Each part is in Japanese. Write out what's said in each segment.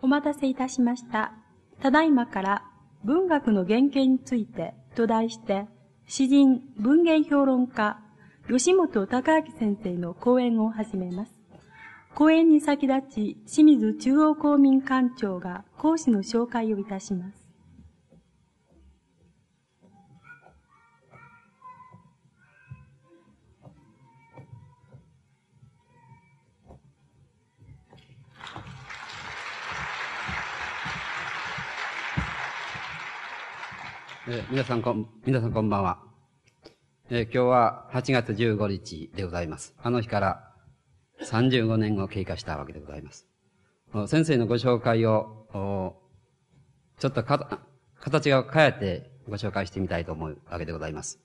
お待たせいたしました。ただいまから文学の原型についてと題して、詩人文芸評論家吉本隆明先生の講演を始めます。講演に先立ち、清水中央公民館長が講師の紹介をいたします。え皆さんこん、皆さんこんばんは。え今日は8月15日でございます。あの日から35年を経過したわけでございます。先生のご紹介を、ちょっとか形が変えてご紹介してみたいと思うわけでございます。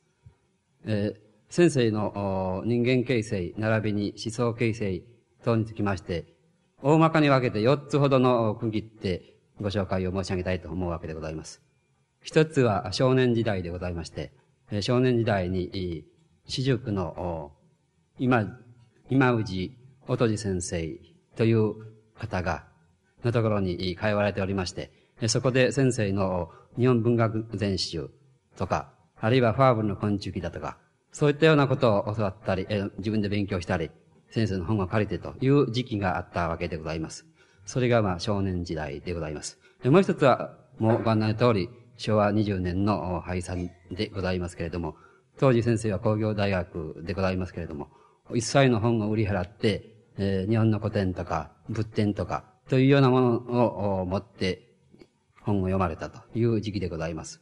えー先生の人間形成、並びに思想形成等につきまして、大まかに分けて4つほどの区切ってご紹介を申し上げたいと思うわけでございます。一つは少年時代でございまして、少年時代に、私塾の、今、今氏音地先生という方が、のところに通われておりまして、そこで先生の日本文学全集とか、あるいはファーブルの昆虫記だとか、そういったようなことを教わったり、自分で勉強したり、先生の本を借りてという時期があったわけでございます。それがまあ少年時代でございます。もう一つは、もうご案内の通り、昭和20年の廃産でございますけれども、当時先生は工業大学でございますけれども、一切の本を売り払って、えー日本の古典とか仏典とか、というようなものを持って本を読まれたという時期でございます。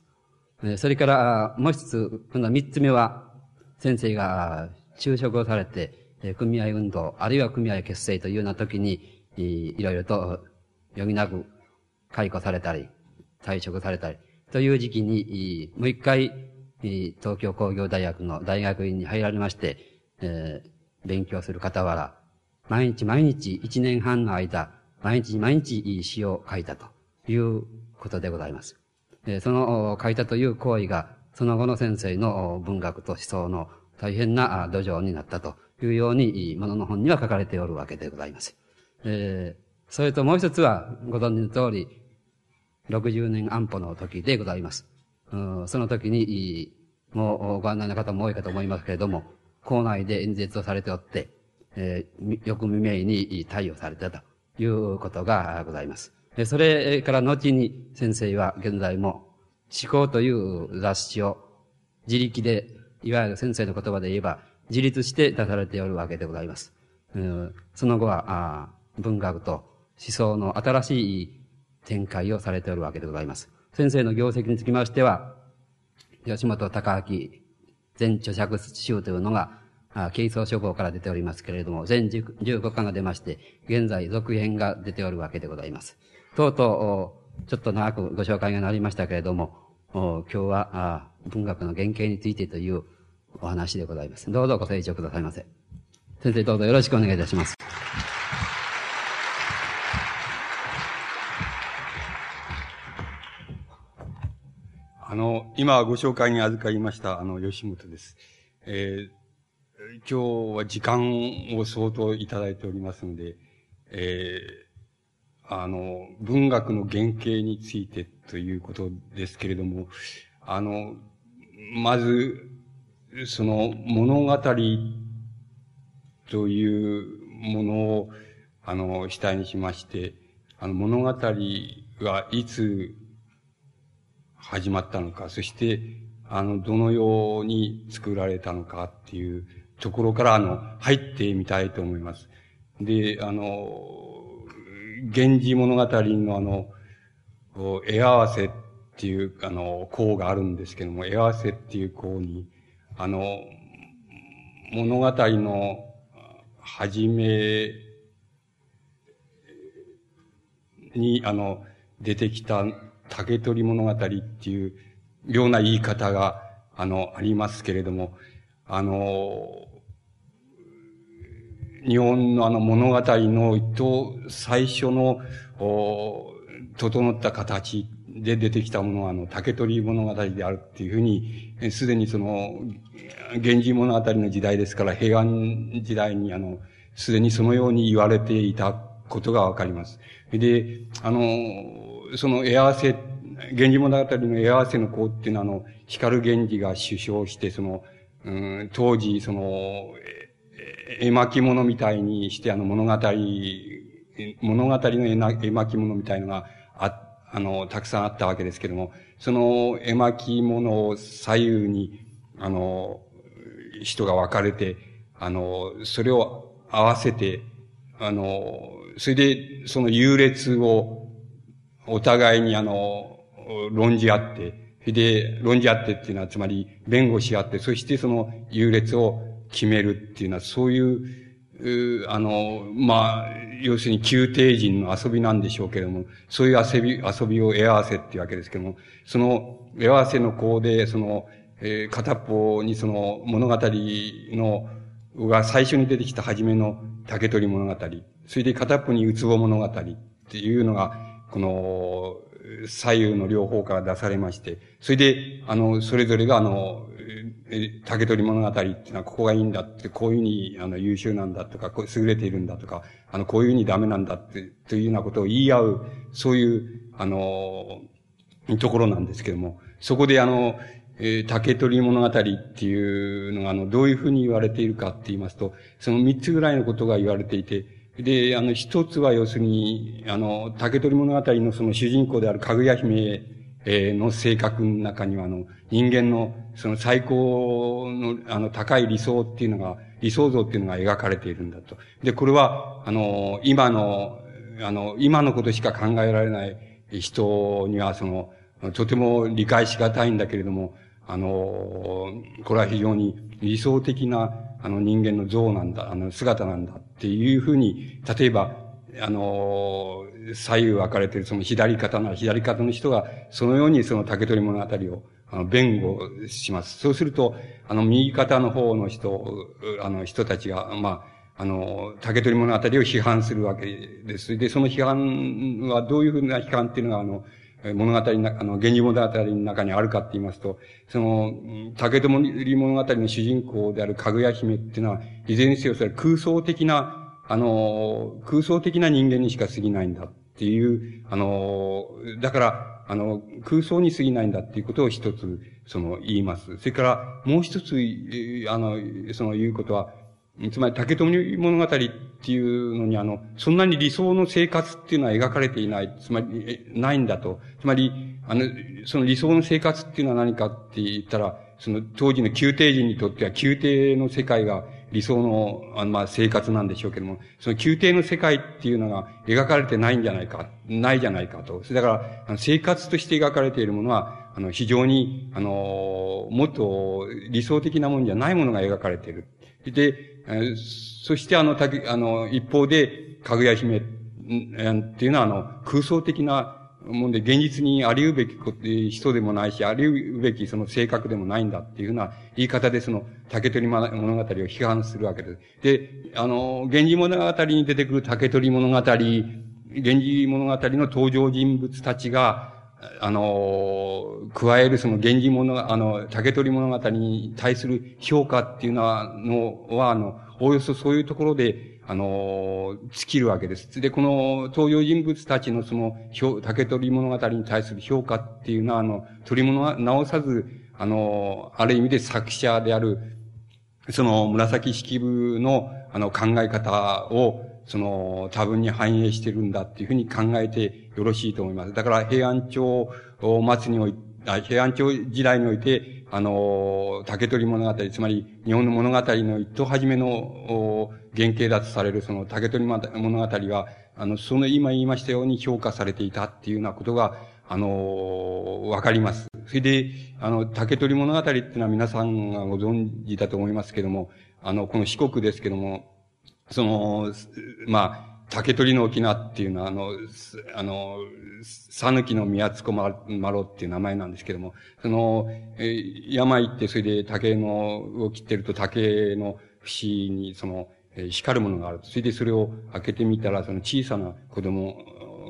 それから、もう一つ、今度は三つ目は、先生が就職をされて、組合運動、あるいは組合結成というような時に、いろいろと余儀なく解雇されたり、退職されたり、という時期に、もう一回、東京工業大学の大学院に入られまして、えー勉強する傍ら、毎日毎日一年半の間、毎日毎日詩を書いたということでございます。その書いたという行為が、その後の先生の文学と思想の大変な土壌になったというように、ものの本には書かれておるわけでございます。それともう一つは、ご存知の通り、60年安保の時でございます。うんその時に、もうご案内の方も多いかと思いますけれども、校内で演説をされておって、えー翌未明に対応されたということがございます。それから後に先生は現在も思考という雑誌を自力で、いわゆる先生の言葉で言えば自立して出されておるわけでございます。うんその後は文学と思想の新しい展開をされておるわけでございます。先生の業績につきましては、吉本隆明全著作集というのが、あ軽装書房から出ておりますけれども、全15巻が出まして、現在続編が出ておるわけでございます。とうとう、ちょっと長くご紹介がなりましたけれども、今日はあ文学の原型についてというお話でございます。どうぞご清聴くださいませ。先生どうぞよろしくお願いいたします。あの、今ご紹介に預かりました、あの、吉本です。えー今日は時間を相当いただいておりますので、えーあの、文学の原型についてということですけれども、あの、まず、その物語というものを、あの、主体にしまして、あの、物語がいつ始まったのか、そして、あの、どのように作られたのかっていうところから、あの、入ってみたいと思います。で、あの、源氏物語のあの、絵合わせっていう、あの、項があるんですけども、絵合わせっていう項に、あの、物語の始めに、あの、出てきた竹取物語っていうような言い方が、あの、ありますけれども、あの、日本のあの物語の一等最初の、お整った形で出てきたものは、あの、竹取物語であるっていうふうに、すでにその、源氏物語の時代ですから、平安時代にあの、すでにそのように言われていたことがわかります。で、あの、その絵合わせ、源氏物語の絵合わせの子っていうのは、あの、光源氏が首相して、その、うん、当時、その、絵巻物みたいにして、あの、物語、物語の絵巻物みたいのが、あ、あの、たくさんあったわけですけども、その絵巻物を左右に、あの、人が分かれて、あの、それを合わせて、あの、それで、その優劣を、お互いにあの、論じ合って、で、論じ合ってっていうのは、つまり、弁護し合って、そしてその優劣を決めるっていうのは、そういう、うあの、まあ、要するに宮廷人の遊びなんでしょうけれども、そういう遊び、遊びを絵合わせっていうわけですけども、その絵合わせの項で、その、えー、片方にその物語の、が最初に出てきた初めの竹取物語、それで片っぽにうつぼ物語っていうのが、この、左右の両方から出されまして、それで、あの、それぞれが、あの、竹取物語っていうのはここがいいんだって、こういうふうに、あの、優秀なんだとか、こう優れているんだとか、あの、こういうふうにダメなんだって、というようなことを言い合う、そういう、あの、ところなんですけども、そこであの、え、竹取物語っていうのが、あの、どういうふうに言われているかって言いますと、その三つぐらいのことが言われていて、で、あの、一つは要するに、あの、竹取物語のその主人公であるかぐや姫の性格の中には、あの、人間のその最高の、あの、高い理想っていうのが、理想像っていうのが描かれているんだと。で、これは、あの、今の、あの、今のことしか考えられない人には、その、とても理解しがたいんだけれども、あの、これは非常に理想的な、あの人間の像なんだ、あの姿なんだっていうふうに、例えば、あの、左右分かれてるその左肩な左肩の人が、そのようにその竹取物語を、あの、弁護します。そうすると、あの、右肩の方の人、あの、人たちが、まあ、あの、竹取物語を批判するわけです。で、その批判はどういうふうな批判っていうのが、あの、物語の、あの、源氏物語の中にあるかって言いますと、その、竹取物語の主人公であるかぐや姫っていうのは、いずれにせよそれ空想的な、あの、空想的な人間にしか過ぎないんだっていう、あの、だから、あの、空想に過ぎないんだっていうことを一つ、その、言います。それから、もう一つ、あの、その言うことは、つまり、竹富物語っていうのに、あの、そんなに理想の生活っていうのは描かれていない。つまり、ないんだと。つまり、あの、その理想の生活っていうのは何かって言ったら、その当時の宮廷人にとっては宮廷の世界が理想の、あの、まあ、生活なんでしょうけども、その宮廷の世界っていうのが描かれてないんじゃないか、ないじゃないかと。だから、あの生活として描かれているものは、あの、非常に、あの、もっと理想的なものじゃないものが描かれている。で、そしてあの、たあの、一方で、かぐや姫っていうのはあの、空想的なもんで、現実にありうべき人でもないし、ありうべきその性格でもないんだっていうふうな言い方でその、竹取物語を批判するわけです。で、あの、源氏物語に出てくる竹取物語、源氏物語の登場人物たちが、あの、加えるその源氏物、あの、竹取物語に対する評価っていうのは、のは、あの、おおよそそういうところで、あの、尽きるわけです。で、この登場人物たちのその、竹取物語に対する評価っていうのは、あの、取り物は直さず、あの、ある意味で作者である、その紫式部の、あの、考え方を、その、多分に反映してるんだっていうふうに考えてよろしいと思います。だから平安朝末において、平安朝時代において、あの、竹取物語、つまり日本の物語の一等初めの原型だとされるその竹取物語は、あの、その今言いましたように評価されていたっていうようなことが、あの、わかります。それで、あの、竹取物語っていうのは皆さんがご存知だと思いますけども、あの、この四国ですけども、その、まあ、竹取の沖縄っていうのは、あの、あの、さぬきの宮津子まろっていう名前なんですけども、その、え山行ってそれで竹のを切ってると竹の節に、その、え光るものがある。それでそれを開けてみたら、その小さな子供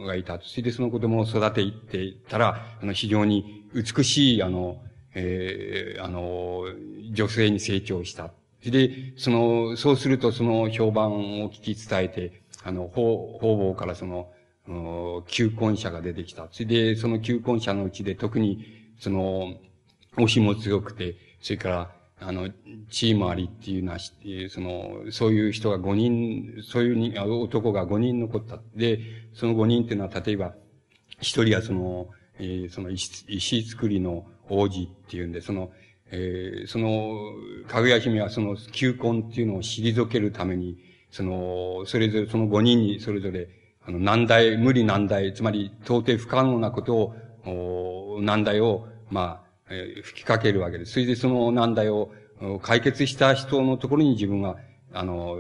がいた。それでその子供を育てていったら、あの、非常に美しい、あの、えー、あの、女性に成長した。で、その、そうするとその評判を聞き伝えて、あの、方、方々からその、求婚者が出てきた。それで、その求婚者のうちで特に、その、推しも強くて、それから、あの、チームありっていうなし、その、そういう人が5人、そういうに男が5人残った。で、その5人っていうのは、例えば、一人はその、えー、その石、石作りの王子っていうんで、その、えー、その、かぐや姫はその求婚っていうのを退けるために、その、それぞれ、その5人にそれぞれ、あの、難題、無理難題、つまり到底不可能なことを、難題を、まあ、えー、吹きかけるわけです。それでその難題を解決した人のところに自分が、あの、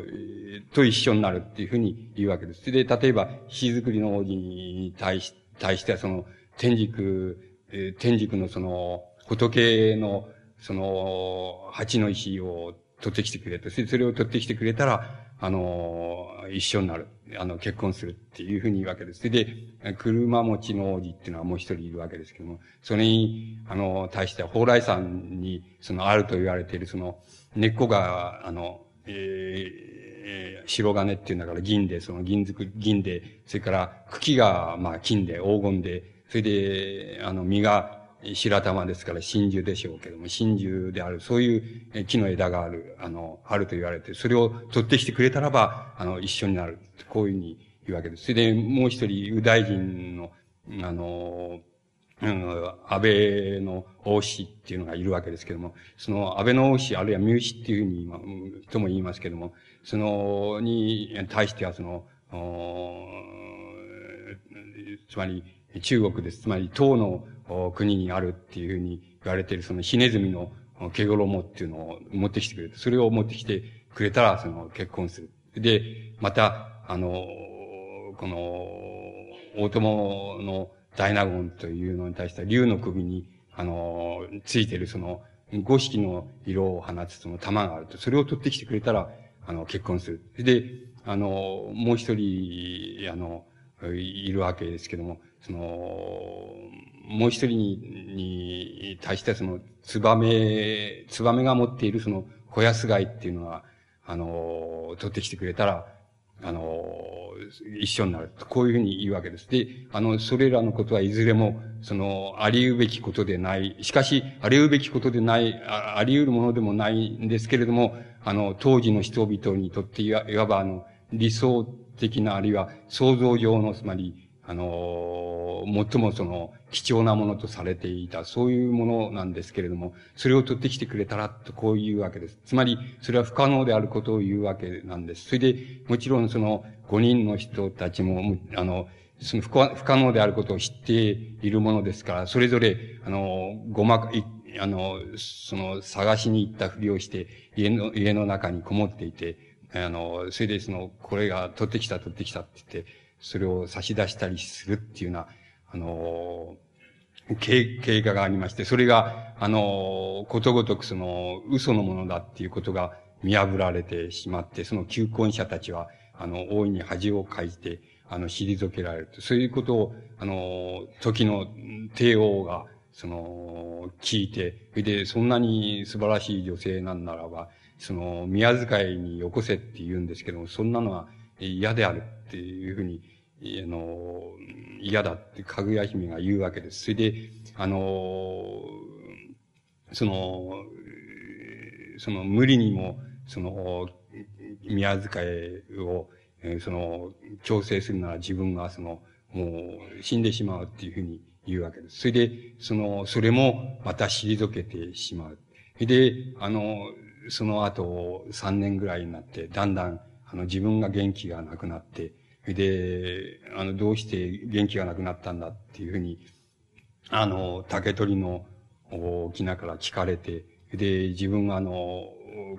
と一緒になるっていうふうに言うわけです。で、例えば、石造りの王子に対し、対してはその、天竺、えー、天竺のその、仏の、その、八の石を取ってきてくれと。それを取ってきてくれたら、あの、一緒になる。あの、結婚するっていうふうに言うわけです。で、車持ちの王子っていうのはもう一人いるわけですけども、それに、あの、対しては、蓬莱山に、その、あると言われている、その、根っこが、あの、えー、えー、白金っていうんだから銀で、その銀づく、銀で、それから茎が、まあ、金で、黄金で、それで、あの、実が、白玉ですから真珠でしょうけども、真珠である、そういう木の枝がある、あの、あると言われて、それを取ってきてくれたらば、あの、一緒になる。こういうふうに言うわけです。それで、もう一人、右大臣の、あの、うん、安倍の王子っていうのがいるわけですけども、その安倍の王子、あるいは三子っていうふうに、まあ、とも言いますけども、その、に対してはその、つまり、中国です。つまり、唐の国にあるっていうふうに言われているそのひねずみの毛衣っていうのを持ってきてくれて、それを持ってきてくれたら、その結婚する。で、また、あの、この、大友の大納言というのに対しては、竜の首に、あの、ついてるその、五色の色を放つその玉があると、それを取ってきてくれたら、あの、結婚する。で、あの、もう一人、あの、いるわけですけども、その、もう一人に、に対してその、ツバメ、ツバメが持っているその、小安貝っていうのは、あの、取ってきてくれたら、あの、一緒になる。こういうふうに言うわけです。で、あの、それらのことはいずれも、その、あり得べきことでない。しかし、あり得べきことでない、ああり得るものでもないんですけれども、あの、当時の人々にとっていわば、あの、理想的な、あるいは想像上の、つまり、あの、最もその、貴重なものとされていた、そういうものなんですけれども、それを取ってきてくれたら、とこういうわけです。つまり、それは不可能であることを言うわけなんです。それで、もちろんその、五人の人たちも、あの、その不可能であることを知っているものですから、それぞれ、あの、ごまか、あの、その、探しに行ったふりをして、家の、家の中にこもっていて、あの、それでその、これが取ってきた、取ってきたって言って、それを差し出したりするっていうような、あの、経経過がありまして、それが、あの、ことごとくその、嘘のものだっていうことが見破られてしまって、その求婚者たちは、あの、大いに恥をかいて、あの、退けられると。そういうことを、あの、時の帝王が、その、聞いて、それで、そんなに素晴らしい女性なんならば、その、宮遣いによこせって言うんですけども、そんなのは嫌であるっていうふうにあの、嫌だってかぐや姫が言うわけです。それで、あの、その、その無理にも、その、宮遣いを、その、調整するなら自分がその、もう死んでしまうっていうふうに言うわけです。それで、その、それもまた退けてしまう。で、あの、その後3年ぐらいになって、だんだん、あの、自分が元気がなくなって、で、あの、どうして元気がなくなったんだっていうふうに、あの、竹取の沖縄から聞かれて、で、自分があの、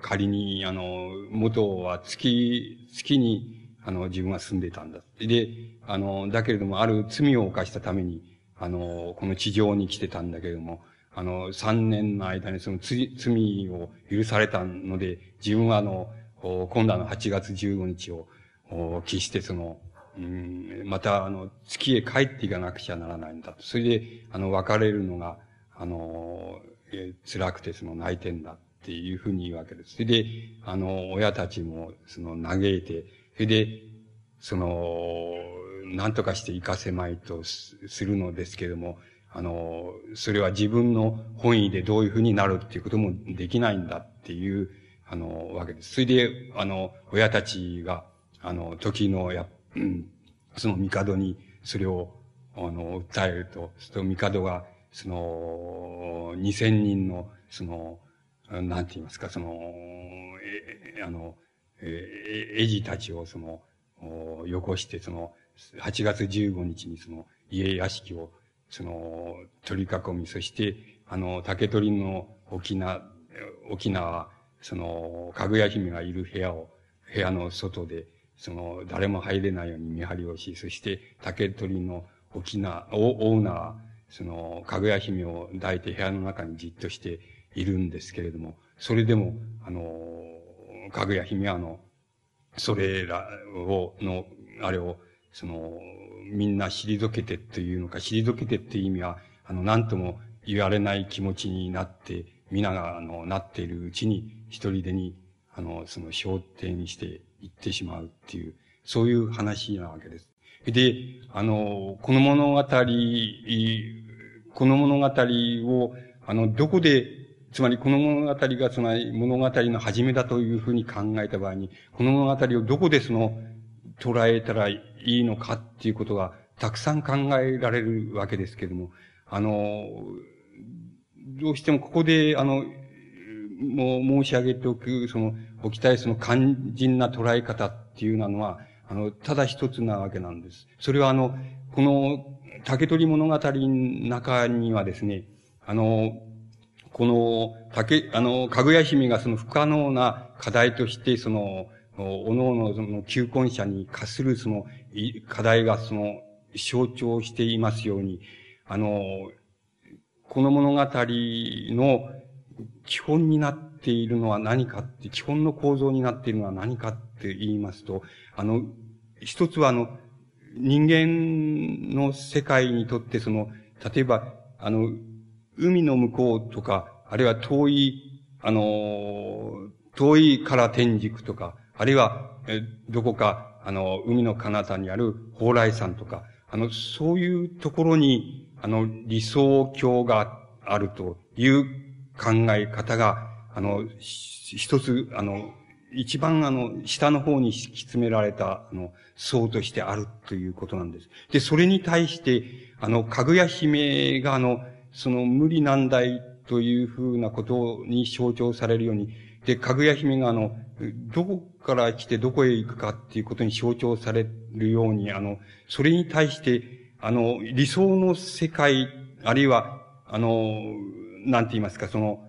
仮に、あの、元は月、月に、あの、自分は住んでたんだ。で、あの、だけれども、ある罪を犯したために、あの、この地上に来てたんだけれども、あの、三年の間にその罪を許されたので、自分はあの、今度の8月15日を、決してその、うん、また、あの、月へ帰っていかなくちゃならないんだと。それで、あの、別れるのが、あの、え辛くてその泣いてんだっていうふうに言うわけです。それで、あの、親たちも、その、嘆いて、それで、その、何とかして活かせまいとするのですけれども、あの、それは自分の本意でどういうふうになるっていうこともできないんだっていう、あの、わけです。それで、あの、親たちが、あの、時のや、うん、その帝にそれを、あの、訴えると、その帝が、その、二千人の、その、なんて言いますか、その、え、あの、え、絵師たちをその、よこして、その、8月15日にその、家屋敷を、その、取り囲み、そして、あの、竹取の沖縄、沖縄、その、かぐや姫がいる部屋を、部屋の外で、その、誰も入れないように見張りをし、そして、竹取の沖縄、オーナー、その、かぐや姫を抱いて部屋の中にじっとしているんですけれども、それでも、あの、かぐや姫はあの、それらを、の、あれを、その、みんな退けてっていうのか、退けてっていう意味は、あの、何とも言われない気持ちになって、皆が、あの、なっているうちに、一人でに、あの、その、焦点にしていってしまうっていう、そういう話なわけです。で、あの、この物語、この物語を、あの、どこで、つまりこの物語がその物語の始めだというふうに考えた場合に、この物語をどこでその、捉えたらいいのかっていうことがたくさん考えられるわけですけれども、あの、どうしてもここで、あの、もう申し上げておく、その、置きたいその肝心な捉え方っていうのは、あの、ただ一つなわけなんです。それはあの、この、竹取物語の中にはですね、あの、この、竹、あの、かぐや姫がその不可能な課題として、その、おのおのその求婚者に課するその、課題がその、象徴していますように、あの、この物語の基本になっているのは何かって、基本の構造になっているのは何かって言いますと、あの、一つはあの、人間の世界にとってその、例えば、あの、海の向こうとか、あるいは遠い、あの、遠いから天竺とか、あるいは、え、どこか、あの、海の彼方にある蓬莱山とか、あの、そういうところに、あの、理想郷があるという考え方が、あの、一つ、あの、一番あの、下の方に敷き詰められた、あの、層としてあるということなんです。で、それに対して、あの、かぐや姫があの、その無理難題というふうなことに象徴されるように、で、かぐや姫があの、どこから来てどこへ行くかっていうことに象徴されるように、あの、それに対して、あの、理想の世界、あるいは、あの、なんて言いますか、その、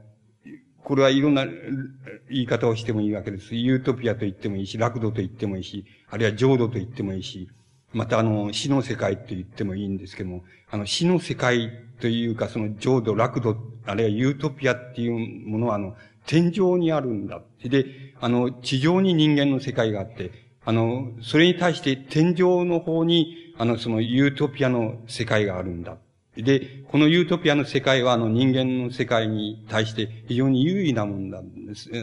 これはいろんな言い方をしてもいいわけです。ユートピアと言ってもいいし、楽土と言ってもいいし、あるいは浄土と言ってもいいし、またあの、死の世界と言ってもいいんですけども、あの、死の世界というか、その浄土、楽土、あるいはユートピアっていうものは、あの、天上にあるんだ。で、あの、地上に人間の世界があって、あの、それに対して天上の方に、あの、そのユートピアの世界があるんだ。で、このユートピアの世界は、あの、人間の世界に対して非常に優位なもんだ、あ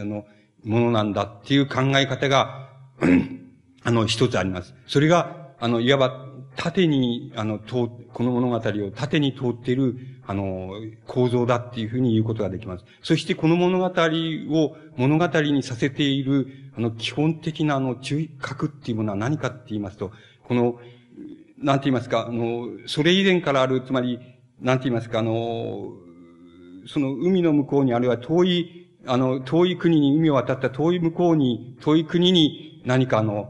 の、ものなんだっていう考え方が、あの、一つあります。それが、あの、いわば、縦に、あの、通、この物語を縦に通っている、あの、構造だっていうふうに言うことができます。そしてこの物語を物語にさせている、あの、基本的なあの、注意覚っていうものは何かって言いますと、この、なんて言いますか、あの、それ以前からある、つまり、なんて言いますか、あの、その海の向こうに、あるいは遠い、あの、遠い国に海を渡った遠い向こうに、遠い国に何かあの、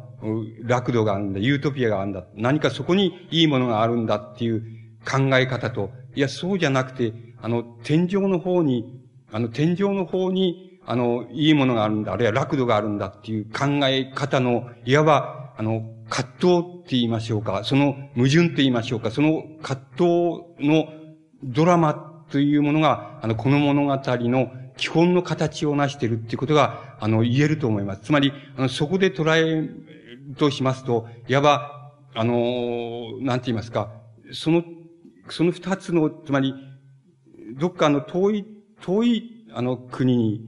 楽土があるんだ、ユートピアがあるんだ、何かそこにいいものがあるんだっていう考え方と、いや、そうじゃなくて、あの、天井の方に、あの、天井の方に、あの、いいものがあるんだ、あるいは楽土があるんだっていう考え方の、いわば、あの、葛藤って言いましょうか、その矛盾って言いましょうか、その葛藤のドラマというものが、あの、この物語の基本の形を成しているっていうことが、あの、言えると思います。つまり、あの、そこで捉えるとしますと、いわば、あの、なんて言いますか、その、その二つの、つまり、どっかの遠い、遠い、あの、国に、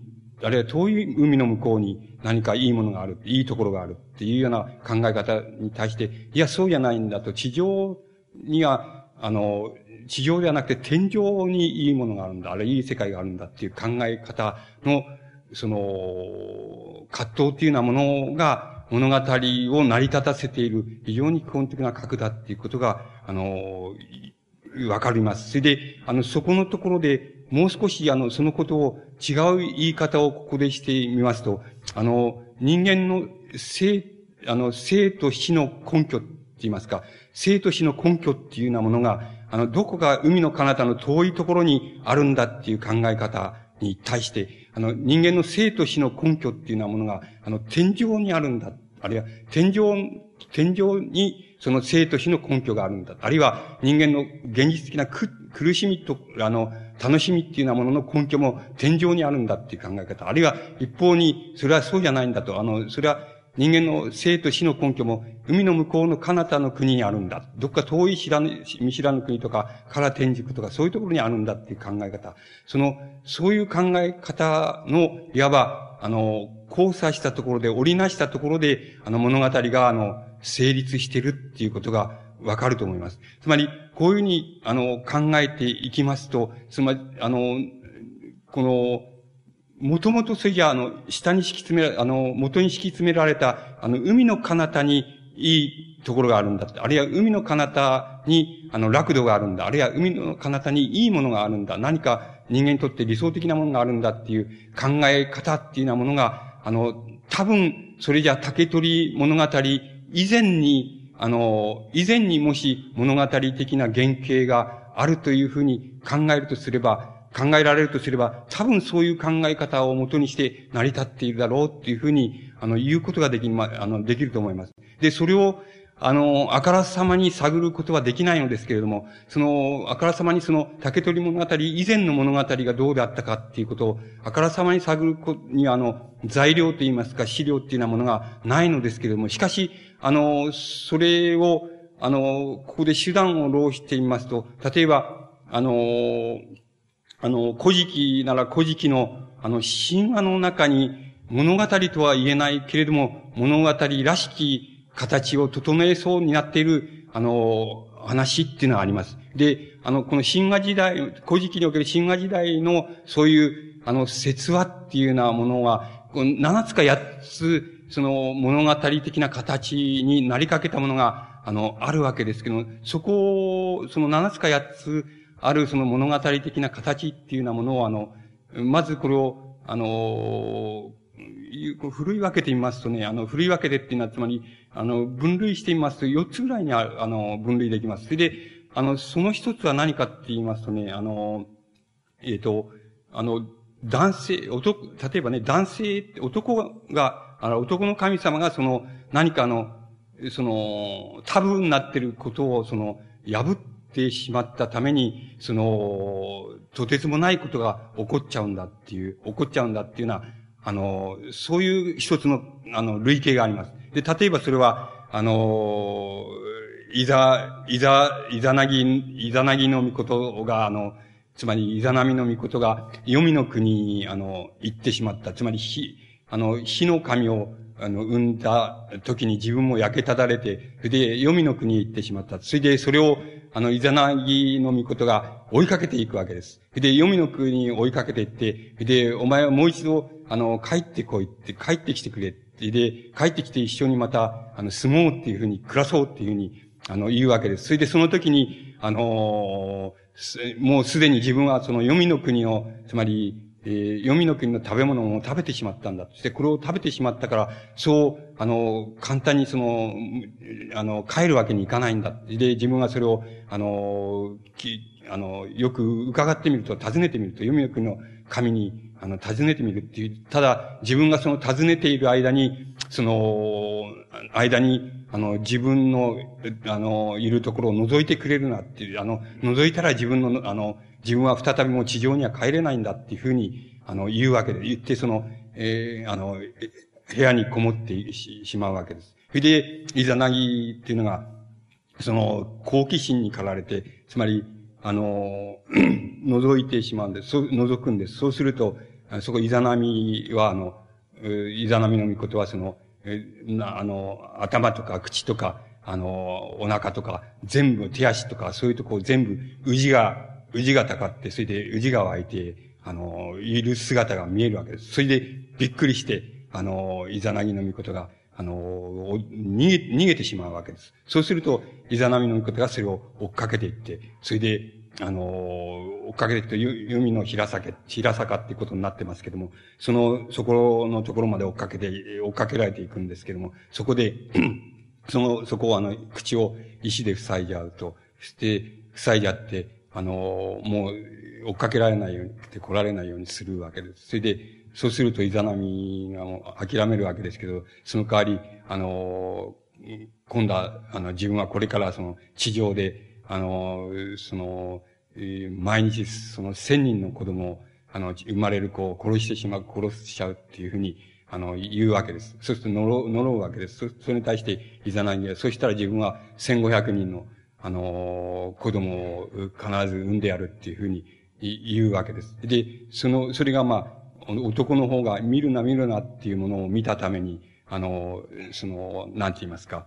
あるいは遠い海の向こうに、何かいいものがある、いいところがあるっていうような考え方に対して、いや、そうじゃないんだと、地上には、あの、地上ではなくて天井にいいものがあるんだ、あるいはいい世界があるんだっていう考え方の、その、葛藤っていうようなものが物語を成り立たせている非常に基本的な核だっていうことが、あの、わかります。それで、あの、そこのところで、もう少し、あの、そのことを違う言い方をここでしてみますと、あの、人間の生、あの、生と死の根拠って言いますか、生と死の根拠っていうようなものが、あの、どこか海の彼方の遠いところにあるんだっていう考え方に対して、あの、人間の生と死の根拠っていうようなものが、あの、天井にあるんだ。あるいは、天井、天井に、その生と死の根拠があるんだ。あるいは、人間の現実的な苦苦しみと、あの、楽しみっていうようなものの根拠も天井にあるんだっていう考え方。あるいは、一方に、それはそうじゃないんだと。あの、それは、人間の生と死の根拠も、海の向こうの彼方の国にあるんだ。どっか遠い知らぬ、見知らぬ国とか、から天竺とか、そういうところにあるんだっていう考え方。その、そういう考え方の、いわば、あの、交差したところで、織りなしたところで、あの物語が、あの、成立してるっていうことがわかると思います。つまり、こういうふうに、あの、考えていきますと、つまり、あの、この、もともとそれじゃ、あの、下に敷き詰め、あの、元に敷き詰められた、あの、海の彼方にいいところがあるんだ。あるいは海の彼方に、あの、楽土があるんだ。あるいは海の彼方にいいものがあるんだ。何か人間にとって理想的なものがあるんだっていう考え方っていうようなものが、あの、多分、それじゃ竹取物語以前に、あの、以前にもし物語的な原型があるというふうに考えるとすれば、考えられるとすれば、多分そういう考え方をもとにして成り立っているだろうっていうふうに、あの、言うことができ、ま、あの、できると思います。で、それを、あの、あからさまに探ることはできないのですけれども、その、あからさまにその、竹取物語以前の物語がどうであったかっていうことを、あからさまに探ることに、あの、材料といいますか、資料っていうようなものがないのですけれども、しかし、あの、それを、あの、ここで手段を浪してみますと、例えば、あの、あの、古事記なら古事記の、あの、神話の中に物語とは言えないけれども、物語らしき形を整えそうになっている、あの、話っていうのはあります。で、あの、この神話時代、古事記における神話時代の、そういう、あの、説話っていうようなものは、七つか八つ、その物語的な形になりかけたものが、あの、あるわけですけど、そこを、その七つか八つ、あるその物語的な形っていうようなものを、あの、まずこれを、あの、古い分けてみますとね、あの、古い分けてっていうのは、つまり、あの、分類してみますと、4つぐらいにああの、分類できます。それで、あの、その一つは何かって言いますとね、あの、えっ、ー、と、あの、男性、男、例えばね、男性、男が、あの、男の神様がその、何かの、その、タブーになってることを、その、破ってしまったために、その、とてつもないことが起こっちゃうんだっていう、起こっちゃうんだっていうのは、あの、そういう一つの、あの、類型があります。で、例えばそれは、あの、いざ、いざ、いざなぎ、いざなぎの御事が、あの、つまり、いざなみの御事が、黄泉の国に、あの、行ってしまった。つまり、あの、火の神を、あの、産んだ時に自分も焼けただれて、で、黄泉の国へ行ってしまった。それで、それを、あの、イザナギの御事が追いかけていくわけです。で、黄泉の国に追いかけていって、で、お前はもう一度、あの、帰ってこいって、帰ってきてくれって、で、帰ってきて一緒にまた、あの、住もうっていうふうに、暮らそうっていうふうに、あの、言うわけです。それで、その時に、あのー、もうすでに自分はその黄泉の国を、つまり、えー、黄泉の国の食べ物を食べてしまったんだ。そしてこれを食べてしまったから、そう、あの、簡単にその、あの、帰るわけにいかないんだ。で、自分はそれを、あの、きあの、よく伺ってみると、尋ねてみると、黄泉の国の神に、あの、尋ねてみるっていう。ただ、自分がその尋ねている間に、その、間に、あの、自分の、あの、いるところを覗いてくれるなっていう、あの、覗いたら自分の、あの、自分は再びもう地上には帰れないんだっていうふうに、あの、言うわけで、言って、その、えー、あの、部屋にこもってしまうわけです。それで、イザナギっていうのが、その、好奇心に駆られて、つまり、あの、覗いてしまうんです。そう、覗くんです。そうすると、そこ、イザナミは、あの、イザナミの御事はその、な、あの、頭とか口とか、あの、お腹とか、全部、手足とか、そういうとこ全部、宇治が、宇治がたかって、それで宇治が湧いて、あの、いる姿が見えるわけです。それで、びっくりして、あの、イザナギの御事が、あの、逃げ、逃げてしまうわけです。そうすると、イザナミの御事がそれを追っかけていって、それで、あの、追っかけていくと、海の平坂、平坂ってことになってますけども、その、そこのところまで追っかけて、追っかけられていくんですけども、そこで、その、そこをあの、口を石で塞いじゃうと、して、塞いじゃって、あの、もう、追っかけられないように、来られないようにするわけです。それで、そうするとイザナミがもう諦めるわけですけど、その代わり、あの、今度は、あの、自分はこれからその、地上で、あの、その、毎日その千人の子供を、あの、生まれる子を殺してしまう、殺しちゃうっていうふうに、あの、言うわけです。そうすると呪う、呪うわけです。そ、それに対して、イザナギは、そしたら自分は1500人の、あの、子供を必ず産んでやるっていうふうに言うわけです。で、その、それがまあ、男の方が見るな見るなっていうものを見たために、あの、その、なんて言いますか、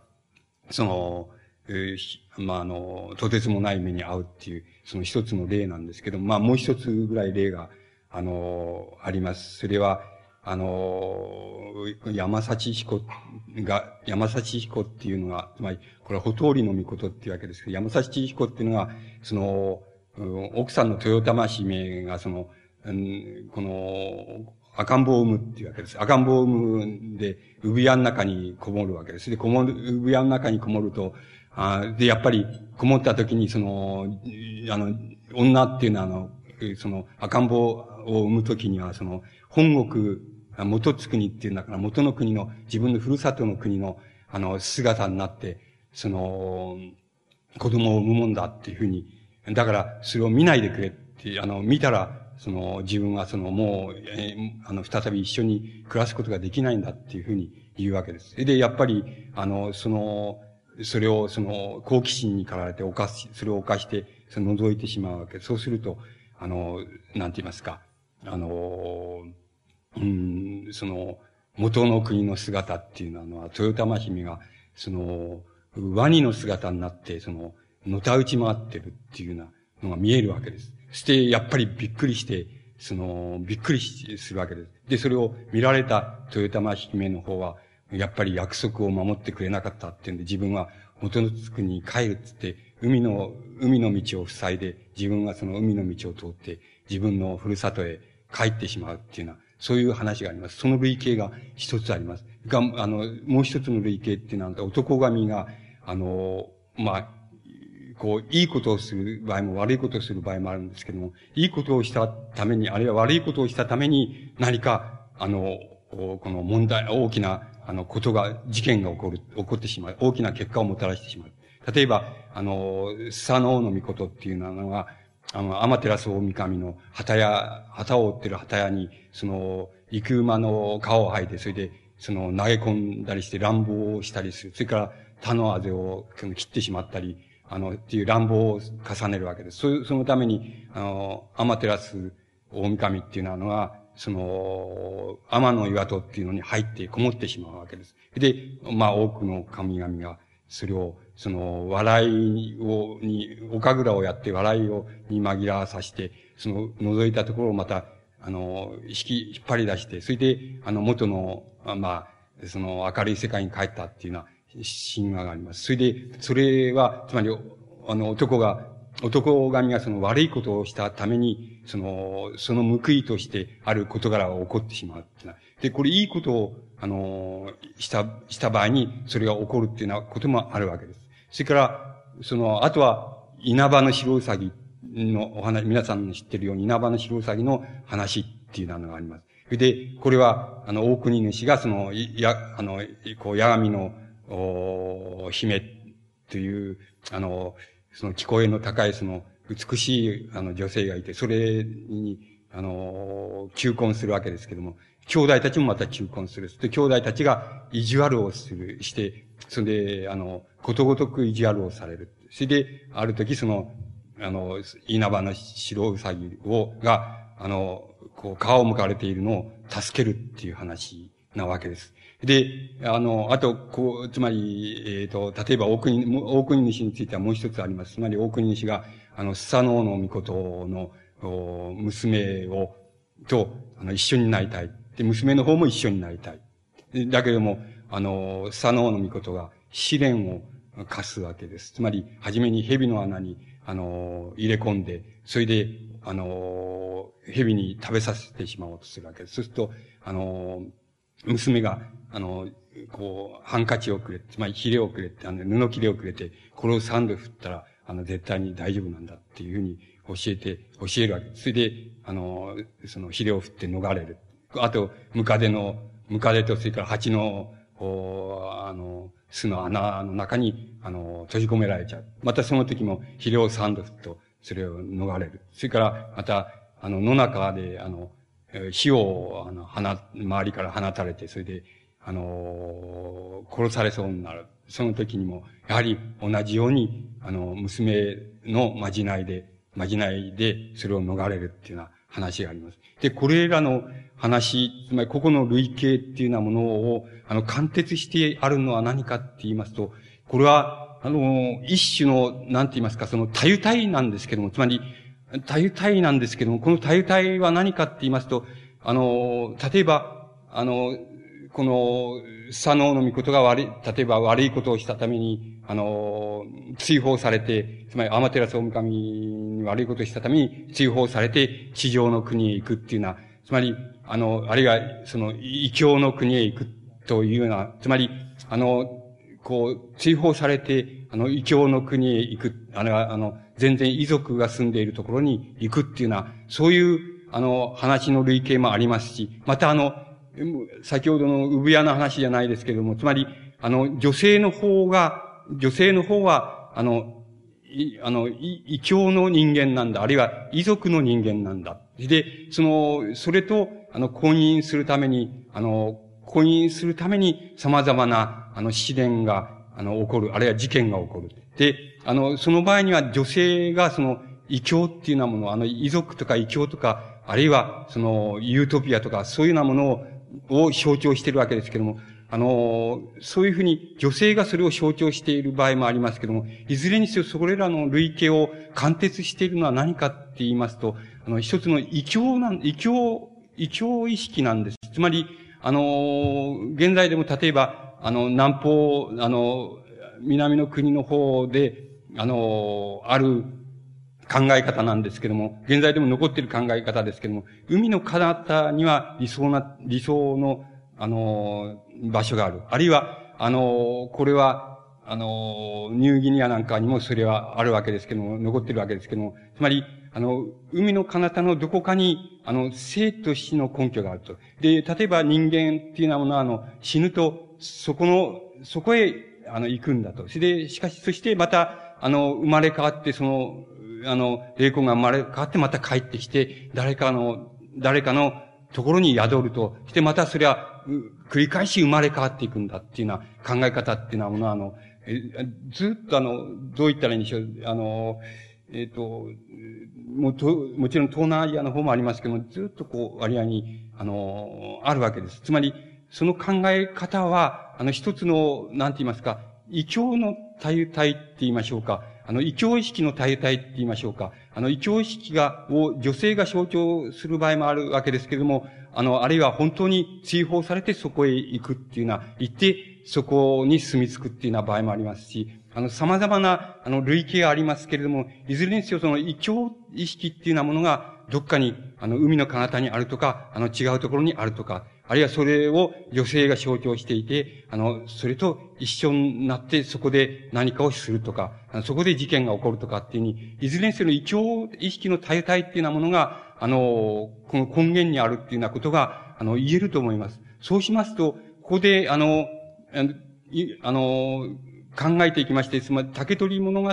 その、え、まあ、あの、とてつもない目に遭うっていう、その一つの例なんですけどまあ、もう一つぐらい例が、あの、あります。それは、あの、山幸彦が、山幸彦っていうのが、つまり、これはほとりの御事っていうわけですけど、山幸彦っていうのが、その、奥さんの豊玉姫が、その、うん、この、赤ん坊を産むっていうわけです。赤ん坊を産むんで、産屋の中にこもるわけです。で、こもる、産屋の中にこもると、あで、やっぱり、こもった時に、その、あの、女っていうのは、あの、その、赤ん坊を産む時には、その、本国、元津国っていうんだから、元の国の、自分のふるさとの国の、あの、姿になって、その、子供を産むもんだっていうふうに、だから、それを見ないでくれって、あの、見たら、その、自分はその、もう、えー、あの、再び一緒に暮らすことができないんだっていうふうに言うわけです。で、やっぱり、あの、その、それを、その、好奇心に駆られて犯し、それを犯して、その、覗いてしまうわけです。そうすると、あの、なんて言いますか、あの、うん、その、元の国の姿っていうのは、豊玉姫が、その、ワニの姿になって、その、のたうち回ってるっていうようなのが見えるわけです。そして、やっぱりびっくりして、その、びっくりするわけです。で、それを見られた豊玉姫の方は、やっぱり約束を守ってくれなかったっていうんで、自分は元の国に帰るっつって、海の、海の道を塞いで、自分はその海の道を通って、自分のふるさとへ帰ってしまうっていうような、そういう話があります。その類型が一つあります。が、あの、もう一つの類型っていうのは、男神が、あの、まあ、こう、いいことをする場合も悪いことをする場合もあるんですけども、いいことをしたために、あるいは悪いことをしたために、何か、あの、この問題、大きな、あの、ことが、事件が起こる、起こってしまう。大きな結果をもたらしてしまう。例えば、あの、スサノオノミコトっていうのは、あの、アマテラス大神の旗屋、旗を追ってる旗屋に、その、幾馬の皮を剥いて、それで、その、投げ込んだりして乱暴をしたりする。それから、他のあぜを切ってしまったり、あの、っていう乱暴を重ねるわけです。そそのために、あの、アマテラス大神っていうのは、その、天の岩戸っていうのに入ってこもってしまうわけです。で、まあ多くの神々が、それを、その、笑いを、に、おかぐらをやって笑いを、に紛らわさして、その、覗いたところをまた、あの、引き、引っ張り出して、それで、あの、元の、まあ、その、明るい世界に帰ったっていうような神話があります。それで、それは、つまり、あの、男が、男神がその悪いことをしたために、その、その報いとしてある事柄が起こってしまうっていうのはで、これいいことを、あの、した、した場合に、それが起こるっていうようなこともあるわけです。それから、その、あとは、稲葉の白うさぎのお話、皆さんの知ってるように稲葉の白うさぎの話っていうのがあります。で、これは、あの、大国主が、その、や、あの、こう、八神の、お姫という、あの、その聞こえの高いその美しいあの女性がいて、それに、あの、求婚するわけですけども、兄弟たちもまた求婚する。で、兄弟たちが意地悪をする、して、それで、あの、ことごとく意地悪をされる。それで、ある時その、あの、稲葉の白うさぎを、が、あの、こう、皮を剥かれているのを助けるっていう話なわけです。で、あの、あと、こう、つまり、えっ、ー、と、例えば大国、大国主についてはもう一つあります。つまり大国主が、あの、スサノオノミコトの、お娘を、と、あの、一緒になりたい。で、娘の方も一緒になりたい。だけども、あの、スサノオノミコトが試練を課すわけです。つまり、はじめに蛇の穴に、あの、入れ込んで、それで、あの、蛇に食べさせてしまおうとするわけです。そうすると、あの、娘が、あの、こう、ハンカチをくれ、つまりヒレをくれて、あの、布切れをくれて、これを3度振ったら、あの、絶対に大丈夫なんだっていうふうに教えて、教えるわけです。それで、あの、そのヒレを振って逃れる。あと、ムカデの、ムカデとそれから蜂の、こう、あの、巣の穴の中に、あの、閉じ込められちゃう。またその時も、肥料3度振と、それを逃れる。それから、また、あの、野中で、あの、火を、あの、放、周りから放たれて、それで、あの、殺されそうになる。その時にも、やはり同じように、あの、娘のまじないで、まじないで、それを逃れるっていうような話があります。で、これらの話、つまりここの類型っていうようなものを、あの、貫徹してあるのは何かって言いますと、これは、あの、一種の、なんて言いますか、その、たゆたいなんですけども、つまり、たゆたいなんですけども、このたゆたいは何かって言いますと、あの、例えば、あの、この、左脳の御事が悪い、例えば悪いことをしたために、あの、追放されて、つまりアマテラスオムカミに悪いことをしたために追放されて地上の国へ行くっていうのは、つまり、あの、あるいは、その、異教の国へ行くというような、つまり、あの、こう、追放されて、あの、異教の国へ行く、あれは、あの、全然遺族が住んでいるところに行くっていうのは、そういう、あの、話の類型もありますし、またあの、先ほどの産屋の話じゃないですけれども、つまり、あの、女性の方が、女性の方は、あの、い、あの、異教の人間なんだ。あるいは遺族の人間なんだ。で、その、それと、あの、婚姻するために、あの、婚姻するために様々な、あの、試練が、あの、起こる。あるいは事件が起こる。で、あの、その場合には女性が、その、異教っていうようなもの、あの、遺族とか異教とか、あるいは、その、ユートピアとか、そういうようなものを、を象徴しているわけですけども、あの、そういうふうに女性がそれを象徴している場合もありますけども、いずれにせよそれらの類型を貫徹しているのは何かって言いますと、あの、一つの異教なん、異教、異教意識なんです。つまり、あの、現在でも例えば、あの、南方、あの、南の国の方で、あの、ある考え方なんですけども、現在でも残っている考え方ですけども、海の彼方には理想な、理想の、あの、場所がある。あるいは、あの、これは、あの、ニューギニアなんかにもそれはあるわけですけども、残っているわけですけども、つまり、あの、海の彼方のどこかに、あの、生と死の根拠があると。で、例えば人間っていうものは、あの、死ぬと、そこの、そこへ、あの、行くんだと。で、しかし、そしてまた、あの、生まれ変わって、その、あの、霊魂が生まれ変わってまた帰ってきて、誰かの、誰かのところに宿ると、してまたそれは、繰り返し生まれ変わっていくんだっていうような考え方っていうのは、あの、ずっとあの、どう言ったらいいんでしょう、あの、えっ、ー、と、もと、もちろん東南アジアの方もありますけども、ずっとこう、割合に、あの、あるわけです。つまり、その考え方は、あの、一つの、なんて言いますか、異教の体体って言いましょうか。あの、異教意識の体体って言いましょうか。あの、異教意識が、を女性が象徴する場合もあるわけですけれども、あの、あるいは本当に追放されてそこへ行くっていうような、行って、そこに住み着くっていうような場合もありますし、あの、様々な、あの、類型ありますけれども、いずれにせよその異教意識っていうようなものが、どっかに、あの、海の彼方にあるとか、あの、違うところにあるとか、あるいはそれを女性が象徴していて、あの、それと一緒になってそこで何かをするとか、そこで事件が起こるとかっていうに、いずれにせよ異教意識の体体っていうようなものが、あの、この根源にあるっていうようなことが、あの、言えると思います。そうしますと、ここで、あの、あの、考えていきまして、つまり、竹取物語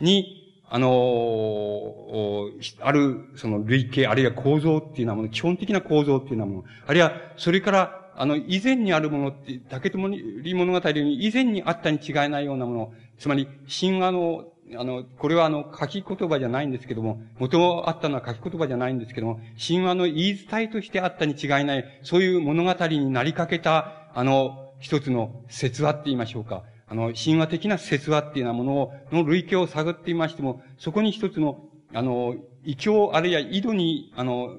に、あの、ある、その類型、あるいは構造っていうようなもの、基本的な構造っていうようなもの、あるいは、それから、あの、以前にあるものって、竹取物語に以前にあったに違いないようなもの、つまり、神話の、あの、これはあの、書き言葉じゃないんですけども、元あったのは書き言葉じゃないんですけども、神話の言い伝えとしてあったに違いない、そういう物語になりかけた、あの、一つの説話って言いましょうか。あの、神話的な説話っていうようなものを、の類型を探ってみましても、そこに一つの、あの、異教、あるいは井戸に、あの、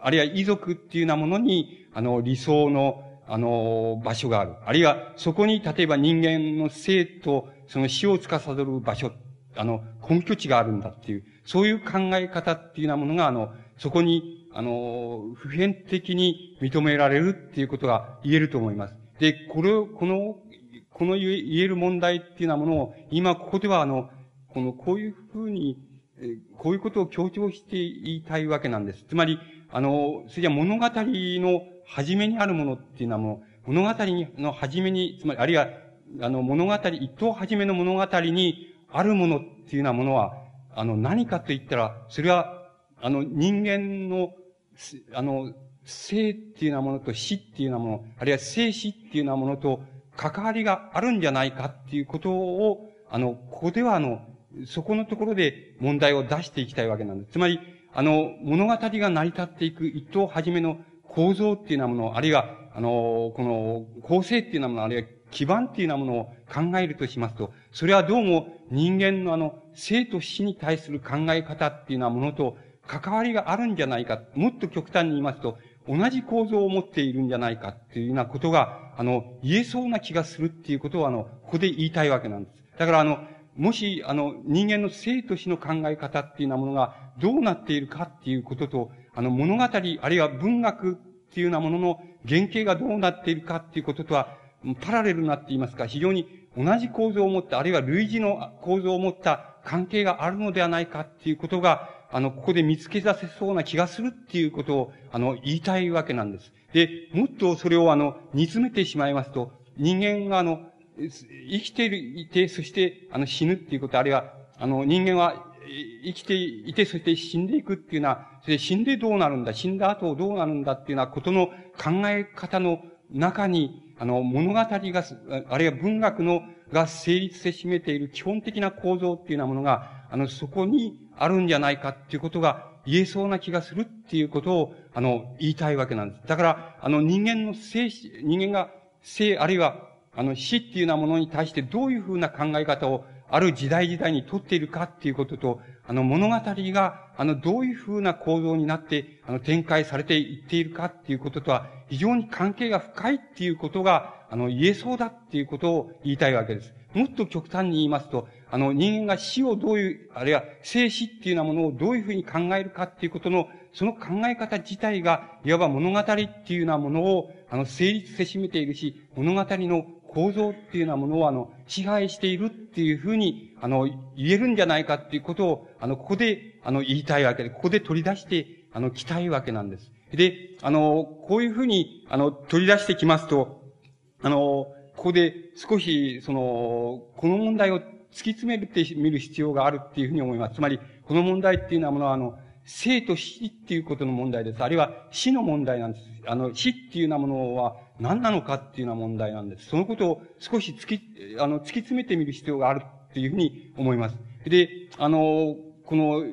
あるいは遺族っていうようなものに、あの、理想の、あの、場所がある。あるいは、そこに、例えば人間の生と、その死を司る場所、あの、根拠地があるんだっていう、そういう考え方っていうようなものが、あの、そこに、あの、普遍的に認められるっていうことが言えると思います。で、これを、この、この言える問題っていうようなものを、今ここではあの、この、こういうふうに、こういうことを強調して言いたいわけなんです。つまり、あの、それじゃ物語の初めにあるものっていうのはもう、物語の初めに、つまり、あるいは、あの、物語、一等初めの物語にあるものっていうようなものは、あの、何かと言ったら、それは、あの、人間の、あの、生っていうようなものと死っていうようなもの、あるいは生死っていうようなものと関わりがあるんじゃないかっていうことを、あの、ここではあの、そこのところで問題を出していきたいわけなんです。つまり、あの、物語が成り立っていく一等初めの構造っていうようなもの、あるいは、あの、この構成っていうようなもの、あるいは基盤っていうようなものを考えるとしますと、それはどうも人間のあの、生と死に対する考え方っていうようなものと関わりがあるんじゃないか。もっと極端に言いますと、同じ構造を持っているんじゃないかっていうようなことが、あの、言えそうな気がするっていうことを、あの、ここで言いたいわけなんです。だから、あの、もし、あの、人間の生と死の考え方っていうようなものがどうなっているかっていうことと、あの、物語、あるいは文学っていうようなものの原型がどうなっているかっていうこととは、パラレルになっていますか、非常に同じ構造を持った、あるいは類似の構造を持った関係があるのではないかっていうことが、あの、ここで見つけ出せそうな気がするっていうことを、あの、言いたいわけなんです。で、もっとそれをあの、煮詰めてしまいますと、人間があの、生きていて、そして、あの、死ぬっていうこと、あるいは、あの、人間は生きていて、そして死んでいくっていうのは、それ死んでどうなるんだ、死んだ後どうなるんだっていうようなことの考え方の中に、あの、物語が、あるいは文学の、が成立せしめている基本的な構造っていうようなものが、あの、そこにあるんじゃないかっていうことが言えそうな気がするっていうことを、あの、言いたいわけなんです。だから、あの、人間の生死、人間が生、あるいは、あの、死っていうようなものに対してどういうふうな考え方をある時代時代にとっているかっていうことと、あの物語が、あのどういうふうな構造になって、あの展開されていっているかっていうこととは、非常に関係が深いっていうことが、あの言えそうだっていうことを言いたいわけです。もっと極端に言いますと、あの人間が死をどういう、あるいは生死っていうようなものをどういうふうに考えるかっていうことの、その考え方自体が、いわば物語っていうようなものを、あの成立せしめているし、物語の構造っていうようなものを、あの、支配しているっていうふうに、あの、言えるんじゃないかっていうことを、あの、ここで、あの、言いたいわけで、ここで取り出して、あの、来たいわけなんです。で、あの、こういうふうに、あの、取り出してきますと、あの、ここで少し、その、この問題を突き詰めてみる必要があるっていうふうに思います。つまり、この問題っていうのはものは、あの、生と死っていうことの問題です。あるいは死の問題なんです。あの、死っていうようなものは、何なのかっていうような問題なんです。そのことを少し突き、あの、突き詰めてみる必要があるっていうふうに思います。で、あの、この、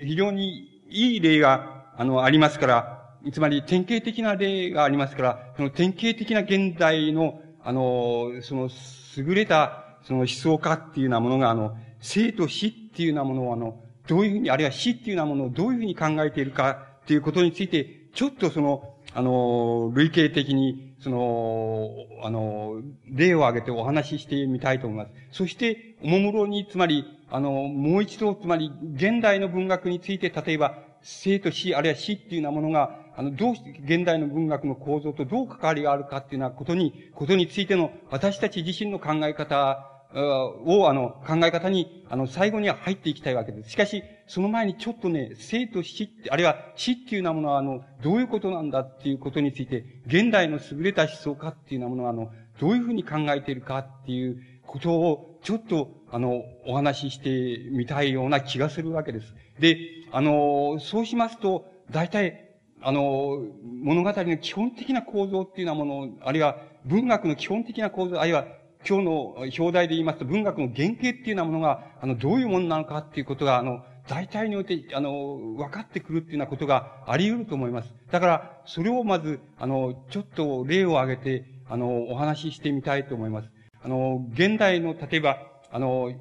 非常にいい例が、あの、ありますから、つまり典型的な例がありますから、その典型的な現代の、あの、その、優れた、その思想家っていうようなものが、あの、生と死っていうようなものを、あの、どういうふうに、あるいは死っていうようなものをどういうふうに考えているかっていうことについて、ちょっとその、あの、類型的に、その、あの、例を挙げてお話ししてみたいと思います。そして、おもむろに、つまり、あの、もう一度、つまり、現代の文学について、例えば、生と死、あるいは死っていうようなものが、あの、どうして、現代の文学の構造とどう関わりがあるかっていうようなことに、ことについての、私たち自身の考え方を、あの、考え方に、あの、最後には入っていきたいわけです。しかし、その前にちょっとね、生と死って、あるいは死っていうようなものは、あの、どういうことなんだっていうことについて、現代の優れた思想家っていうようなものは、あの、どういうふうに考えているかっていうことを、ちょっと、あの、お話ししてみたいような気がするわけです。で、あの、そうしますと、大体、あの、物語の基本的な構造っていうようなもの、あるいは文学の基本的な構造、あるいは今日の表題で言いますと、文学の原型っていうようなものが、あの、どういうものなのかっていうことが、あの、大体において、あの、分かってくるっていうようなことがあり得ると思います。だから、それをまず、あの、ちょっと例を挙げて、あの、お話ししてみたいと思います。あの、現代の、例えば、あの、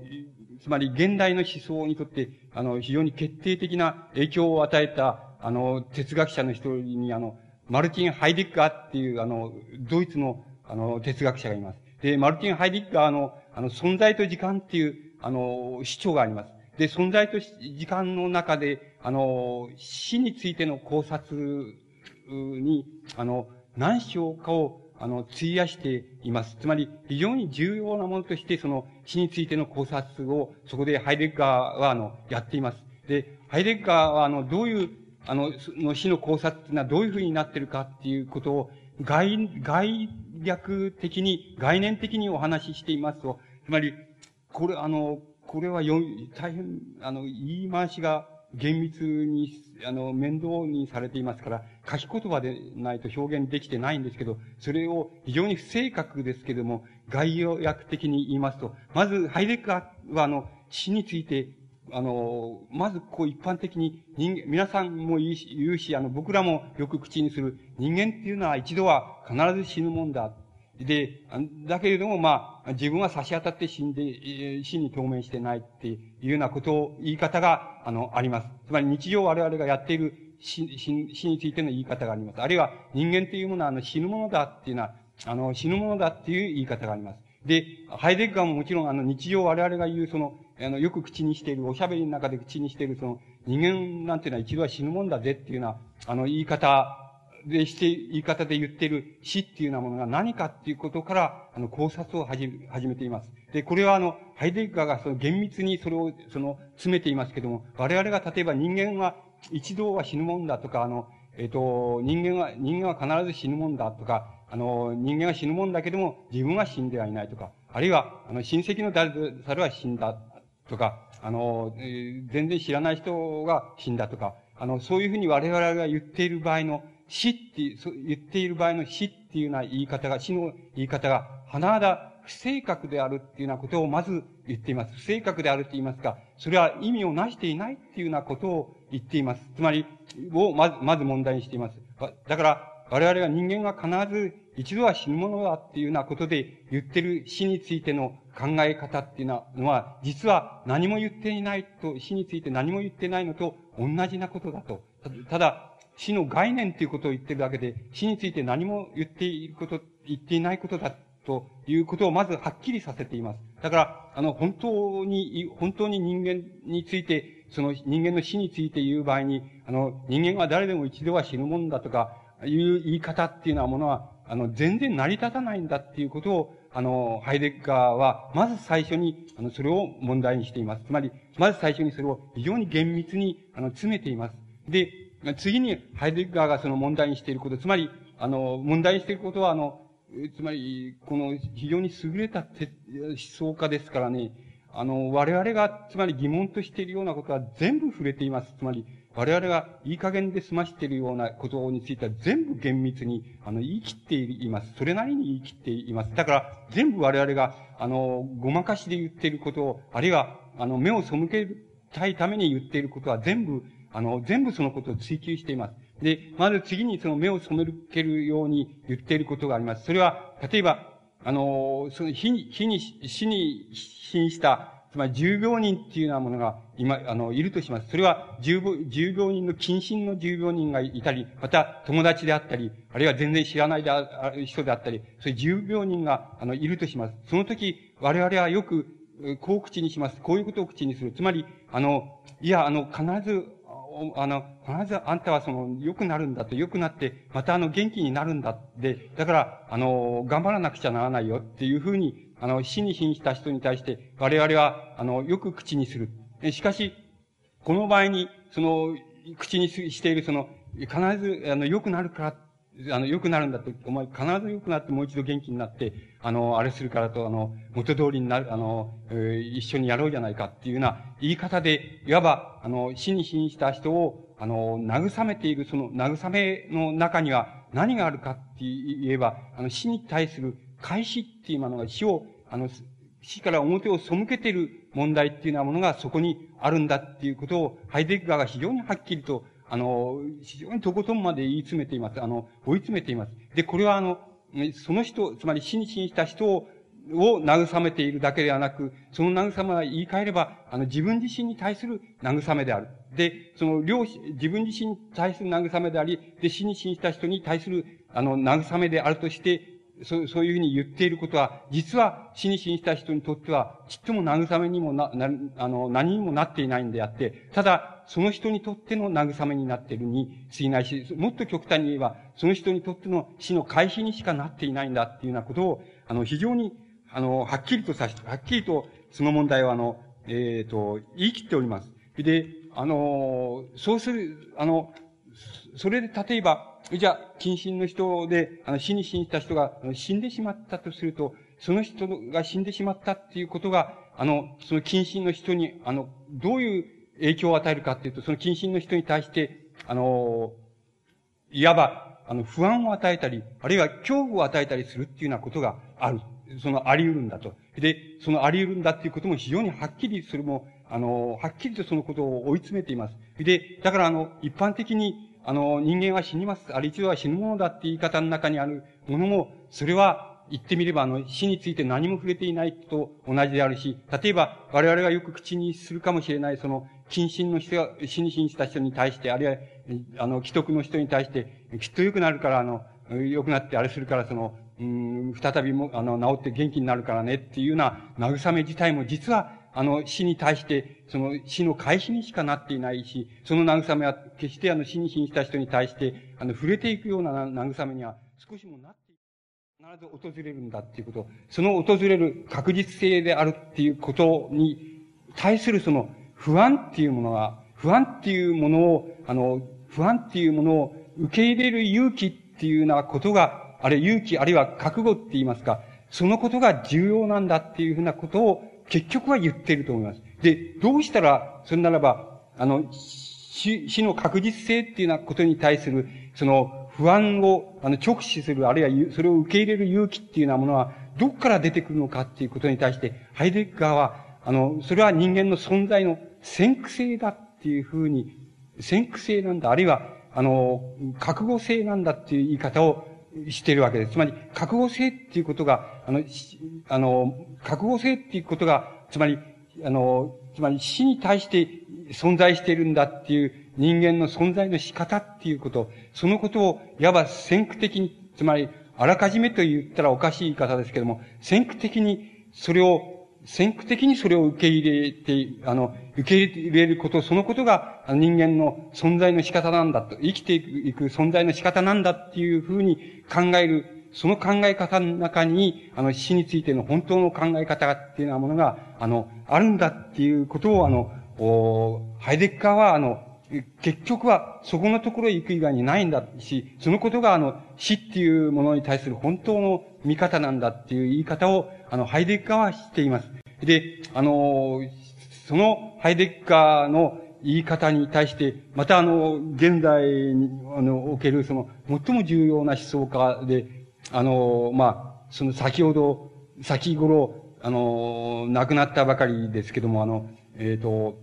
つまり現代の思想にとって、あの、非常に決定的な影響を与えた、あの、哲学者の一人に、あの、マルティン・ハイディッガーっていう、あの、ドイツの、あの、哲学者がいます。で、マルティン・ハイディッガーの、あの、存在と時間っていう、あの、主張があります。で、存在と時間の中で、あの、死についての考察に、あの、何章かを、あの、費やしています。つまり、非常に重要なものとして、その、死についての考察を、そこでハイデッガーは、あの、やっています。で、ハイデッガーは、あの、どういう、あの、その死の考察っていうのはどういうふうになってるかっていうことを、概、概略的に、概念的にお話ししていますと、つまり、これ、あの、これはよ、大変、あの、言い回しが厳密に、あの、面倒にされていますから、書き言葉でないと表現できてないんですけど、それを非常に不正確ですけども、概要訳的に言いますと、まず、ハイデッカーは、あの、死について、あの、まず、こう、一般的に、人間、皆さんも言うし、あの、僕らもよく口にする、人間っていうのは一度は必ず死ぬもんだ。で、だけれども、まあ、自分は差し当たって死んで、死に当面してないっていうようなことを、言い方が、あの、あります。つまり日常我々がやっている死死死についての言い方があります。あるいは人間っていうものは、あの、死ぬものだっていうのは、あの、死ぬものだっていう言い方があります。で、ハイデッガーももちろん、あの、日常我々が言う、その、あの、よく口にしている、おしゃべりの中で口にしている、その、人間なんていうのは一度は死ぬもんだぜっていうような、あの、言い方でして、言い方で言っている死っていうようなものが何かっていうことから、あの、考察を始め、始めています。で、これはあの、ハイデッガーがその厳密にそれを、その、詰めていますけども、我々が例えば人間は一度は死ぬもんだとか、あの、えっ、ー、と、人間は、人間は必ず死ぬもんだとか、あの、人間は死ぬもんだけども、自分は死んではいないとか、あるいは、あの、親戚の誰猿は死んだとか、あの、全然知らない人が死んだとか、あの、そういうふうに我々が言っている場合の死っていう、そう言っている場合の死っていうような言い方が、死の言い方が、甚だ不正確であるっていうようなことをまず言っています。不正確であるって言いますか、それは意味をなしていないっていうようなことを言っています。つまり、をまず、まず問題にしています。だから、我々が人間が必ず一度は死ぬものだっていうようなことで言ってる死についての考え方っていうのは、実は何も言っていないと、死について何も言ってないのと同じなことだと。ただ、死の概念ということを言ってるだけで、死について何も言っていること、言っていないことだということをまずはっきりさせています。だから、あの、本当に、本当に人間について、その人間の死について言う場合に、あの、人間は誰でも一度は死ぬもんだとか、いう言い方っていうようなものは、あの、全然成り立たないんだっていうことを、あの、ハイデッガーは、まず最初に、あの、それを問題にしています。つまり、まず最初にそれを非常に厳密に、あの、詰めています。で、次にハイデッガーがその問題にしていること、つまり、あの、問題にしていることは、あの、つまり、この非常に優れた思想家ですからね、あの、我々が、つまり疑問としているようなことは全部触れています。つまり、我々がいい加減で済ましているようなことについては全部厳密に、あの、言い切っています。それなりに言い切っています。だから、全部我々が、あの、ごまかしで言っていることを、あるいは、あの、目を背けたいために言っていることは全部、あの、全部そのことを追求しています。で、まず次にその目を染めけるように言っていることがあります。それは、例えば、あの、その火に、火に、死に瀕した、つまり重病人っていうようなものが今、あの、いるとします。それは重重病人の近親の重病人がいたり、また友達であったり、あるいは全然知らないであ人であったり、そういう重病人が、あの、いるとします。その時、我々はよく、こう口にします。こういうことを口にする。つまり、あの、いや、あの、必ず、あの、必ずあんたはその、良くなるんだと、良くなって、またあの、元気になるんだで、だから、あの、頑張らなくちゃならないよっていうふうに、あの、死に瀕した人に対して、我々は、あの、よく口にする。しかし、この場合に、その、口にしているその、必ず、あの、良くなるからあの、良くなるんだと、お前必ず良くなってもう一度元気になって、あの、あれするからと、あの、元通りになる、あの、えー、一緒にやろうじゃないかっていうような言い方で、いわば、あの、死に死した人を、あの、慰めている、その、慰めの中には何があるかって言えば、あの、死に対する開始っていうものが死を、あの、死から表を背けている問題っていうようなものがそこにあるんだっていうことを、ハイデッガーが非常にはっきりと、あの、非常にとことんまで言い詰めています。あの、追い詰めています。で、これはあの、その人、つまり死に死にした人を、を慰めているだけではなく、その慰めは言い換えれば、あの、自分自身に対する慰めである。で、その、両、自分自身に対する慰めであり、で、死に死にした人に対する、あの、慰めであるとして、そう、そういうふうに言っていることは、実は死に死にした人にとっては、ちっとも慰めにもな、な、あの、何にもなっていないんであって、ただ、その人にとっての慰めになっているに過ぎないし、もっと極端に言えば、その人にとっての死の回避にしかなっていないんだっていうようなことを、あの、非常に、あの、はっきりとさし、はっきりと、その問題は、あの、えっ、ー、と、言い切っております。で、あの、そうする、あの、それで例えば、じゃあ、近親の人で、あの、死に死にした人が死んでしまったとすると、その人が死んでしまったっていうことが、あの、その近親の人に、あの、どういう影響を与えるかっていうと、その近親の人に対して、あの、いわば、あの、不安を与えたり、あるいは恐怖を与えたりするっていうようなことがある。そのあり得るんだと。で、そのあり得るんだっていうことも非常にはっきりそれも、あの、はっきりとそのことを追い詰めています。で、だからあの、一般的に、あの、人間は死にます。ある一度は死ぬものだって言い方の中にあるものも、それは言ってみれば、あの、死について何も触れていないと同じであるし、例えば、我々がよく口にするかもしれない、その、近親の人が、死に死にした人に対して、あるいは、あの、既得の人に対して、きっと良くなるから、あの、良くなってあれするから、その、うん、再びも、あの、治って元気になるからねっていうような慰め自体も実は、あの、死に対して、その死の開始にしかなっていないし、その慰めは決してあの死に死にした人に対して、あの、触れていくような慰めには少しもなって必ず訪れるんだっていうこと、その訪れる確実性であるっていうことに対するその不安っていうものは、不安っていうものを、あの、不安っていうものを受け入れる勇気っていうようなことが、あれ勇気、あるいは覚悟って言いますか、そのことが重要なんだっていうふうなことを結局は言っていると思います。で、どうしたら、それならば、あの、死、死の確実性っていうようなことに対する、その、不安を、あの、直視する、あるいは、それを受け入れる勇気っていうようなものは、どこから出てくるのかっていうことに対して、ハイデッガーは、あの、それは人間の存在の先駆性だっていうふうに、先駆性なんだ、あるいは、あの、覚悟性なんだっていう言い方をしているわけです。つまり、覚悟性っていうことが、あの、あの、覚悟性っていうことが、つまり、あの、つまり死に対して存在しているんだっていう人間の存在の仕方っていうこと、そのことを、いわば先駆的に、つまり、あらかじめと言ったらおかしい言い方ですけども、先駆的にそれを先駆的にそれを受け入れて、あの、受け入れること、そのことが人間の存在の仕方なんだと、生きていく存在の仕方なんだっていうふうに考える、その考え方の中に、あの、死についての本当の考え方っていうようなものが、あの、あるんだっていうことを、あの、おハイデッカーは、あの、結局はそこのところへ行く以外にないんだし、そのことがあの死っていうものに対する本当の見方なんだっていう言い方をあのハイデッカーは知っています。で、あの、そのハイデッカーの言い方に対して、またあの、現代に、あの、おけるその、最も重要な思想家で、あの、まあ、その先ほど、先頃、あの、亡くなったばかりですけども、あの、えっ、ー、と、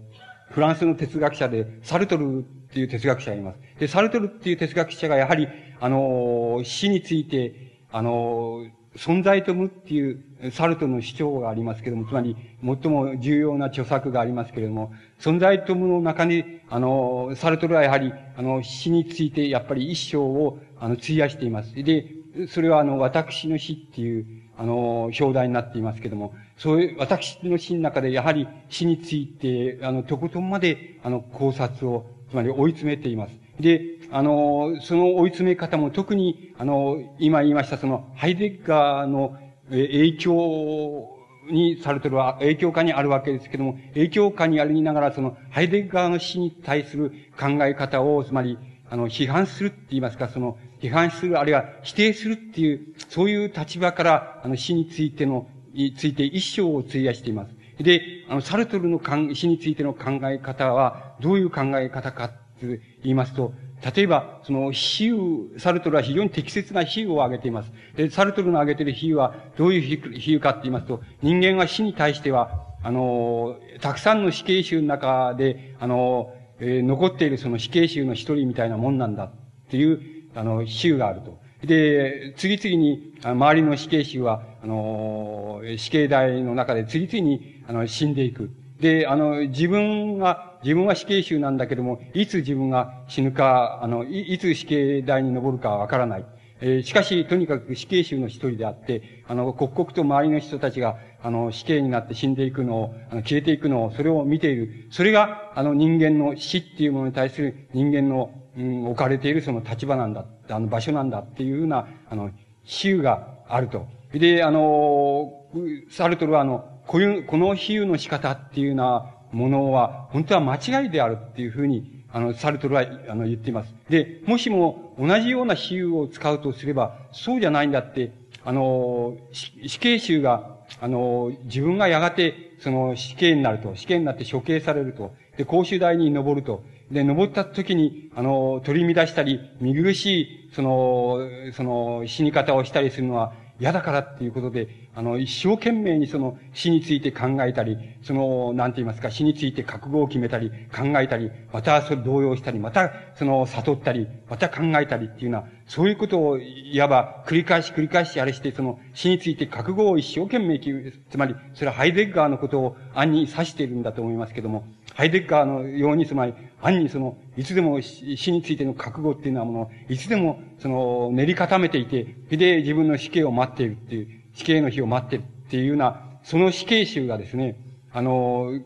フランスの哲学者で、サルトルっていう哲学者がいます。で、サルトルっていう哲学者がやはり、あの、死について、あの、存在と無っていうサルトの主張がありますけれども、つまり最も重要な著作がありますけれども、存在と無の中に、あの、サルトルはやはり、あの、死についてやっぱり一生を、あの、費やしています。で、それはあの、私の死っていう、あの、表題になっていますけれども、そういう、私の死の中でやはり死について、あの、とことんまで、あの、考察を、つまり追い詰めています。で、あの、その追い詰め方も特に、あの、今言いましたその、ハイデッガーの影響にされてる、影響下にあるわけですけども、影響下にありながら、その、ハイデッガーの死に対する考え方を、つまり、あの、批判するって言いますか、その、批判する、あるいは否定するっていう、そういう立場から、あの、死についての、について一生を費やしています。で、あの、サルトルの死についての考え方は、どういう考え方か言いますと、例えば、その比喩、サルトルは非常に適切な比喩を挙げています。で、サルトルの挙げている比喩は、どういう比喩かって言いますと、人間は死に対しては、あの、たくさんの死刑囚の中で、あの、えー、残っているその死刑囚の一人みたいなもんなんだっていう、あの、比喩があると。で、次々に、周りの死刑囚は、あの、死刑台の中で次々に、あの、死んでいく。で、あの、自分が、自分は死刑囚なんだけども、いつ自分が死ぬか、あの、いいつ死刑台に登るかわからない。えー、しかし、とにかく死刑囚の一人であって、あの、刻々と周りの人たちが、あの、死刑になって死んでいくのを、あの消えていくのを、それを見ている。それが、あの、人間の死っていうものに対する人間の、うん、置かれているその立場なんだ、あの、場所なんだっていうような、あの、比喩があると。で、あの、サルトルはあの、こういう、この比喩の仕方っていうようなものは、本当は間違いであるっていうふうに、あの、サルトルは、あの、言っています。で、もしも同じような比喩を使うとすれば、そうじゃないんだって、あの、死刑囚が、あの、自分がやがて、その死刑になると、死刑になって処刑されると、で、公衆台に登ると、で、登った時に、あの、取り乱したり、見苦しい、その、その、死に方をしたりするのは、嫌だからっていうことで、あの、一生懸命にその死について考えたり、その、なんて言いますか、死について覚悟を決めたり、考えたり、またそれ動揺したり、またその悟ったり、また考えたりっていうのは、そういうことを、いわば繰り返し繰り返しあれして、その死について覚悟を一生懸命つまり、それはハイデッガーのことを暗に指しているんだと思いますけども、ハイデッガーのように、つまり、暗にその、いつでも死についての覚悟っていうのはもの、いつでも、その、練り固めていて、で、自分の死刑を待っているっていう、死刑の日を待ってるっていうような、その死刑囚がですね、あの、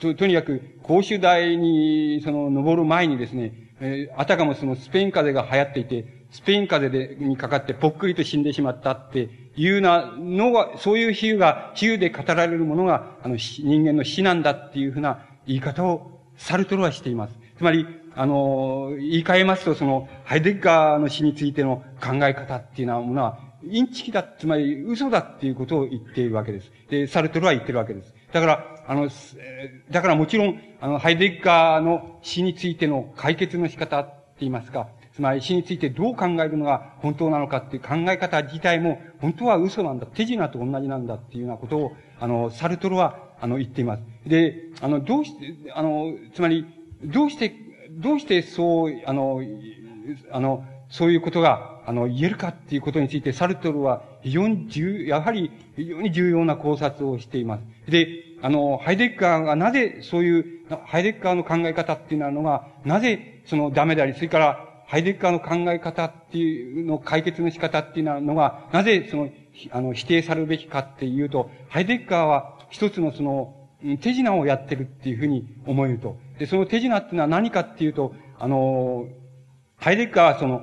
と、とにかく、公衆台に、その、登る前にですね、えー、あたかもそのスペイン風邪が流行っていて、スペイン風邪で、にかかってぽっくりと死んでしまったっていうようなのが、そういう比喩が、比喩で語られるものが、あの、人間の死なんだっていうふうな言い方をサルトルはしています。つまり、あの、言い換えますと、その、ハイデッガーの死についての考え方っていうようなものは、インチキだ、つまり嘘だっていうことを言っているわけです。で、サルトルは言ってるわけです。だから、あの、だからもちろん、あの、ハイデッガーの死についての解決の仕方って言いますか、つまり死についてどう考えるのが本当なのかっていう考え方自体も、本当は嘘なんだ、手品と同じなんだっていうようなことを、あの、サルトルは、あの、言っています。で、あの、どうして、あの、つまり、どうして、どうしてそう、あの、あの、そういうことが、あの、言えるかっていうことについて、サルトルは非常に重、やはり非常に重要な考察をしています。で、あの、ハイデッカーがなぜそういう、ハイデッカーの考え方っていうのが、なぜそのダメであり、それから、ハイデッカーの考え方っていうの、解決の仕方っていうのが、なぜその、あの、否定されるべきかっていうと、ハイデッカーは一つのその、手品をやってるっていうふうに思えると。で、その手品っていうのは何かっていうと、あの、ハイデッカーはその、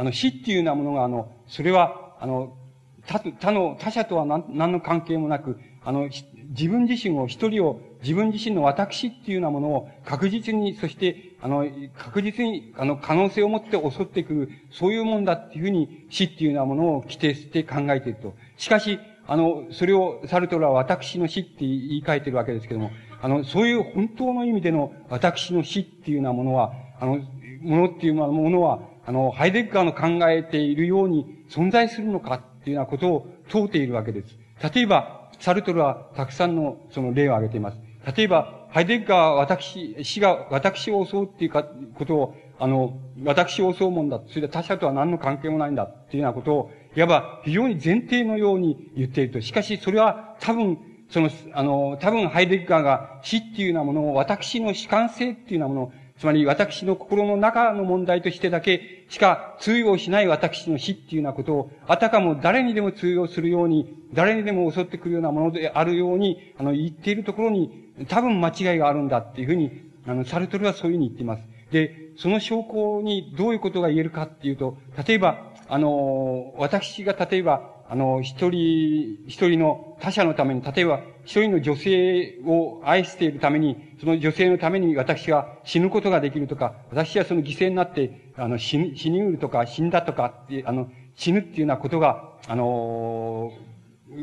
あの、死っていうようなものが、あの、それは、あの、他、他の、他者とは何何の関係もなく、あの、自分自身を、一人を、自分自身の私っていうようなものを確実に、そして、あの、確実に、あの、可能性を持って襲ってくる、そういうもんだっていうふうに死っていうようなものを規定して考えていると。しかし、あの、それをサルトルは私の死って言い換えてるわけですけども、あの、そういう本当の意味での私の死っていうようなものは、あの、ものっていうものは、あの、ハイデッガーの考えているように存在するのかっていうようなことを問うているわけです。例えば、サルトルはたくさんのその例を挙げています。例えば、ハイデッガーは私、死が私を襲うっていうか、ことを、あの、私を襲うもんだ。それで他者とは何の関係もないんだっていうようなことをいわば非常に前提のように言っていると。しかし、それは多分、その、あの、多分ハイデッガーが死っていうようなものを私の主観性っていうようなものを、つまり私の心の中の問題としてだけしか通用しない私の死っていうようなことを、あたかも誰にでも通用するように、誰にでも襲ってくるようなものであるように、あの、言っているところに、多分間違いがあるんだっていうふうに、あの、サルトルはそういうふうに言っています。で、その証拠にどういうことが言えるかっていうと、例えば、あの、私が例えば、あの、一人、一人の他者のために、例えば、一人の女性を愛しているために、その女性のために私が死ぬことができるとか、私はその犠牲になって、あの、死に、死にうるとか、死んだとかって、あの、死ぬっていうようなことが、あの、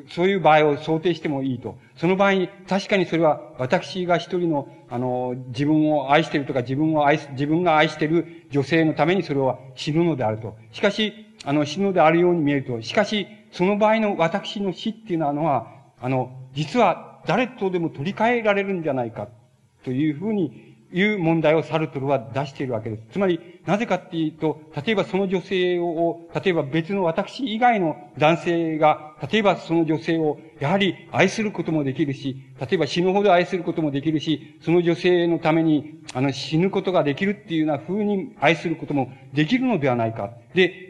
そういう場合を想定してもいいと。その場合に、確かにそれは私が一人のあの、自分を愛しているとか、自分を愛す、自分が愛している女性のためにそれは死ぬのであると。しかし、あの、死ぬのであるように見えると。しかし、その場合の私の死っていうのは、あの、実は誰とでも取り替えられるんじゃないか、というふうにいう問題をサルトルは出しているわけです。つまり、なぜかっていうと、例えばその女性を、例えば別の私以外の男性が、例えばその女性を、やはり愛することもできるし、例えば死ぬほど愛することもできるし、その女性のために、あの、死ぬことができるっていうような風に愛することもできるのではないか。で、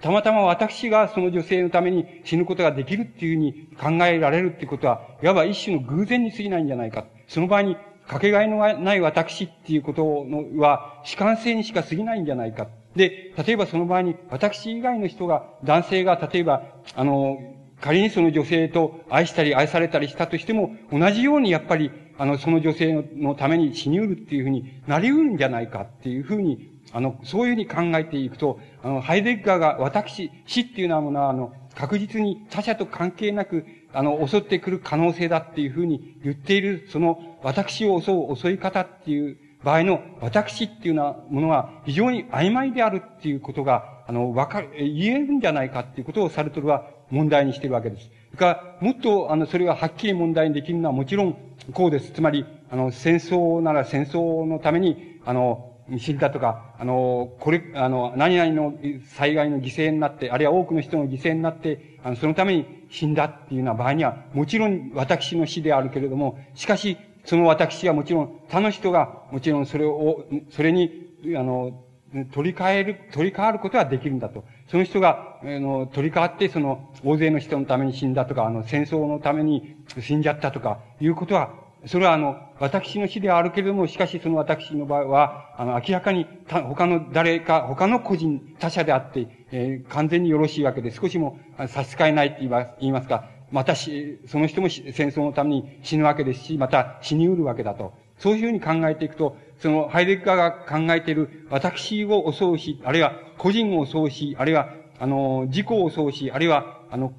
たまたま私がその女性のために死ぬことができるっていうふうに考えられるってことは、いわば一種の偶然に過ぎないんじゃないか。その場合にかけがえのない私っていうことのは、主観性にしか過ぎないんじゃないか。で、例えばその場合に、私以外の人が、男性が、例えば、あの、仮にその女性と愛したり愛されたりしたとしても、同じようにやっぱり、あの、その女性のために死にうるっていうふうになりうるんじゃないかっていうふうに、あの、そういうふうに考えていくと、あの、ハイデッガーが私、死っていうようなものは、あの、確実に他者と関係なく、あの、襲ってくる可能性だっていうふうに言っている、その、私を襲う襲い方っていう場合の私っていうようなものは非常に曖昧であるっていうことが、あの、わかる、言えるんじゃないかっていうことをサルトルは問題にしているわけです。それから、もっと、あの、それがはっきり問題にできるのはもちろん、こうです。つまり、あの、戦争なら戦争のために、あの、死んだとか、あの、これ、あの、何々の災害の犠牲になって、あるいは多くの人の犠牲になって、あの、そのために死んだっていうような場合には、もちろん私の死であるけれども、しかし、その私はもちろん他の人が、もちろんそれを、それに、あの、取り替える、取り替わることはできるんだと。その人が、あの、取り替わって、その、大勢の人のために死んだとか、あの、戦争のために死んじゃったとか、いうことは、それはあの、私の死であるけれども、しかしその私の場合は、あの、明らかに、他の誰か、他の個人、他者であって、えー、完全によろしいわけで、少しも差し支えないって言います、か、またし、その人も戦争のために死ぬわけですし、また死にうるわけだと。そういうふうに考えていくと、そのハイデッカーが考えている私を襲うし、あるいは個人を襲うし、あるいは、あの、自己を襲うし、あるいは、あの、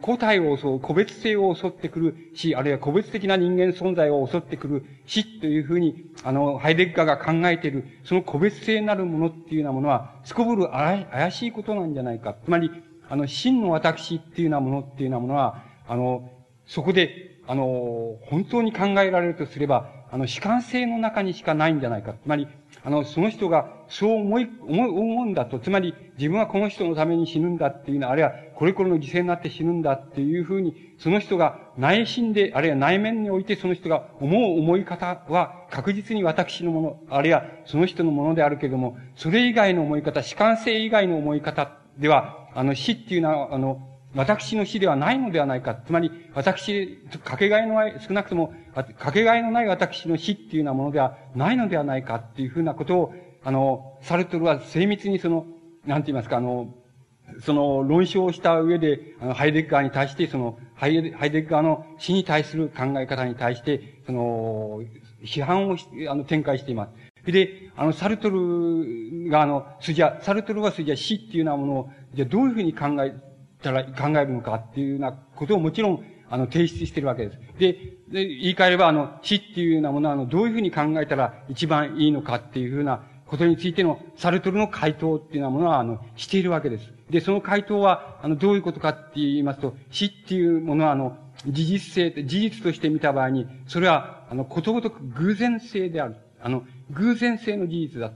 個体を襲う、個別性を襲ってくるし、あるいは個別的な人間存在を襲ってくるし、というふうに、あの、ハイデッカーが考えている、その個別性なるものっていうようなものは、すこぶる怪しいことなんじゃないか。つまり、あの、真の私っていうようなものっていうようなものは、あの、そこで、あの、本当に考えられるとすれば、あの、主観性の中にしかないんじゃないか。つまり、あの、その人がそう思い、思思うんだと、つまり自分はこの人のために死ぬんだっていうのは、あるいはこれこれの犠牲になって死ぬんだっていうふうに、その人が内心で、あるいは内面においてその人が思う思い方は確実に私のもの、あるいはその人のものであるけれども、それ以外の思い方、主観性以外の思い方では、あの死っていうのは、あの、私の死ではないのではないか。つまり、私、かけがえのない、少なくとも、かけがえのない私の死っていうようなものではないのではないかっていうふうなことを、あの、サルトルは精密にその、なんて言いますか、あの、その論証をした上で、あの、ハイデッガーに対して、その、ハイデッガーの死に対する考え方に対して、その、批判をあの、展開しています。で、あの、サルトルが、あの、スジャ、サルトルはスジャ死っていうようなものを、じゃどういうふうに考えたら、考えるのかっていうようなことをもちろん、あの、提出しているわけです。で、で言い換えれば、あの、死っていうようなものは、あの、どういうふうに考えたら一番いいのかっていうふうなことについての、サルトルの回答っていうようなものは、あの、しているわけです。で、その回答は、あの、どういうことかって言いますと、死っていうものは、あの、事実性、事実として見た場合に、それは、あの、ことごとく偶然性である。あの、偶然性の事実だ。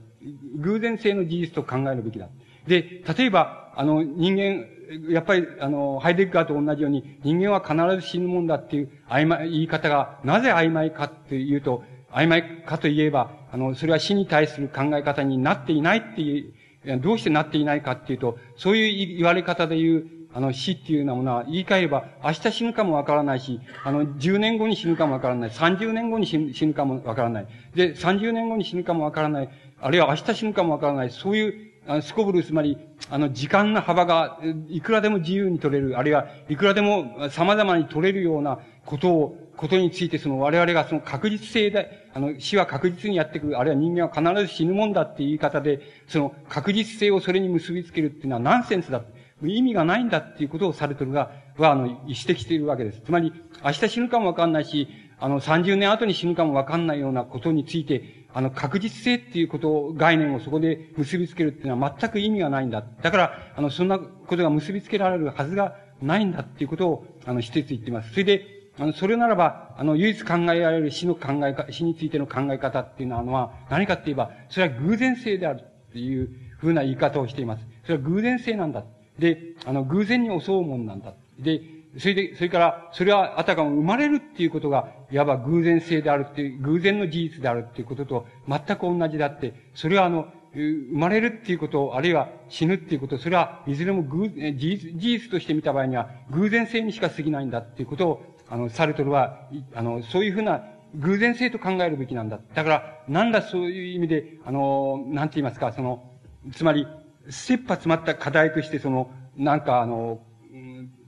偶然性の事実と考えるべきだ。で、例えば、あの、人間、やっぱり、あの、ハイデッガーと同じように、人間は必ず死ぬもんだっていう曖昧、言い方が、なぜ曖昧かっていうと、曖昧かといえば、あの、それは死に対する考え方になっていないっていう、どうしてなっていないかっていうと、そういう言われ方で言う、あの、死っていうようなものは、言い換えれば、明日死ぬかもわからないし、あの、10年後に死ぬかもわからない。30年後に死ぬかもわからない。で、30年後に死ぬかもわからない。あるいは明日死ぬかもわからない。そういう、すこぶる、つまり、あの、時間の幅が、いくらでも自由に取れる、あるいは、いくらでも様々に取れるようなことを、ことについて、その我々がその確実性で、あの、死は確実にやってくる、あるいは人間は必ず死ぬもんだっていう言い方で、その確実性をそれに結びつけるっていうのはナンセンスだ。意味がないんだっていうことをサルトルが、は、あの、指摘しているわけです。つまり、明日死ぬかもわかんないし、あの、30年後に死ぬかもわかんないようなことについて、あの、確実性っていうことを、概念をそこで結びつけるっていうのは全く意味がないんだ。だから、あの、そんなことが結びつけられるはずがないんだっていうことを、あの、一つ言ってます。それで、あの、それならば、あの、唯一考えられる死の考えか、死についての考え方っていうのは、何かって言えば、それは偶然性であるっていうふうな言い方をしています。それは偶然性なんだ。で、あの、偶然に襲うもんなんだ。で、それで、それから、それはあたかも生まれるっていうことが、いわば偶然性であるっていう、偶然の事実であるっていうことと全く同じであって、それはあの、生まれるっていうこと、あるいは死ぬっていうこと、それはいずれも偶、事実、事実として見た場合には偶然性にしか過ぎないんだっていうことを、あの、サルトルは、あの、そういうふうな偶然性と考えるべきなんだ。だから、なんだそういう意味で、あの、なんて言いますか、その、つまり、切羽詰まった課題として、その、なんかあの、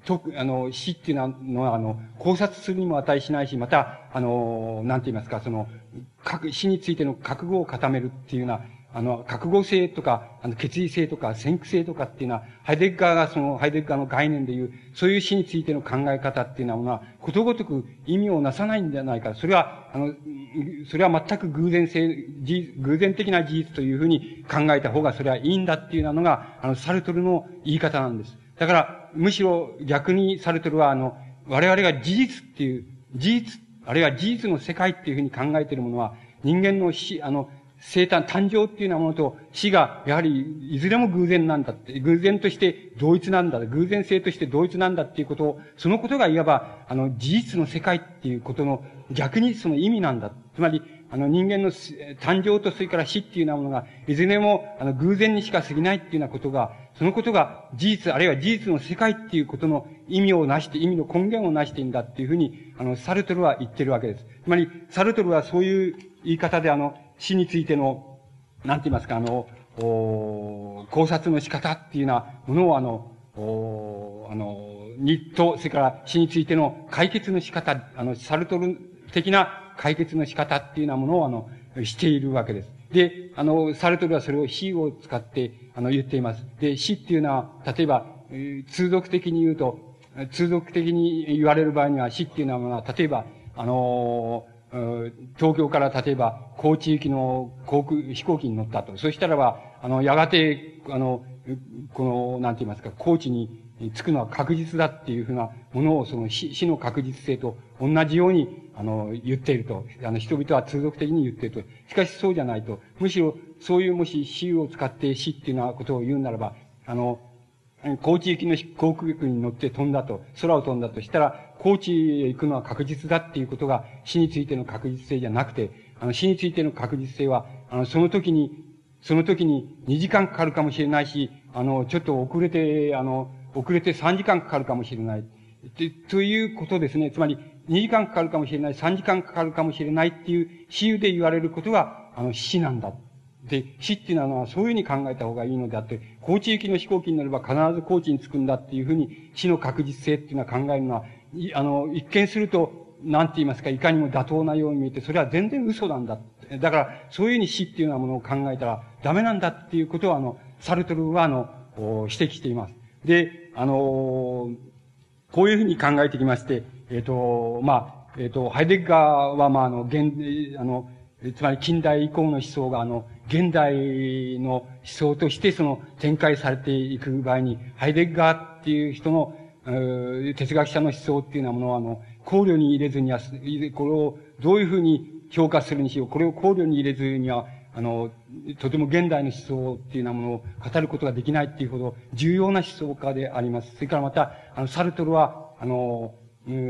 と、あの、死っていうのは、あの、考察するにも値しないし、また、あの、なんて言いますか、その、死についての覚悟を固めるっていうような、あの、覚悟性とか、あの、決意性とか、先駆性とかっていうのは、ハイデッガーがその、ハイデッガーの概念でいう、そういう死についての考え方っていうのは、ことごとく意味をなさないんじゃないか。それは、あの、それは全く偶然性、偶然的な事実というふうに考えた方がそれはいいんだっていうのが、あの、サルトルの言い方なんです。だから、むしろ逆にサルトルは、あの、我々が事実っていう、事実、あるいは事実の世界っていうふうに考えているものは、人間の死、あの、生誕、誕生っていうようなものと死が、やはり、いずれも偶然なんだって、偶然として同一なんだ、偶然性として同一なんだっていうことを、そのことがいわば、あの、事実の世界っていうことの逆にその意味なんだ。つまり、あの人間の誕生とそれから死っていうようなものが、いずれも、あの、偶然にしか過ぎないっていうようなことが、そのことが事実、あるいは事実の世界っていうことの意味をなして、意味の根源をなしているんだっていうふうに、あの、サルトルは言ってるわけです。つまり、サルトルはそういう言い方で、あの、死についての、なんて言いますか、あの、考察の仕方っていうようなものを、あの、あの、にと、それから死についての解決の仕方、あの、サルトル的な解決の仕方っていうようなものを、あの、しているわけです。で、あの、サルトルはそれを死を使って、あの、言っています。で、死っていうのは、例えば、通俗的に言うと、通俗的に言われる場合には死っていうのは、例えば、あの東京から例えば、高知行きの航空、飛行機に乗ったと。そしたらば、あの、やがて、あの、この、なんて言いますか、高知に着くのは確実だっていうふうなものを、その死死の確実性と同じように、あの、言っていると。あの、人々は通俗的に言っていると。しかしそうじゃないと。むしろ、そういうもし死を使って死っていうようなことを言うならば、あの、高知行きの航空機に乗って飛んだと、空を飛んだとしたら、高知へ行くのは確実だっていうことが死についての確実性じゃなくて、あの死についての確実性は、あの、その時に、その時に2時間かかるかもしれないし、あの、ちょっと遅れて、あの、遅れて3時間かかるかもしれない。ということですね。つまり、2時間かかるかもしれない、3時間かかるかもしれないっていう比喩で言われることが、あの、死なんだ。で、死っていうのはそういうふうに考えた方がいいのであって、高知行きの飛行機に乗れば必ず高知に着くんだっていうふうに死の確実性っていうのは考えるのは、あの、一見すると、なんて言いますか、いかにも妥当なように見えて、それは全然嘘なんだ。だから、そういうふうに死っていうようなものを考えたらダメなんだっていうことを、あの、サルトルは、あの、指摘しています。で、あの、こういうふうに考えてきまして、えっ、ー、と、まあ、えっ、ー、と、ハイデッガーは、まあ、あの、現、あの、つまり近代以降の思想が、あの、現代の思想としてその展開されていく場合に、ハイデッガーっていう人の、哲学者の思想っていうようなものは、あの、考慮に入れずには、これをどういうふうに評価するにしよう、これを考慮に入れずには、あの、とても現代の思想っていうようなものを語ることができないっていうほど重要な思想家であります。それからまた、あの、サルトルは、あの、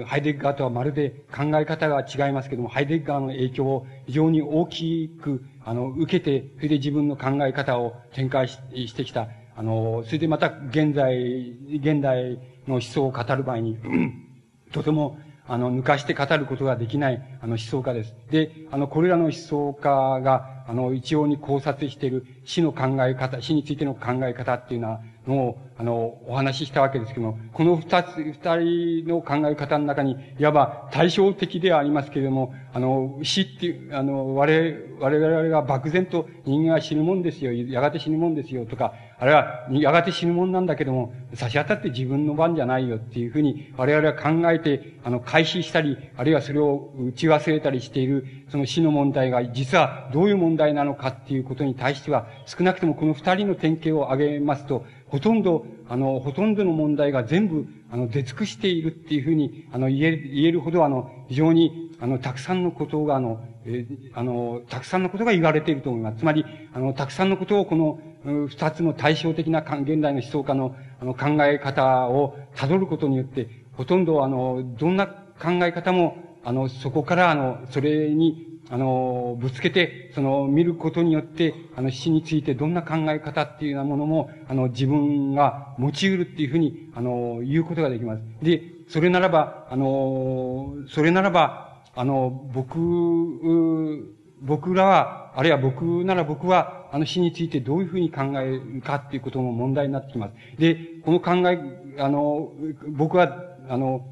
ハイデッガーとはまるで考え方が違いますけども、ハイデッガーの影響を非常に大きく、あの、受けて、それで自分の考え方を展開ししてきた。あの、それでまた現在、現代の思想を語る場合に、とても、あの、抜かして語ることができない、あの、思想家です。で、あの、これらの思想家が、あの、一応に考察している死の考え方、死についての考え方っていうのを、あの、お話ししたわけですけども、この二つ、二人の考え方の中に、いわば対照的ではありますけれども、あの、死っていう、あの、我々、我々が漠然と人間は死ぬもんですよ、やがて死ぬもんですよとか、あれは、やがて死ぬもんなんだけども、差し当たって自分の番じゃないよっていうふうに、我々は考えて、あの、開始したり、あるいはそれを打ち忘れたりしている、その死の問題が、実はどういう問題なのかっていうことに対しては、少なくともこの二人の典型を挙げますと、ほとんど、あの、ほとんどの問題が全部、あの、出尽くしているっていうふうに、あの、言える、言えるほど、あの、非常に、あの、たくさんのことが、あの、えあの、たくさんのことが言われていると思います。つまり、あの、たくさんのことをこの、二つの対照的な現代の思想家のあの考え方を辿ることによって、ほとんどあの、どんな考え方も、あの、そこからあの、それに、あの、ぶつけて、その、見ることによって、あの、死についてどんな考え方っていうようなものも、あの、自分が持ち得るっていうふうに、あの、言うことができます。で、それならば、あの、それならば、あの、僕、僕らは、あるいは僕なら僕は、あの死についてどういうふうに考えるかっていうことも問題になってきます。で、この考え、あの、僕は、あの、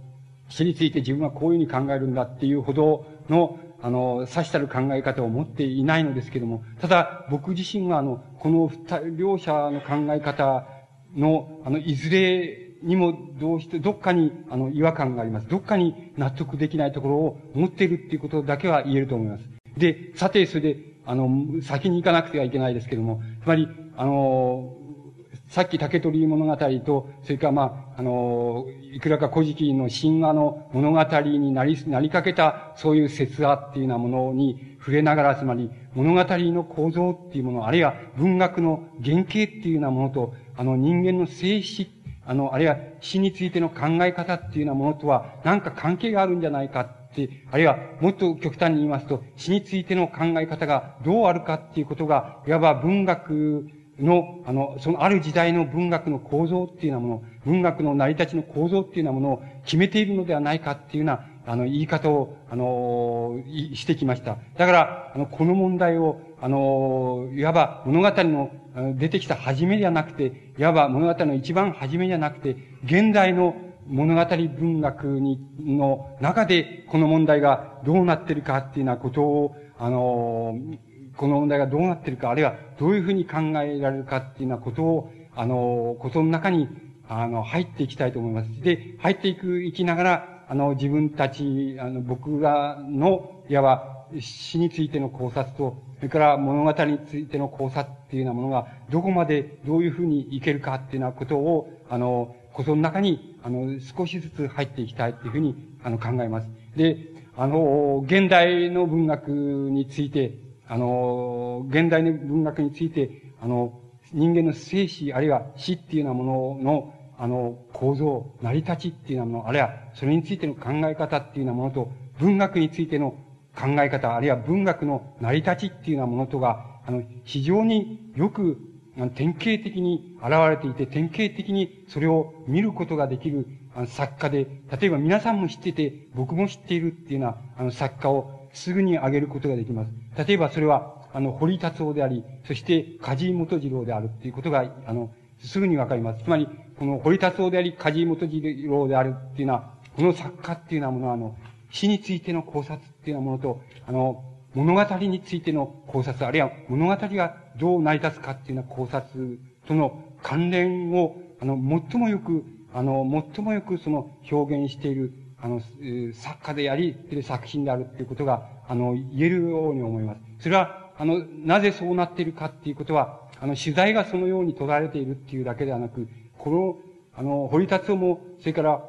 死について自分はこういうふうに考えるんだっていうほどの、あの、差したる考え方を持っていないのですけども、ただ、僕自身は、あの、この二、両者の考え方の、あの、いずれにもどうして、どっかに、あの、違和感があります。どっかに納得できないところを持っているっていうことだけは言えると思います。で、さて、それで、あの、先に行かなくてはいけないですけども、つまり、あの、さっき竹取物語と、それからまあ、あの、いくらか古事記の神話の物語になり、なりかけた、そういう説話っていうようなものに触れながら、つまり、物語の構造っていうもの、あるいは文学の原型っていうようなものと、あの、人間の静止、あの、あるいは死についての考え方っていうようなものとは、何か関係があるんじゃないかって、あるいはもっと極端に言いますと、死についての考え方がどうあるかっていうことが、いわば文学の、あの、そのある時代の文学の構造っていうようなもの、文学の成り立ちの構造っていうようなものを決めているのではないかっていうような、あの、言い方を、あの、してきました。だから、あの、この問題を、あの、いわば物語の出てきた初めではなくて、いわば物語の一番初めじゃなくて、現代の物語文学に、の中で、この問題がどうなってるかっていうようなことを、あの、この問題がどうなってるか、あるいはどういうふうに考えられるかっていうようなことを、あの、ことの中に、あの、入っていきたいと思います。で、入っていく、いきながら、あの、自分たち、あの、僕らの、いわば、死についての考察と、それから物語についての考察っていうようなものが、どこまでどういうふうにいけるかっていうようなことを、あの、ことの中に、あの、少しずつ入っていきたいっていうふうに、あの、考えます。で、あの、現代の文学について、あの、現代の文学について、あの、人間の生死、あるいは死っていうようなものの、あの、構造、成り立ちっていうようなもの、あるいはそれについての考え方っていうようなものと、文学についての考え方、あるいは文学の成り立ちっていうようなものとが、あの、非常によく典型的に現れていて、典型的にそれを見ることができる作家で、例えば皆さんも知ってて、僕も知っているっていうようなあの作家をすぐに挙げることができます。例えばそれは、あの、堀達夫であり、そして梶井元次郎であるっていうことが、あの、すぐにわかります。つまり、この堀達夫であり、梶井元次郎であるっていうのは、この作家っていうようなものは、あの、死についての考察っていうようなものと、あの、物語についての考察、あるいは物語がどう成り立つかっていうような考察との関連を、あの、最もよく、あの、最もよくその表現している、あの、作家であり、作品であるっていうことが、あの、言えるように思います。それは、あの、なぜそうなっているかっていうことは、あの、取材がそのように取られているっていうだけではなく、この、あの、堀達夫も、それから、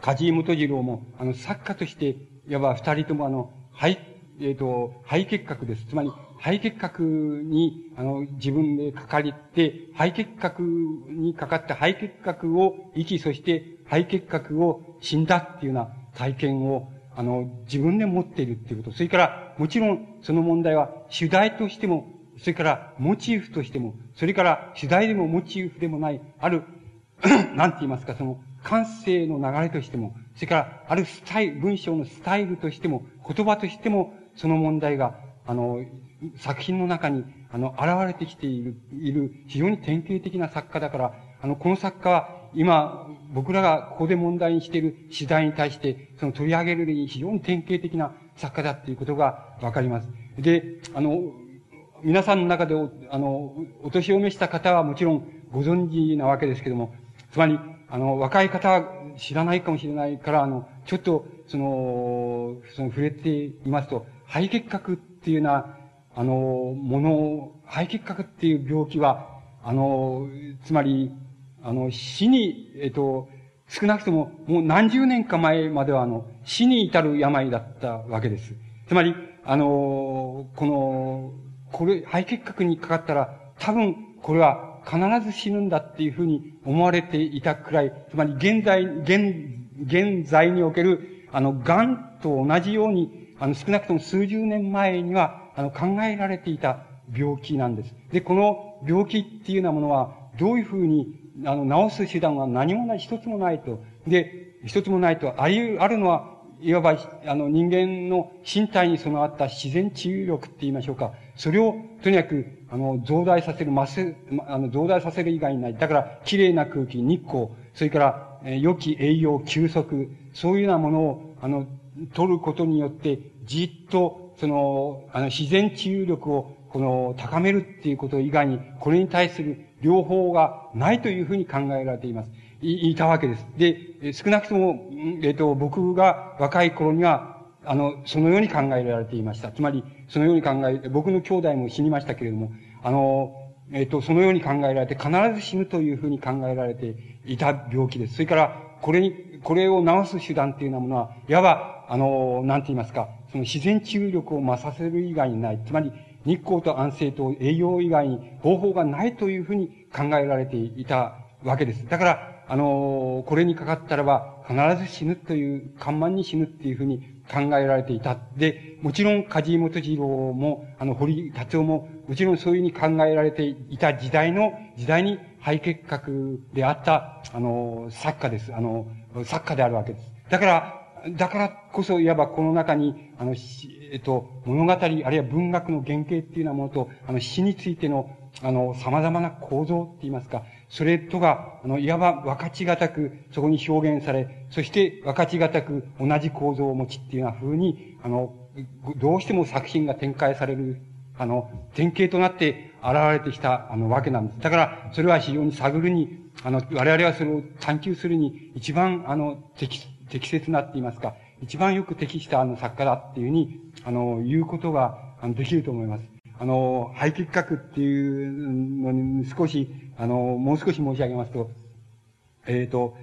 梶井元次郎も、あの、作家として、いわば二人ともあの、はい、えっ、ー、と、肺結核です。つまり、肺結核に、あの、自分でかかりて、肺結核にかかって肺結核を生き、そして肺結核を死んだっていうような体験を、あの、自分で持っているっていうこと。それから、もちろん、その問題は、主題としても、それから、モチーフとしても、それから、主題でもモチーフでもない、ある、なんて言いますか、その、感性の流れとしても、それから、あるスタイル、文章のスタイルとしても、言葉としても、その問題が、あの、作品の中に、あの、現れてきている、いる、非常に典型的な作家だから、あの、この作家は、今、僕らがここで問題にしている次第に対して、その取り上げるに非常に典型的な作家だっていうことがわかります。で、あの、皆さんの中で、あの、お年を召した方はもちろんご存知なわけですけども、つまり、あの、若い方は知らないかもしれないから、あの、ちょっと、その、その触れていますと、肺結核っていうような、あの、もの、肺結核っていう病気は、あの、つまり、あの、死に、えっと、少なくとも、もう何十年か前までは、あの、死に至る病だったわけです。つまり、あの、この、これ、肺結核にかかったら、多分、これは必ず死ぬんだっていうふうに思われていたくらい、つまり現在、現、現在における、あの、癌と同じように、あの、少なくとも数十年前には、あの、考えられていた病気なんです。で、この病気っていうようなものは、どういうふうに、あの、治す手段は何もない、一つもないと。で、一つもないと。あり、あるのは、いわば、あの、人間の身体に備わった自然治癒力って言いましょうか。それを、とにかく、あの、増大させる、増す、あの、増大させる以外にない。だから、綺麗な空気、日光、それから、え良き栄養、休息、そういうようなものを、あの、取ることによって、じっと、その、あの、自然治癒力を、この、高めるっていうこと以外に、これに対する両方がないというふうに考えられています。い、いたわけです。で、少なくとも、えっ、と、僕が若い頃には、あの、そのように考えられていました。つまり、そのように考え、僕の兄弟も死にましたけれども、あの、えっ、と、そのように考えられて、必ず死ぬというふうに考えられていた病気です。それから、これに、これを治す手段っていうようなものは、いわば、あの、なんて言いますか、その自然治癒力を増させる以外にない。つまり、日光と安静と栄養以外に方法がないというふうに考えられていたわけです。だから、あの、これにかかったらば、必ず死ぬという、看板に死ぬっていうふうに考えられていた。で、もちろん、梶本次郎も、あの、堀達夫も、もちろんそういうふうに考えられていた時代の、時代に肺結核であった、あの、作家です。あの、作家であるわけです。だから、だからこそ、いわばこの中に、あの、えっと、物語、あるいは文学の原型っていうようなものと、あの、詩についての、あの、様々な構造って言いますか、それとが、あの、いわば分かちがたく、そこに表現され、そして分かちがたく同じ構造を持ちっていうような風に、あの、どうしても作品が展開される、あの、典型となって現れてきた、あの、わけなんです。だから、それは非常に探るに、あの、我々はそれを探求するに、一番、あの、適、適切なって言いますか、一番よく適したあの作家だっていうふうに、あの、言うことが、あの、できると思います。あの、肺結核っていうのに少し、あの、もう少し申し上げますと、えっ、ー、と、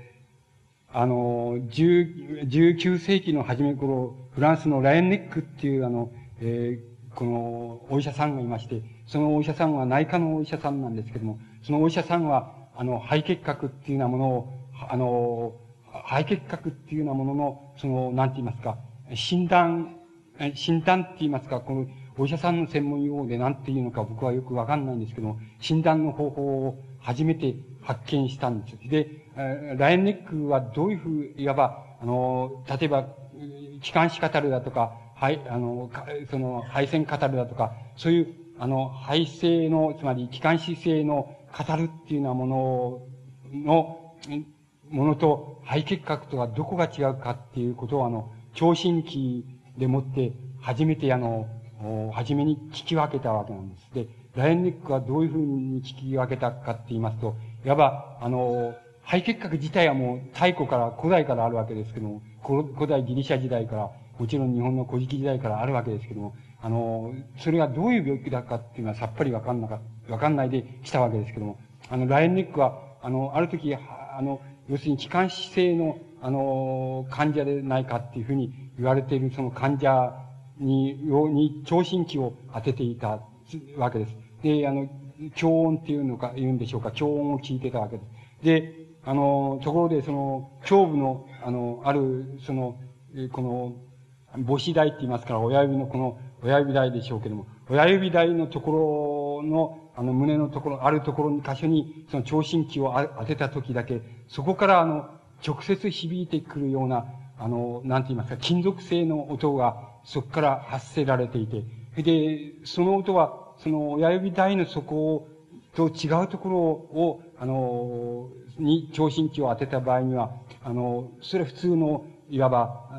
あの、19世紀の初め頃、フランスのラインネックっていうあの、えー、このお医者さんがいまして、そのお医者さんは内科のお医者さんなんですけども、そのお医者さんは、あの、肺結核っていうようなものを、あの、肺結核っていうようなものの、その、なんて言いますか、診断、診断って言いますか、この、お医者さんの専門用語で何て言うのか僕はよくわかんないんですけど、診断の方法を初めて発見したんです。で、ラインネックはどういうふう、いわば、あの、例えば、気管支カタルだとか、はい、あの、その、配線カタルだとか、そういう、あの、肺性の、つまり気管支性のカタルっていうようなものの、ものと肺結核とはどこが違うかっていうことを、あの、聴診器でもって初めてあの、初めに聞き分けたわけなんです。で、ラインネックはどういうふうに聞き分けたかって言いますと、いわば、あの、肺結核自体はもう太古から古代からあるわけですけども、古代ギリシャ時代から、もちろん日本の古事記時代からあるわけですけども、あの、それがどういう病気だかっていうのはさっぱりわかんなかわかんないで来たわけですけども、あの、ラインネックは、あの、ある時、あの、要するに気管支性の、あの、患者でないかっていうふうに言われているその患者に、に聴診器を当てていたわけです。で、あの、強音っていうのか、言うんでしょうか、強音を聞いてたわけです。で、あの、ところで、その、胸部の、あの、ある、その、この、母子台って言いますから、親指のこの、親指台でしょうけども、親指台のところの、あの、胸のところ、あるところに、箇所に、その聴診器を当てた時だけ、そこから、あの、直接響いてくるような、あの、なんて言いますか、金属製の音が、そこから発せられていて、で、その音は、その親指台の底をと違うところを、あの、に聴診器を当てた場合には、あの、それ普通の、いわば、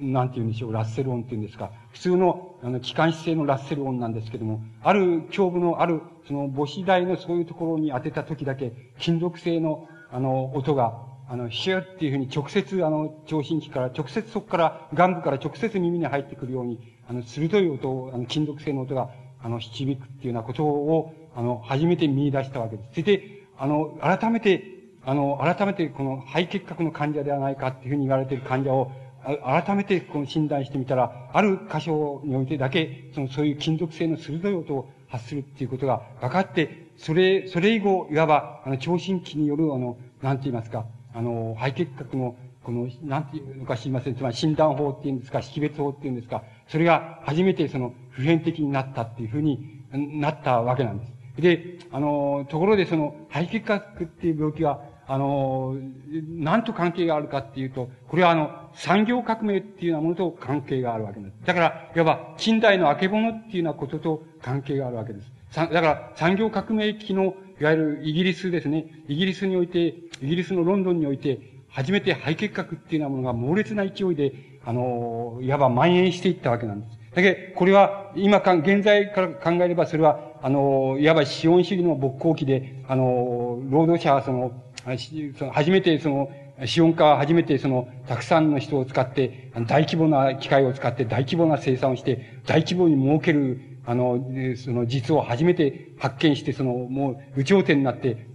なんて言うんでしょう、ラッセル音っていうんですか。普通の、あの、機関指性のラッセル音なんですけども、ある胸部のある、その母子台のそういうところに当てた時だけ、金属製の、あの、音が、あの、シューっていうふうに直接、あの、聴診器から、直接そこから、眼部から直接耳に入ってくるように、あの、鋭い音を、あの、金属製の音が、あの、響くっていうようなことを、あの、初めて見出したわけです。それで、あの、改めて、あの、改めてこの肺結核の患者ではないかっていうふうに言われている患者を、改めてこの診断してみたら、ある箇所においてだけ、その、そういう金属製の鋭い音を発するっていうことが分かって、それ、それ以後、いわば、あの、聴診器による、あの、なんて言いますか、あの、肺結核の、この、なんていうのか知りません。つまり診断法っていうんですか、識別法っていうんですか、それが初めてその、普遍的になったっていうふうになったわけなんです。で、あの、ところでその、肺結核っていう病気は、あの、何と関係があるかっていうと、これはあの、産業革命っていうようなものと関係があるわけです。だから、いわば、近代の明け物っていうようなことと関係があるわけです。だから、産業革命期の、いわゆるイギリスですね。イギリスにおいて、イギリスのロンドンにおいて、初めて肺結核っていうようなものが猛烈な勢いで、あの、いわば蔓延していったわけなんです。だけど、これは、今か、現在から考えれば、それは、あの、いわば資本主義の勃興期で、あの、労働者はその、初めてその、資本家は初めてその、たくさんの人を使って、大規模な機械を使って大規模な生産をして、大規模に儲ける、あの、その実を初めて発見して、その、もう、有頂天になって、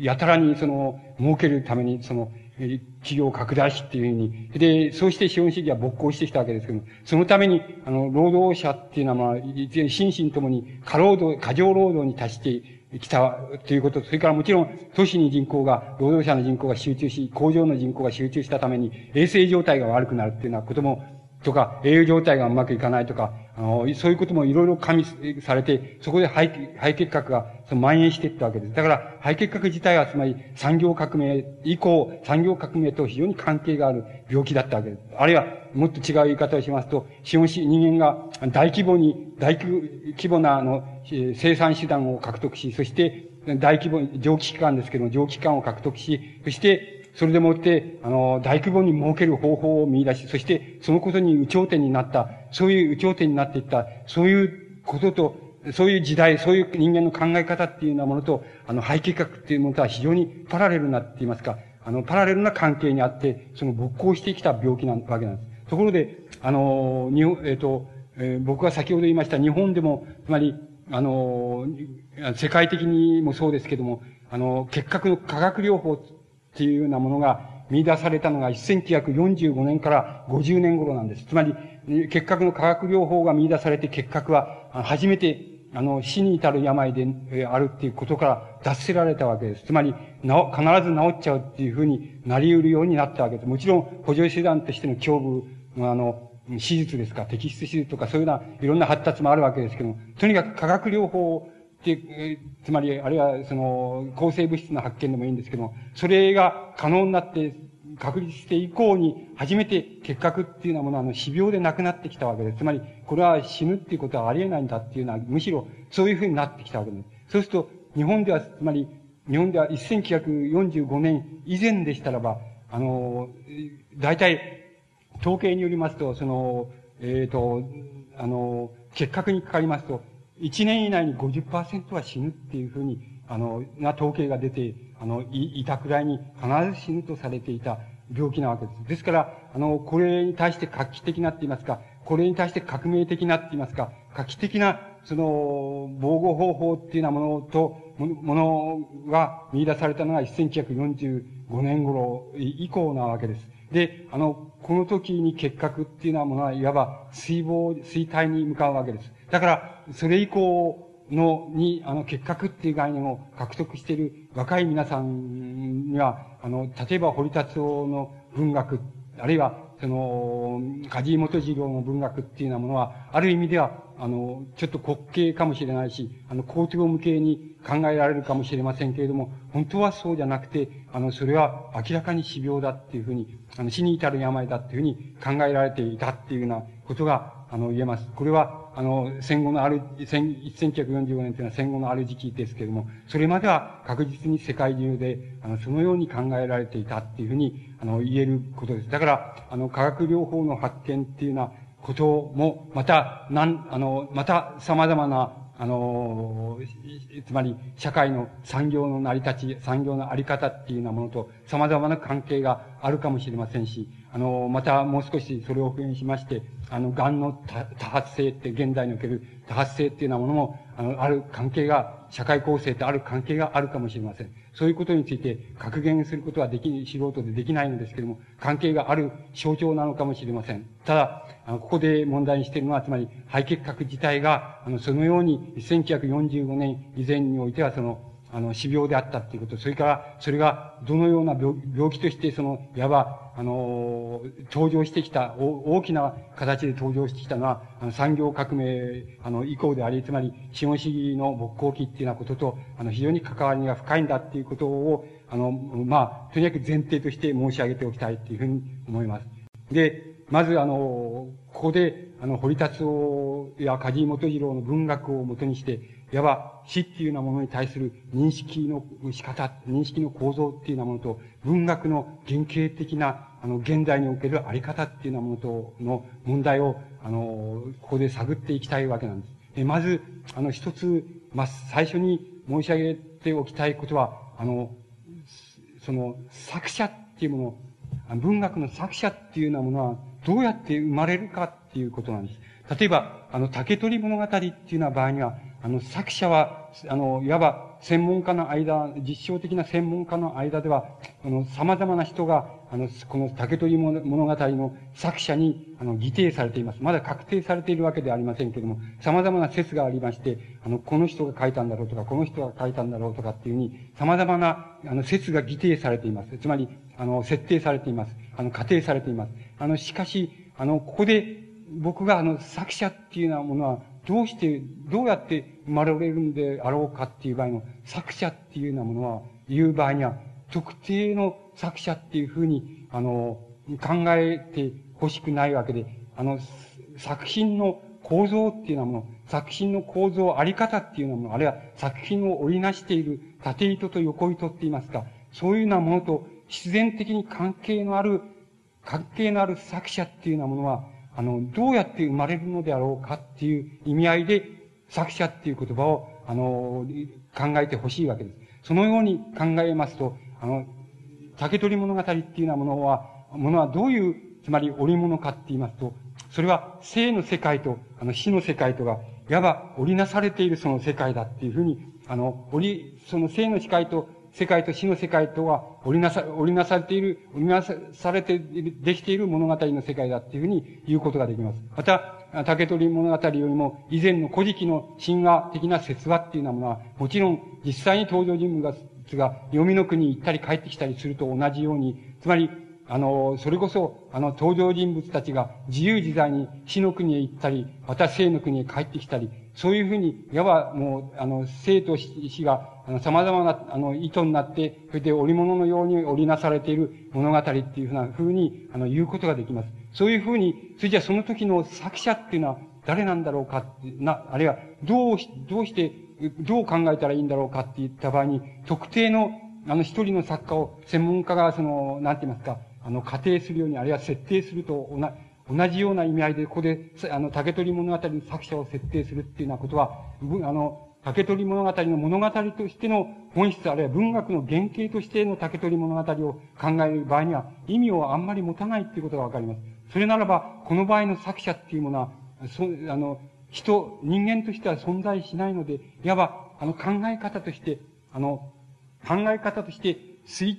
やたらにその、儲けるために、その、企業拡大しっていうふうに。で、そうして資本主義は勃興してきたわけですけども、そのために、あの、労働者っていうのは、まあ、心身ともに過労働、過剰労働に達して来たということ、それからもちろん、都市に人口が、労働者の人口が集中し、工場の人口が集中したために、衛生状態が悪くなるっていうようなことも、とか、栄養状態がうまくいかないとか、あの、そういうこともいろいろ加味されて、そこで肺、肺結核がその蔓延していったわけです。だから、肺結核自体は、つまり産業革命以降、産業革命と非常に関係がある病気だったわけです。あるいは、もっと違う言い方をしますと、資本主義、人間が大規模に、大規模な、あの、生産手段を獲得し、そして、大規模、蒸気機関ですけども、蒸気機関を獲得し、そして、それでもって、あの、大規模に儲ける方法を見出し、そしてそのことに有頂天になった、そういう頂天になっていった、そういうことと、そういう時代、そういう人間の考え方っていうようなものと、あの、背景学っていうものとは非常にパラレルなって言いますか、あの、パラレルな関係にあって、その勃興してきた病気なわけなんです。ところで、あの、日本、えっ、ー、と、えー、僕が先ほど言いました日本でも、つまり、あの、世界的にもそうですけども、あの、結核の化学療法っていうようなものが見出されたのが1945年から50年頃なんです。つまり、結核の化学療法が見出されて結核は初めてあの、死に至る病であるっていうことから脱せられたわけです。つまり、な必ず治っちゃうっていうふうになり得るようになったわけです。もちろん、補助手段としての胸部のあの、手術ですか、摘出手術とかそういうようないろんな発達もあるわけですけども、とにかく化学療法で、つまり、あるいは、その、抗生物質の発見でもいいんですけども、それが可能になって、確立して以降に、初めて結核っていうようなものは、あの、死病で亡くなってきたわけです。つまり、これは死ぬっていうことはありえないんだっていうのは、むしろ、そういうふうになってきたわけです。そうすると、日本では、つまり、日本では1945年以前でしたらば、あの、大体、統計によりますと、その、えっ、ー、と、あの、結核にかかりますと、1年以内に50%は死ぬっていうふうに、あの、な統計が出て、あの、い、いたくらいに必ず死ぬとされていた病気なわけです。ですから、あの、これに対して画期的なって言いますか、これに対して革命的なって言いますか、画期的な、その、防護方法っていうようなものと、ものが見出されたのが1945年頃以降なわけです。で、あの、この時に結核っていうようなものは、いわば水防、衰退に向かうわけです。だから、それ以降の、に、あの、結核っていう概念を獲得している若い皆さんには、あの、例えば堀達夫の文学、あるいは、その、梶井元次郎の文学っていうようなものは、ある意味では、あの、ちょっと滑稽かもしれないし、あの、高等向けに考えられるかもしれませんけれども、本当はそうじゃなくて、あの、それは明らかに死病だっていうふうに、あの、死に至る病だっていうふうに考えられていたっていうようなことが、あの、言えます。これは、あの、戦後のある、1945年というのは戦後のある時期ですけれども、それまでは確実に世界中で、あの、そのように考えられていたっていうふうに、あの、言えることです。だから、あの、化学療法の発見っていうようなことも、また、なん、あの、また様々な、あの、つまり、社会の産業の成り立ち、産業のあり方っていうようなものと、様々な関係があるかもしれませんし、あの、またもう少しそれを復元しまして、あの、癌の多発性って現代における多発性っていうようなものも、あの、ある関係が、社会構成とある関係があるかもしれません。そういうことについて格言することはでき、素人でできないのですけれども、関係がある象徴なのかもしれません。ただ、あのここで問題にしているのは、つまり、肺結核自体が、あの、そのように、1945年以前においては、その、あの、死病であったっていうこと、それから、それがどのような病病気として、その、いわば、あの、登場してきた、大きな形で登場してきたのは、あの産業革命、あの、以降であり、つまり、資本主義の勃興期っていうようなことと、あの、非常に関わりが深いんだっていうことを、あの、まあ、とにかく前提として申し上げておきたいっていうふうに思います。で、まず、あの、ここで、あの、堀達夫や梶井元次郎の文学をもとにして、いわば死っていうようなものに対する認識の仕方、認識の構造っていうようなものと、文学の原型的な、あの、現代におけるあり方っていうようなものとの問題を、あの、ここで探っていきたいわけなんです。でまず、あの、一つ、まあ、最初に申し上げておきたいことは、あの、その、作者っていうもの、文学の作者っていうようなものは、どうやって生まれるかっていうことなんです。例えば、あの、竹取物語っていうような場合には、あの、作者は、あの、いわば専門家の間、実証的な専門家の間では、あの、様々な人が、あの、この竹取物語の作者に、あの、擬定されています。まだ確定されているわけではありませんけれども、様々な説がありまして、あの、この人が書いたんだろうとか、この人が書いたんだろうとかっていうふうに、様々な、あの、説が擬定されています。つまり、あの、設定されています。あの、仮定されています。あの、しかし、あの、ここで、僕があの、作者っていうようなものは、どうして、どうやって生まれるんであろうかっていう場合の作者っていうようなものは、言う場合には、特定の作者っていうふうに、あの、考えてほしくないわけで、あの、作品の構造っていうようなもの、作品の構造、あり方っていうようなもの、あるいは作品を織りなしている縦糸と横糸って言いますか、そういうようなものと必然的に関係のある、関係のある作者っていうようなものは、あの、どうやって生まれるのであろうかっていう意味合いで、作者っていう言葉を、あの、考えてほしいわけです。そのように考えますと、あの、竹取物語っていうようなものは、ものはどういう、つまり織物かって言いますと、それは生の世界と、あの、死の世界とが、いわば織りなされているその世界だっていうふうに、あの、織り、その生の世界と世界と死の世界とは織りなさ、織りなされている、織りなされて、できている物語の世界だっていうふうに言うことができます。また、竹取物語よりも以前の古事記の神話的な説話っていうようなものは、もちろん実際に登場人物が読みの国に行ったり帰ってきたりすると同じように、つまり、あの、それこそ、あの、登場人物たちが自由自在に死の国へ行ったり、また生の国へ帰ってきたり、そういうふうに、いわばもう、あの、生と死が、あの、様々な、あの、意図になって、それで織物のように織りなされている物語っていうふうなふうに、あの、言うことができます。そういうふうに、それじゃあその時の作者っていうのは誰なんだろうかな、あるいは、どう、どうして、どう考えたらいいんだろうかって言った場合に、特定の、あの、一人の作家を専門家が、その、なんて言いますか、あの、仮定するように、あるいは設定すると、同じ同じような意味合いで、ここで、あの、竹取物語の作者を設定するっていうようなことは、あの、竹取物語の物語としての本質、あるいは文学の原型としての竹取物語を考える場合には、意味をあんまり持たないっていうことがわかります。それならば、この場合の作者っていうものは、そ、あの、人、人間としては存在しないので、いわば、あの、考え方として、あの、考え方として、水、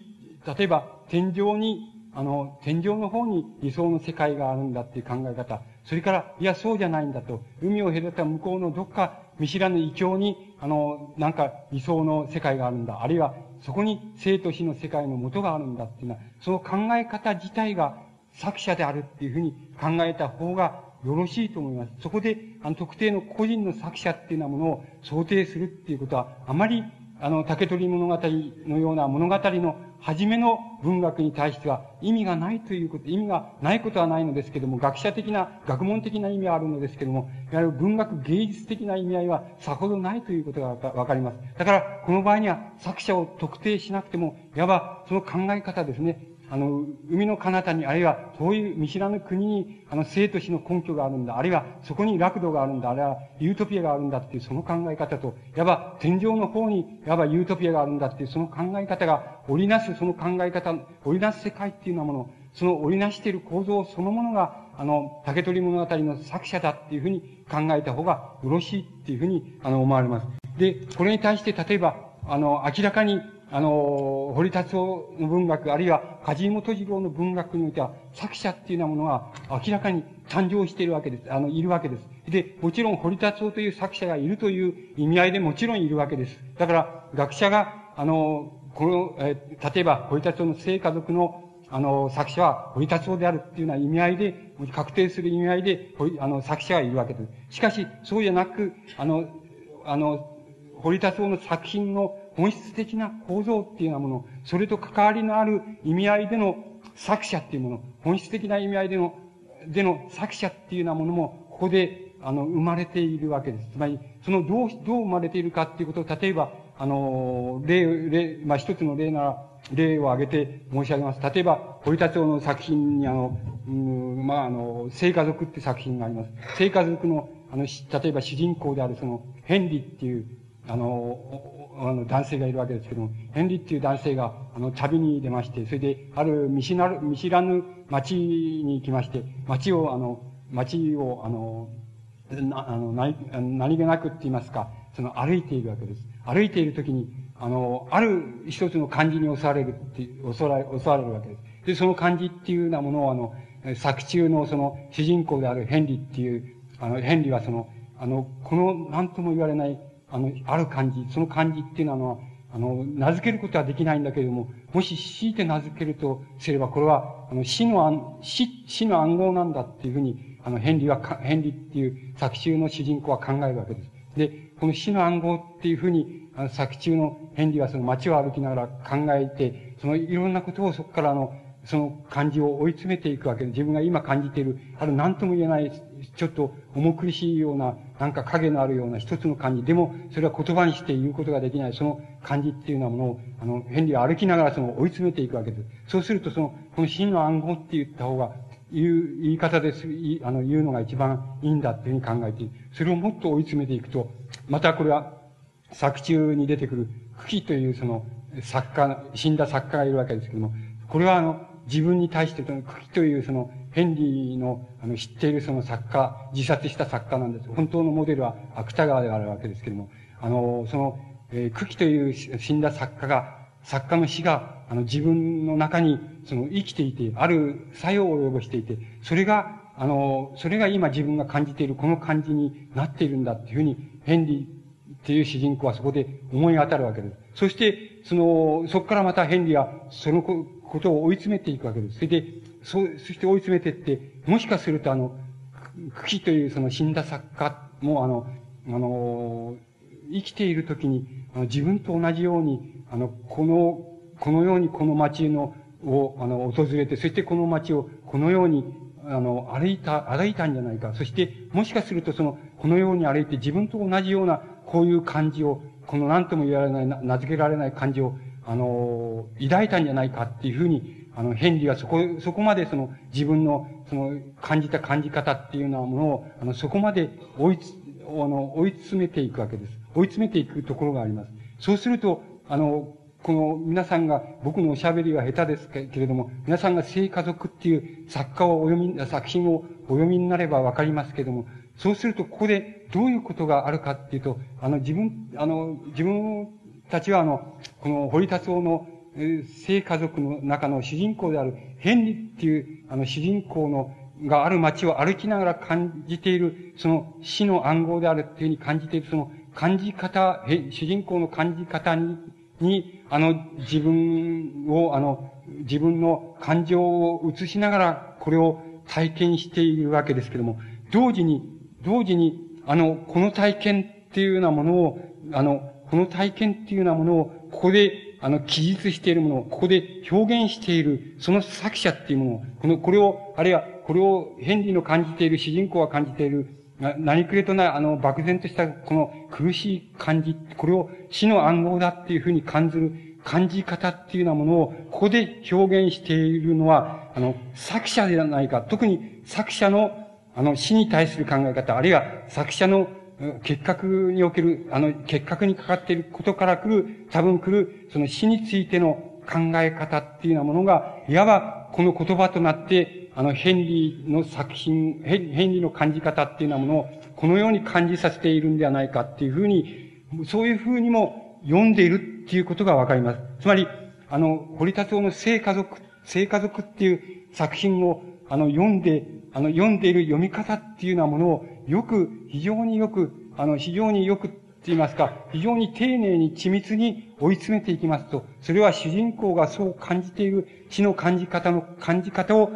例えば、天井にあの、天井の方に理想の世界があるんだっていう考え方。それから、いや、そうじゃないんだと。海を隔た向こうのどっか見知らぬ異教に、あの、なんか理想の世界があるんだ。あるいは、そこに生と死の世界の元があるんだっていうのは、その考え方自体が作者であるっていうふうに考えた方がよろしいと思います。そこで、あの、特定の個人の作者っていうようなものを想定するっていうことは、あまり、あの、竹取物語のような物語の初めの文学に対しては意味がないということ、意味がないことはないのですけども、学者的な、学問的な意味はあるのですけども、いわゆる文学芸術的な意味合いはさほどないということがわかります。だから、この場合には作者を特定しなくても、いわばその考え方ですね、あの、海の彼方に、あるいはそういう見知らぬ国に、あの、生と死の根拠があるんだ。あるいはそこに楽土があるんだ。あるいはユートピアがあるんだっていうその考え方と、いわば天井の方に、いわばユートピアがあるんだっていうその考え方が織りなすその考え方、織りなす世界っていうようなもの、その織りなしている構造そのものが、あの、竹取物語の作者だっていうふうに考えた方がよろしいっていうふうに、あの、思われます。で、これに対して、例えば、あの、明らかに、あの、堀達夫の文学、あるいは梶本次郎の文学においては、作者っていうようなものは明らかに誕生しているわけです。あの、いるわけです。で、もちろん堀達夫という作者がいるという意味合いでもちろんいるわけです。だから、学者が、あの、この、え例えば、堀達夫の聖家族のあの、作者は堀達夫であるっていうような意味合いで、確定する意味合いで、あの、作者がいるわけです。しかし、そうじゃなく、あの、あの、堀達夫の作品の本質的な構造っていうようなもの、それと関わりのある意味合いでの作者っていうもの、本質的な意味合いでの、での作者っていうようなものも、ここで、あの、生まれているわけです。つまり、その、どう、どう生まれているかっていうことを、例えば、あの、例、例、まあ、一つの例なら、例を挙げて申し上げます。例えば、堀達夫の作品に、あの、うん、まあ、あの、聖家族って作品があります。聖家族の、あの、例えば主人公であるその、ヘンリーっていう、あの、あの、男性がいるわけですけども、ヘンリーっていう男性が、あの、旅に出まして、それで、ある見知らぬ、見知らぬ町に行きまして、町を、あの、町を、あの、な、あの、何、何気なくって言いますか、その、歩いているわけです。歩いているときに、あの、ある一つの漢字に襲われるって、襲われ、襲われるわけです。で、その漢字っていうようなものを、あの、作中のその主人公であるヘンリーっていう、あの、ヘンリーはその、あの、この何とも言われないあの、ある漢字、その漢字っていうのは、あの、名付けることはできないんだけれども、もし強いて名付けるとすれば、これは、あの、死の暗、死、死の暗号なんだっていうふうに、あの、ヘンリーは、ヘンリーっていう作中の主人公は考えるわけです。で、この死の暗号っていうふうに、あの作中のヘンリーはその街を歩きながら考えて、そのいろんなことをそこからあの、その感じを追い詰めていくわけで、自分が今感じている、ある何とも言えない、ちょっと重苦しいような、なんか影のあるような一つの感じ。でも、それは言葉にして言うことができない、その感じっていうようなものを、あの、ヘンリーは歩きながらその追い詰めていくわけです。そうすると、その、この真の暗号って言った方が、言う、言い方です、あの、言うのが一番いいんだっていうふうに考えている。それをもっと追い詰めていくと、またこれは、作中に出てくる、茎というその、作家、死んだ作家がいるわけですけども、これはあの、自分に対して、その、茎というその、ヘンリーの、あの、知っているその作家、自殺した作家なんです。本当のモデルは芥川であるわけですけれども、あの、その、えー、茎という死んだ作家が、作家の死が、あの、自分の中に、その、生きていて、ある作用を及ぼしていて、それが、あの、それが今自分が感じているこの感じになっているんだっていうふうに、ヘンリーっていう主人公はそこで思い当たるわけです。そして、その、そこからまたヘンリーは、そのことを追い詰めていくわけです。それで、そう、そして追い詰めてって、もしかするとあの、茎というその死んだ作家もあの、あの、生きている時に、あの自分と同じように、あの、この、このようにこの街の、を、あの、訪れて、そしてこの街をこのように、あの、歩いた、歩いたんじゃないか。そして、もしかするとその、このように歩いて自分と同じような、こういう感じを、この何とも言われない、名付けられない感じを、あの、抱いたんじゃないかっていうふうに、あの、ヘンリーはそこ、そこまでその、自分の、その、感じた感じ方っていうようなものを、あの、そこまで追いつ、あの、追い詰めていくわけです。追い詰めていくところがあります。そうすると、あの、この皆さんが、僕のおしゃべりは下手ですけれども、皆さんが聖家族っていう作家をお読み、作品をお読みになればわかりますけれども、そうすると、ここでどういうことがあるかっていうと、あの、自分、あの、自分たちはあの、この堀達夫の聖家族の中の主人公であるヘンリっていうあの主人公のがある街を歩きながら感じている、その死の暗号であるっていうふうに感じている、その感じ方、主人公の感じ方に、に、あの、自分を、あの、自分の感情を映しながら、これを体験しているわけですけども、同時に、同時に、あの、この体験っていうようなものを、あの、この体験っていうようなものを、ここで、あの、記述しているものを、ここで表現している、その作者っていうものを、この、これを、あるいは、これをヘンリーの感じている、主人公が感じている、何くれとない、あの、漠然とした、この苦しい感じ、これを死の暗号だっていうふうに感じる、感じ方っていうようなものを、ここで表現しているのは、あの、作者ではないか。特に作者の、あの、死に対する考え方、あるいは作者の結核における、あの、結核にかかっていることから来る、多分来る、その死についての考え方っていうようなものが、いわばこの言葉となって、あの、ヘンリーの作品、ヘンリーの感じ方っていうようなものを、このように感じさせているんではないかっていうふうに、そういうふうにも読んでいるっていうことがわかります。つまり、あの、堀田夫の聖家族、聖家族っていう作品を、あの、読んで、あの、読んでいる読み方っていうようなものを、よく、非常によく、あの、非常によくって言いますか、非常に丁寧に緻密に追い詰めていきますと、それは主人公がそう感じている死の感じ方の感じ方を、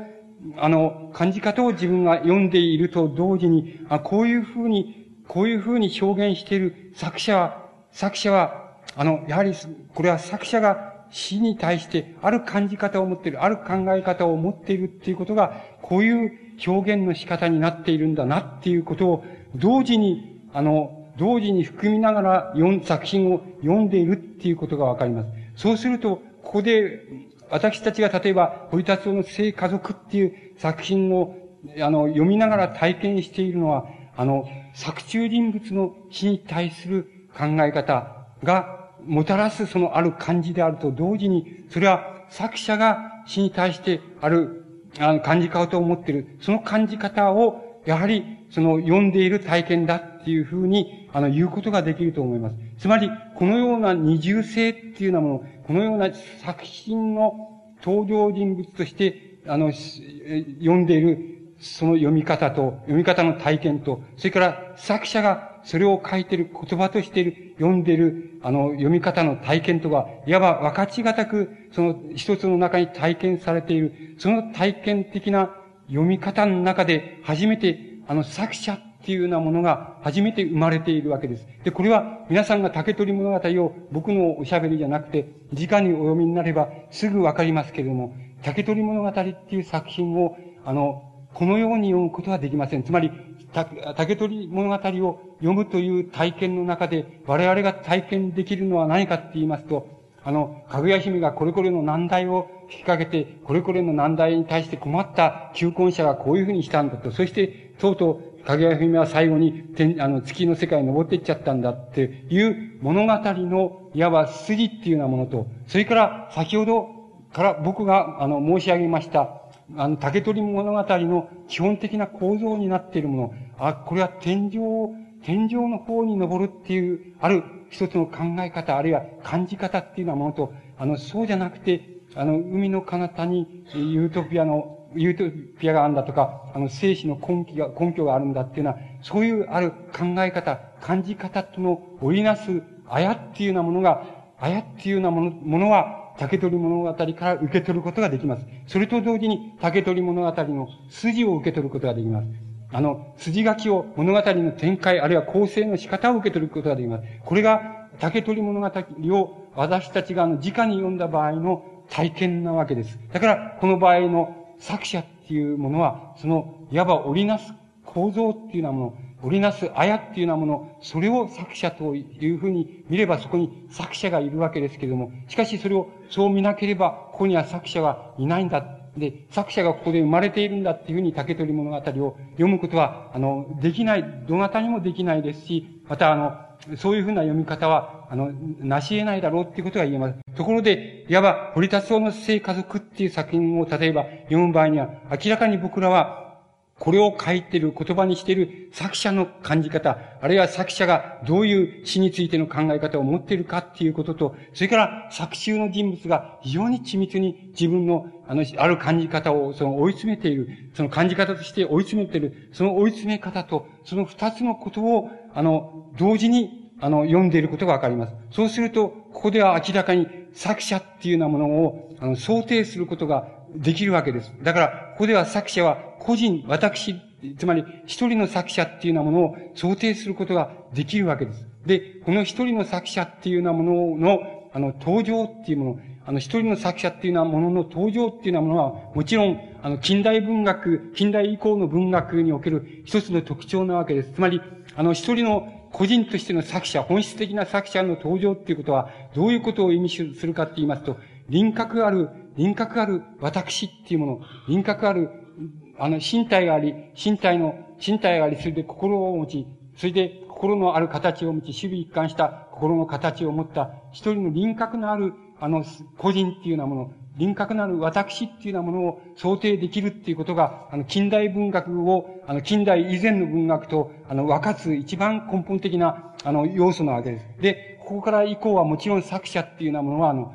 あの、感じ方を自分が読んでいると同時に、あこういうふうに、こういうふうに表現している作者は、作者は、あの、やはり、これは作者が死に対してある感じ方を持っている、ある考え方を持っているっていうことが、こういう表現の仕方になっているんだなっていうことを、同時に、あの、同時に含みながら読作品を読んでいるっていうことがわかります。そうすると、ここで、私たちが例えば、堀田夫の聖家族っていう作品を、あの、読みながら体験しているのは、あの、作中人物の死に対する考え方がもたらすそのある感じであると同時に、それは作者が死に対してあるあの、感じ方を持っている、その感じ方を、やはり、その、読んでいる体験だっていうふうに、あの、言うことができると思います。つまり、このような二重性っていうようなもの、このような作品の登場人物として、あの、読んでいる、その読み方と、読み方の体験と、それから作者がそれを書いている言葉としている、読んでいる、あの、読み方の体験とは、いわば分かちがたく、その一つの中に体験されている、その体験的な読み方の中で、初めて、あの、作者っていうようなものが初めて生まれているわけです。で、これは皆さんが竹取物語を僕のおしゃべりじゃなくて、直にお読みになればすぐわかりますけれども、竹取物語っていう作品を、あの、このように読むことはできません。つまり、竹取物語を読むという体験の中で、我々が体験できるのは何かって言いますと、あの、かぐや姫がこれこれの難題を引きかけて、これこれの難題に対して困った求婚者がこういうふうにしたんだと。そして、とうとう、かぐや姫は最後に天、あの、月の世界に登っていっちゃったんだっていう物語の、いわば筋っていうようなものと、それから先ほどから僕が、あの、申し上げました、あの、竹取物語の基本的な構造になっているもの。あ、これは天井、天井の方に登るっていう、ある一つの考え方、あるいは感じ方っていうようなものと、あの、そうじゃなくて、あの、海の彼方にユートピアの、ユートピアがあるんだとか、あの、生死の根拠が、根拠があるんだっていうのは、そういうある考え方、感じ方との織りなす、あやっていうようなものが、あやっていうようなもの、ものは、竹取物語から受け取ることができます。それと同時に竹取物語の筋を受け取ることができます。あの、筋書きを物語の展開、あるいは構成の仕方を受け取ることができます。これが竹取物語を私たちがあの、直に読んだ場合の体験なわけです。だから、この場合の作者っていうものは、その、いわば織りなす構造っていうようなもの、織りなすあやっていうようなもの、それを作者というふうに見ればそこに作者がいるわけですけれども、しかしそれをそう見なければ、ここには作者はいないんだ。で、作者がここで生まれているんだっていうふうに竹取物語を読むことは、あの、できない、どなたにもできないですし、またあの、そういうふうな読み方は、あの、なし得ないだろうっていうことが言えます。ところで、いわば、堀田町の聖家族っていう作品を例えば読む場合には、明らかに僕らは、これを書いている、言葉にしている作者の感じ方、あるいは作者がどういう死についての考え方を持っているかっていうことと、それから作中の人物が非常に緻密に自分の、あの、ある感じ方をその追い詰めている、その感じ方として追い詰めている、その追い詰め方と、その二つのことを、あの、同時に、あの、読んでいることがわかります。そうすると、ここでは明らかに作者っていうようなものを、あの、想定することができるわけです。だから、ここでは作者は個人、私、つまり一人の作者っていうようなものを想定することができるわけです。で、この一人の作者っていうようなものの、あの、登場っていうもの、あの、一人の作者っていうようなものの登場っていうようなものは、もちろん、あの、近代文学、近代以降の文学における一つの特徴なわけです。つまり、あの、一人の個人としての作者、本質的な作者の登場っていうことは、どういうことを意味するかって言いますと、輪郭ある、輪郭ある私っていうもの、輪郭ある、あの、身体があり、身体の、身体があり、それで心を持ち、それで心のある形を持ち、守備一貫した心の形を持った一人の輪郭のあるあの、個人っていうようなもの、輪郭なる私っていうようなものを想定できるっていうことが、あの、近代文学を、あの、近代以前の文学と、あの、分かつ一番根本的な、あの、要素なわけです。で、ここから以降はもちろん作者っていうようなものは、あの、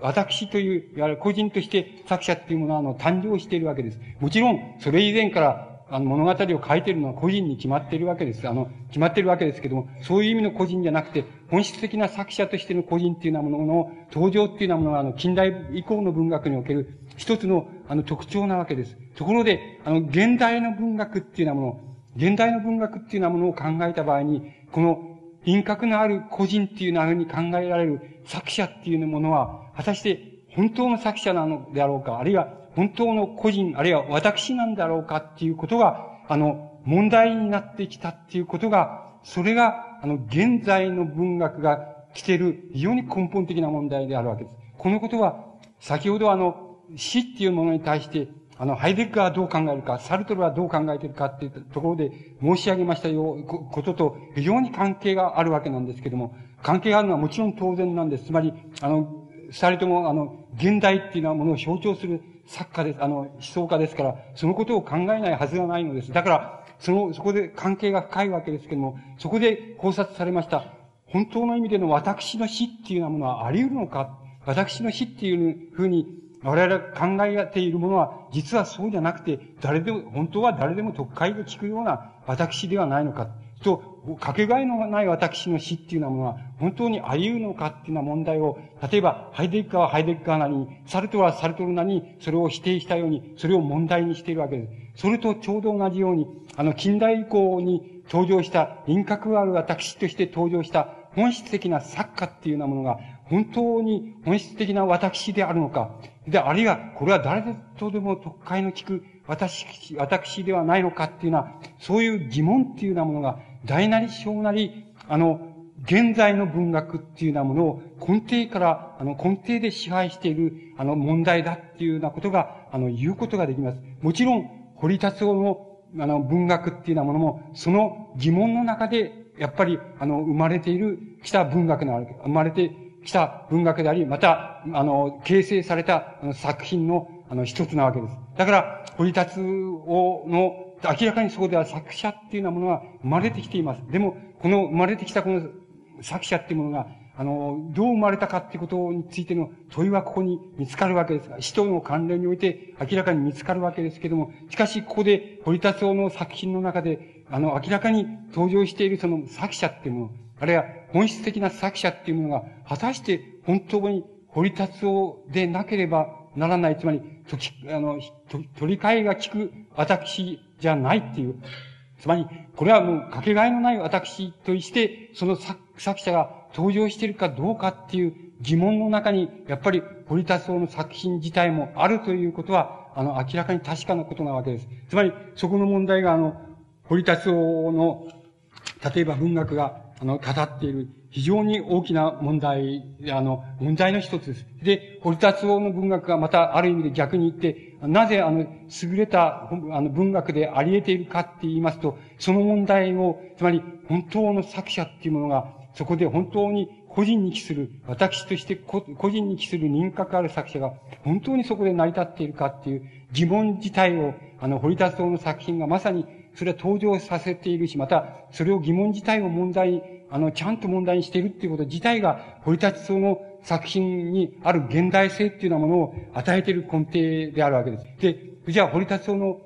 私という、いわゆる個人として作者っていうものは、あの、誕生しているわけです。もちろん、それ以前から、あの、物語を書いているのは個人に決まっているわけです。あの、決まっているわけですけども、そういう意味の個人じゃなくて、本質的な作者としての個人っていうようなものの登場っていうようなものは、あの、近代以降の文学における一つの、あの、特徴なわけです。ところで、あの、現代の文学っていうようなもの、現代の文学っていうようなものを考えた場合に、この、輪郭のある個人っていうなふうに考えられる作者っていうものは、果たして本当の作者なのであろうか、あるいは本当の個人、あるいは私なんだろうかっていうことが、あの、問題になってきたっていうことが、それが、あの、現在の文学が来てる非常に根本的な問題であるわけです。このことは、先ほどあの、死っていうものに対して、あの、ハイデックはどう考えるか、サルトルはどう考えているかっていうところで申し上げましたよ、ことと非常に関係があるわけなんですけども、関係があるのはもちろん当然なんです。つまり、あの、二人とも、あの、現代っていうようなものを象徴する作家です、あの、思想家ですから、そのことを考えないはずがないのです。だから、その、そこで関係が深いわけですけども、そこで考察されました。本当の意味での私の死っていうようなものはあり得るのか私の死っていうふうに我々考えているものは、実はそうじゃなくて、誰でも、本当は誰でも特会で聞くような私ではないのか。と、かけがえのない私の死っていうようなものは、本当にあり得るのかっていうような問題を、例えば、ハイデッカーはハイデッカーなりに、サルトはサルトルなりに、それを否定したように、それを問題にしているわけです。それとちょうど同じように、あの、近代以降に登場した、輪郭がある私として登場した本質的な作家っていうようなものが、本当に本質的な私であるのか。で、あるいは、これは誰とでも特会の聞く私、私ではないのかっていうような、そういう疑問っていうようなものが、大なり小なり、あの、現在の文学っていうようなものを根底から、あの、根底で支配している、あの、問題だっていうようなことが、あの、言うことができます。もちろん、堀達夫の、あの、文学っていうようなものも、その疑問の中で、やっぱり、あの、生まれている、来た文学なわけ。生まれてきた文学であり、また、あの、形成された作品の、あの、一つなわけです。だから、堀達夫の明らかにそこでは作者っていうようなものが生まれてきています。でも、この生まれてきたこの作者っていうものが、あの、どう生まれたかっていうことについての問いはここに見つかるわけですが、死との関連において明らかに見つかるわけですけども、しかしここで堀達夫の作品の中で、あの、明らかに登場しているその作者っていうもの、あるいは本質的な作者っていうものが、果たして本当に堀達夫でなければならない、つまり、とき、あの、と取り替えが効く私じゃないっていう。つまり、これはもうかけがえのない私として、その作作者が登場しているかどうかっていう疑問の中に、やっぱり堀田荘の作品自体もあるということは、あの、明らかに確かなことなわけです。つまり、そこの問題が、あの、堀田荘の、例えば文学が、あの、語っている非常に大きな問題、あの、問題の一つです。で、堀達夫の文学がまたある意味で逆に言って、なぜあの、優れたあの文学であり得ているかって言いますと、その問題を、つまり本当の作者っていうものが、そこで本当に個人に帰する、私として個人に帰する人格ある作者が、本当にそこで成り立っているかっていう疑問自体を、あの、堀達夫の作品がまさにそれは登場させているし、また、それを疑問自体を問題に、あの、ちゃんと問題にしているっていうこと自体が、堀立その作品にある現代性っていうようなものを与えている根底であるわけです。で、じゃあ、堀達夫の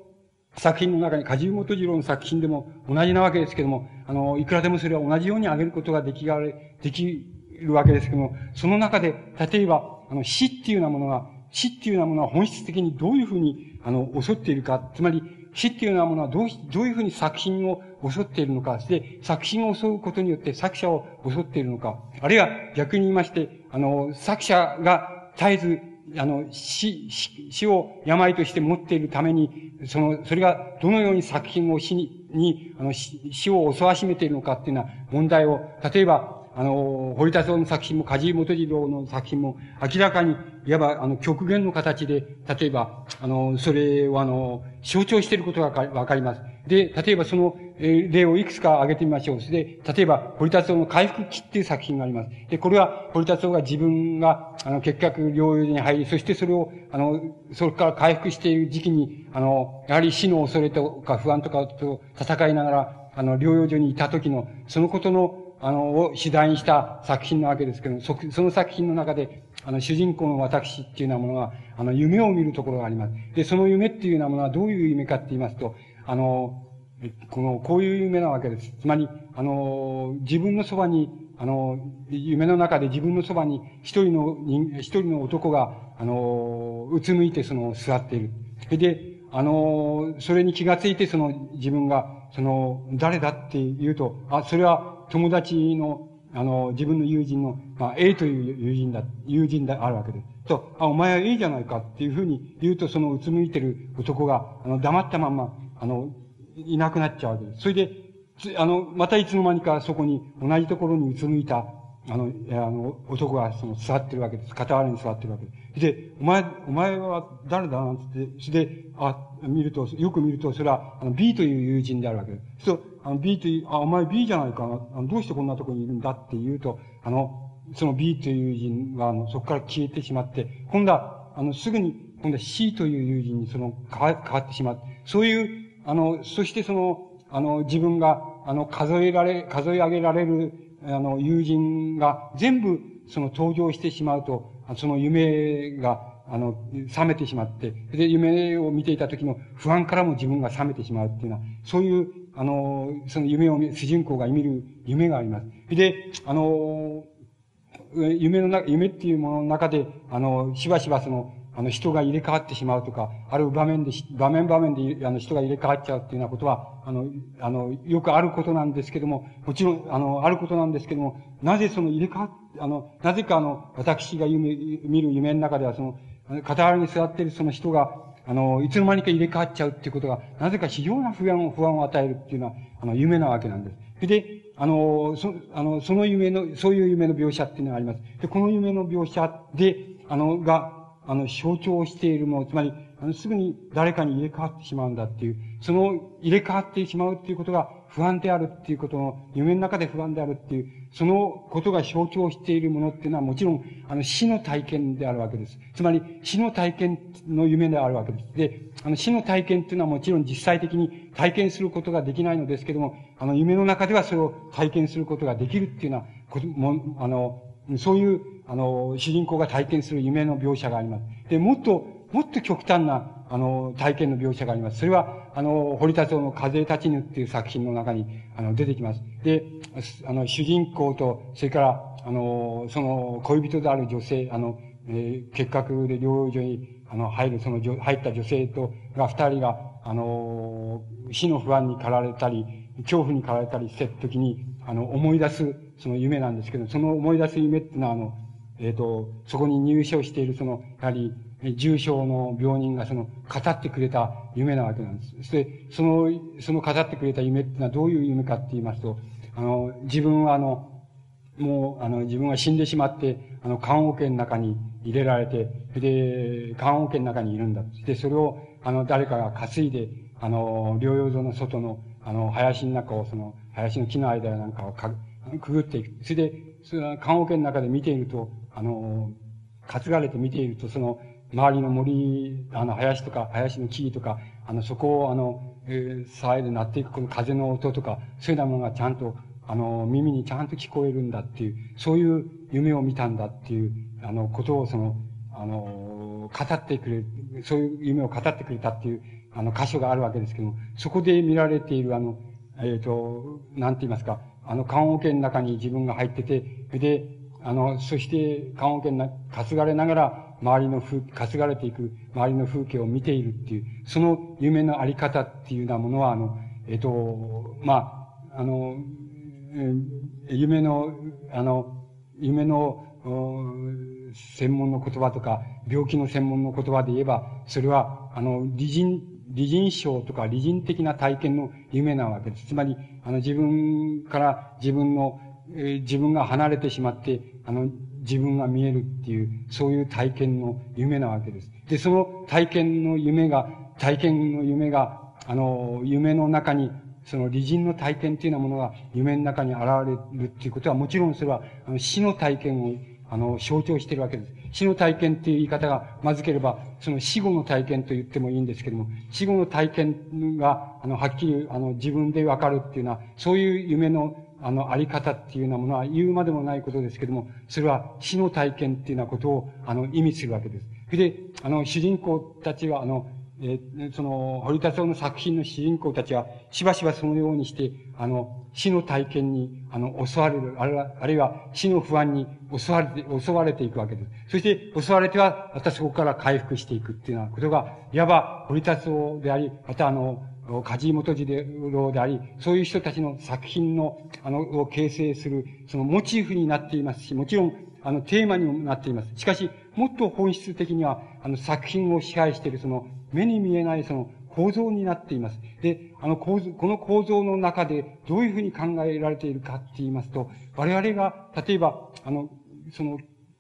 作品の中に、梶井元次郎の作品でも同じなわけですけども、あの、いくらでもそれは同じように挙げることができがれ、できるわけですけども、その中で、例えば、あの、死っていうようなものが、死っていうようなものは本質的にどういうふうに、あの、襲っているか、つまり、死っていうようなものはどう、どういうふうに作品を襲っているのか、で、作品を襲うことによって作者を襲っているのか、あるいは逆に言いまして、あの、作者が絶えずあの、死、死を病として持っているために、その、それがどのように作品を死に、に、あの、死を襲わしめているのかっていうような問題を、例えば、あの、堀田蔵の作品も、梶井元次郎の作品も、明らかに、いわば、あの、極限の形で、例えば、あの、それを、あの、象徴していることがわかります。で、例えばその、え例をいくつか挙げてみましょう。で、例えば、堀田蔵の回復期っていう作品があります。で、これは、堀田蔵が自分が、あの、結核療養に入り、そしてそれを、あの、それから回復している時期に、あの、やはり死の恐れとか不安とかと戦いながら、あの、療養所にいた時の、そのことの、あの、を主題にした作品なわけですけどそ、その作品の中で、あの、主人公の私っていうようなものは、あの、夢を見るところがあります。で、その夢っていうようなものはどういう夢かって言いますと、あの、この、こういう夢なわけです。つまり、あの、自分のそばに、あの、夢の中で自分のそばに一人の人、一人の男が、あの、うつむいてその座っている。で、あの、それに気がついてその自分が、その、誰だって言うと、あ、それは友達の、あの、自分の友人の、まあ、A という友人だ、友人であるわけです。と、あ、お前は A じゃないかっていうふうに言うと、そのうつむいてる男が、あの、黙ったまんま、あの、いなくなっちゃうわけです。それで、あの、またいつの間にかそこに同じところにうつむいた、あの、あの、男がその座ってるわけです。傍らに座ってるわけです。で、お前、お前は誰だなんてって、それで、あ、見ると、よく見ると、それは、あの、B という友人であるわけです。そう、あの、B という、あ、お前 B じゃないかな。あのどうしてこんなとこにいるんだって言うと、あの、その B という友人は、あの、そこから消えてしまって、今度は、あの、すぐに、今度は C という友人にその、変わ変わってしまう。そういう、あの、そしてその、あの、自分が、あの、数えられ、数え上げられる、あの、友人が全部、その登場してしまうと、その夢が、あの、冷めてしまって、で、夢を見ていた時の不安からも自分が冷めてしまうっていうのは、そういう、あの、その夢を主人公が見る夢があります。で、あの、夢の中、夢っていうものの中で、あの、しばしばその、あの、人が入れ替わってしまうとか、ある場面で、場面場面で、あの、人が入れ替わっちゃうっていうようなことは、あの、あの、よくあることなんですけども、もちろん、あの、あることなんですけども、なぜその入れ替わっ、あの、なぜかあの、私が夢、見る夢の中では、その、傍らに座っているその人が、あの、いつの間にか入れ替わっちゃうっていうことが、なぜか非常な不安を、不安を与えるっていうのは、あの、夢なわけなんです。で、あの、そ、あの、その夢の、そういう夢の描写っていうのがあります。で、この夢の描写で、あの、が、あの、象徴しているもの、つまり、あの、すぐに誰かに入れ替わってしまうんだっていう、その入れ替わってしまうっていうことが不安であるっていうことの、夢の中で不安であるっていう、そのことが象徴しているものっていうのはもちろん、あの、死の体験であるわけです。つまり、死の体験の夢であるわけです。で、あの、死の体験っていうのはもちろん実際的に体験することができないのですけども、あの、夢の中ではそれを体験することができるっていうようなこも、あの、そういうあの、主人公が体験する夢の描写があります。で、もっと、もっと極端な、あの、体験の描写があります。それは、あの、堀田町の風立ちぬっていう作品の中に、あの、出てきます。で、あの、主人公と、それから、あの、その、恋人である女性、あの、えー、結核で療養所に、あの、入る、その、入った女性と、が、二人が、あの、死の不安に駆られたり、恐怖に駆られたりして時に、あの、思い出す、その夢なんですけど、その思い出す夢っていうのは、あの、えっ、ー、と、そこに入所しているその、やはり、重症の病人がその、語ってくれた夢なわけなんです。そして、その、その語ってくれた夢っていうのはどういう夢かって言いますと、あの、自分はあの、もう、あの、自分は死んでしまって、あの、棺桶の中に入れられて、で、棺桶の中にいるんだ。で、それを、あの、誰かが担いで、あの、療養所の外の、あの、林の中を、その、林の木の間なんかをかくぐっていく。それで、それは棺桶の中で見ていると、あの、担がれて見ていると、その、周りの森、あの、林とか、林の木々とか、あの、そこを、あの、えー、騒いで鳴っていくこの風の音とか、そういうようなものがちゃんと、あの、耳にちゃんと聞こえるんだっていう、そういう夢を見たんだっていう、あの、ことを、その、あの、語ってくれる、そういう夢を語ってくれたっていう、あの、箇所があるわけですけども、そこで見られている、あの、えっ、ー、と、なんて言いますか、あの、棺桶の中に自分が入ってて、で、あの、そして、棺桶に担がれながら、周りの風、担がれていく周りの風景を見ているっていう、その夢のあり方っていうようなものは、あの、えっと、まあ、あの、夢の、あの、夢の、専門の言葉とか、病気の専門の言葉で言えば、それは、あの、理人、理人症とか理人的な体験の夢なわけです。つまり、あの、自分から自分の、え、自分が離れてしまって、あの、自分が見えるっていう、そういう体験の夢なわけです。で、その体験の夢が、体験の夢が、あの、夢の中に、その理人の体験っていうようなものが夢の中に現れるっていうことは、もちろんそれは、あの死の体験を、あの、象徴しているわけです。死の体験っていう言い方がまずければ、その死後の体験と言ってもいいんですけども、死後の体験が、あの、はっきり、あの、自分でわかるっていうのは、そういう夢の、あの、あり方っていうようなものは言うまでもないことですけども、それは死の体験っていうようなことを、あの、意味するわけです。それで、あの、主人公たちは、あの、えー、その、堀田町の作品の主人公たちは、しばしばそのようにして、あの、死の体験に、あの、襲われる、あるいは、あるいは死の不安に襲われて、襲われていくわけです。そして、襲われては、またそこから回復していくっていうようなことが、いわば、堀田町であり、またあの、梶井元次郎であり、そういう人たちの作品の、あの、を形成する、そのモチーフになっていますし、もちろん、あの、テーマにもなっています。しかし、もっと本質的には、あの、作品を支配している、その、目に見えないその構造になっています。で、あの構造、この構造の中でどういうふうに考えられているかって言いますと、我々が、例えば、あの、その、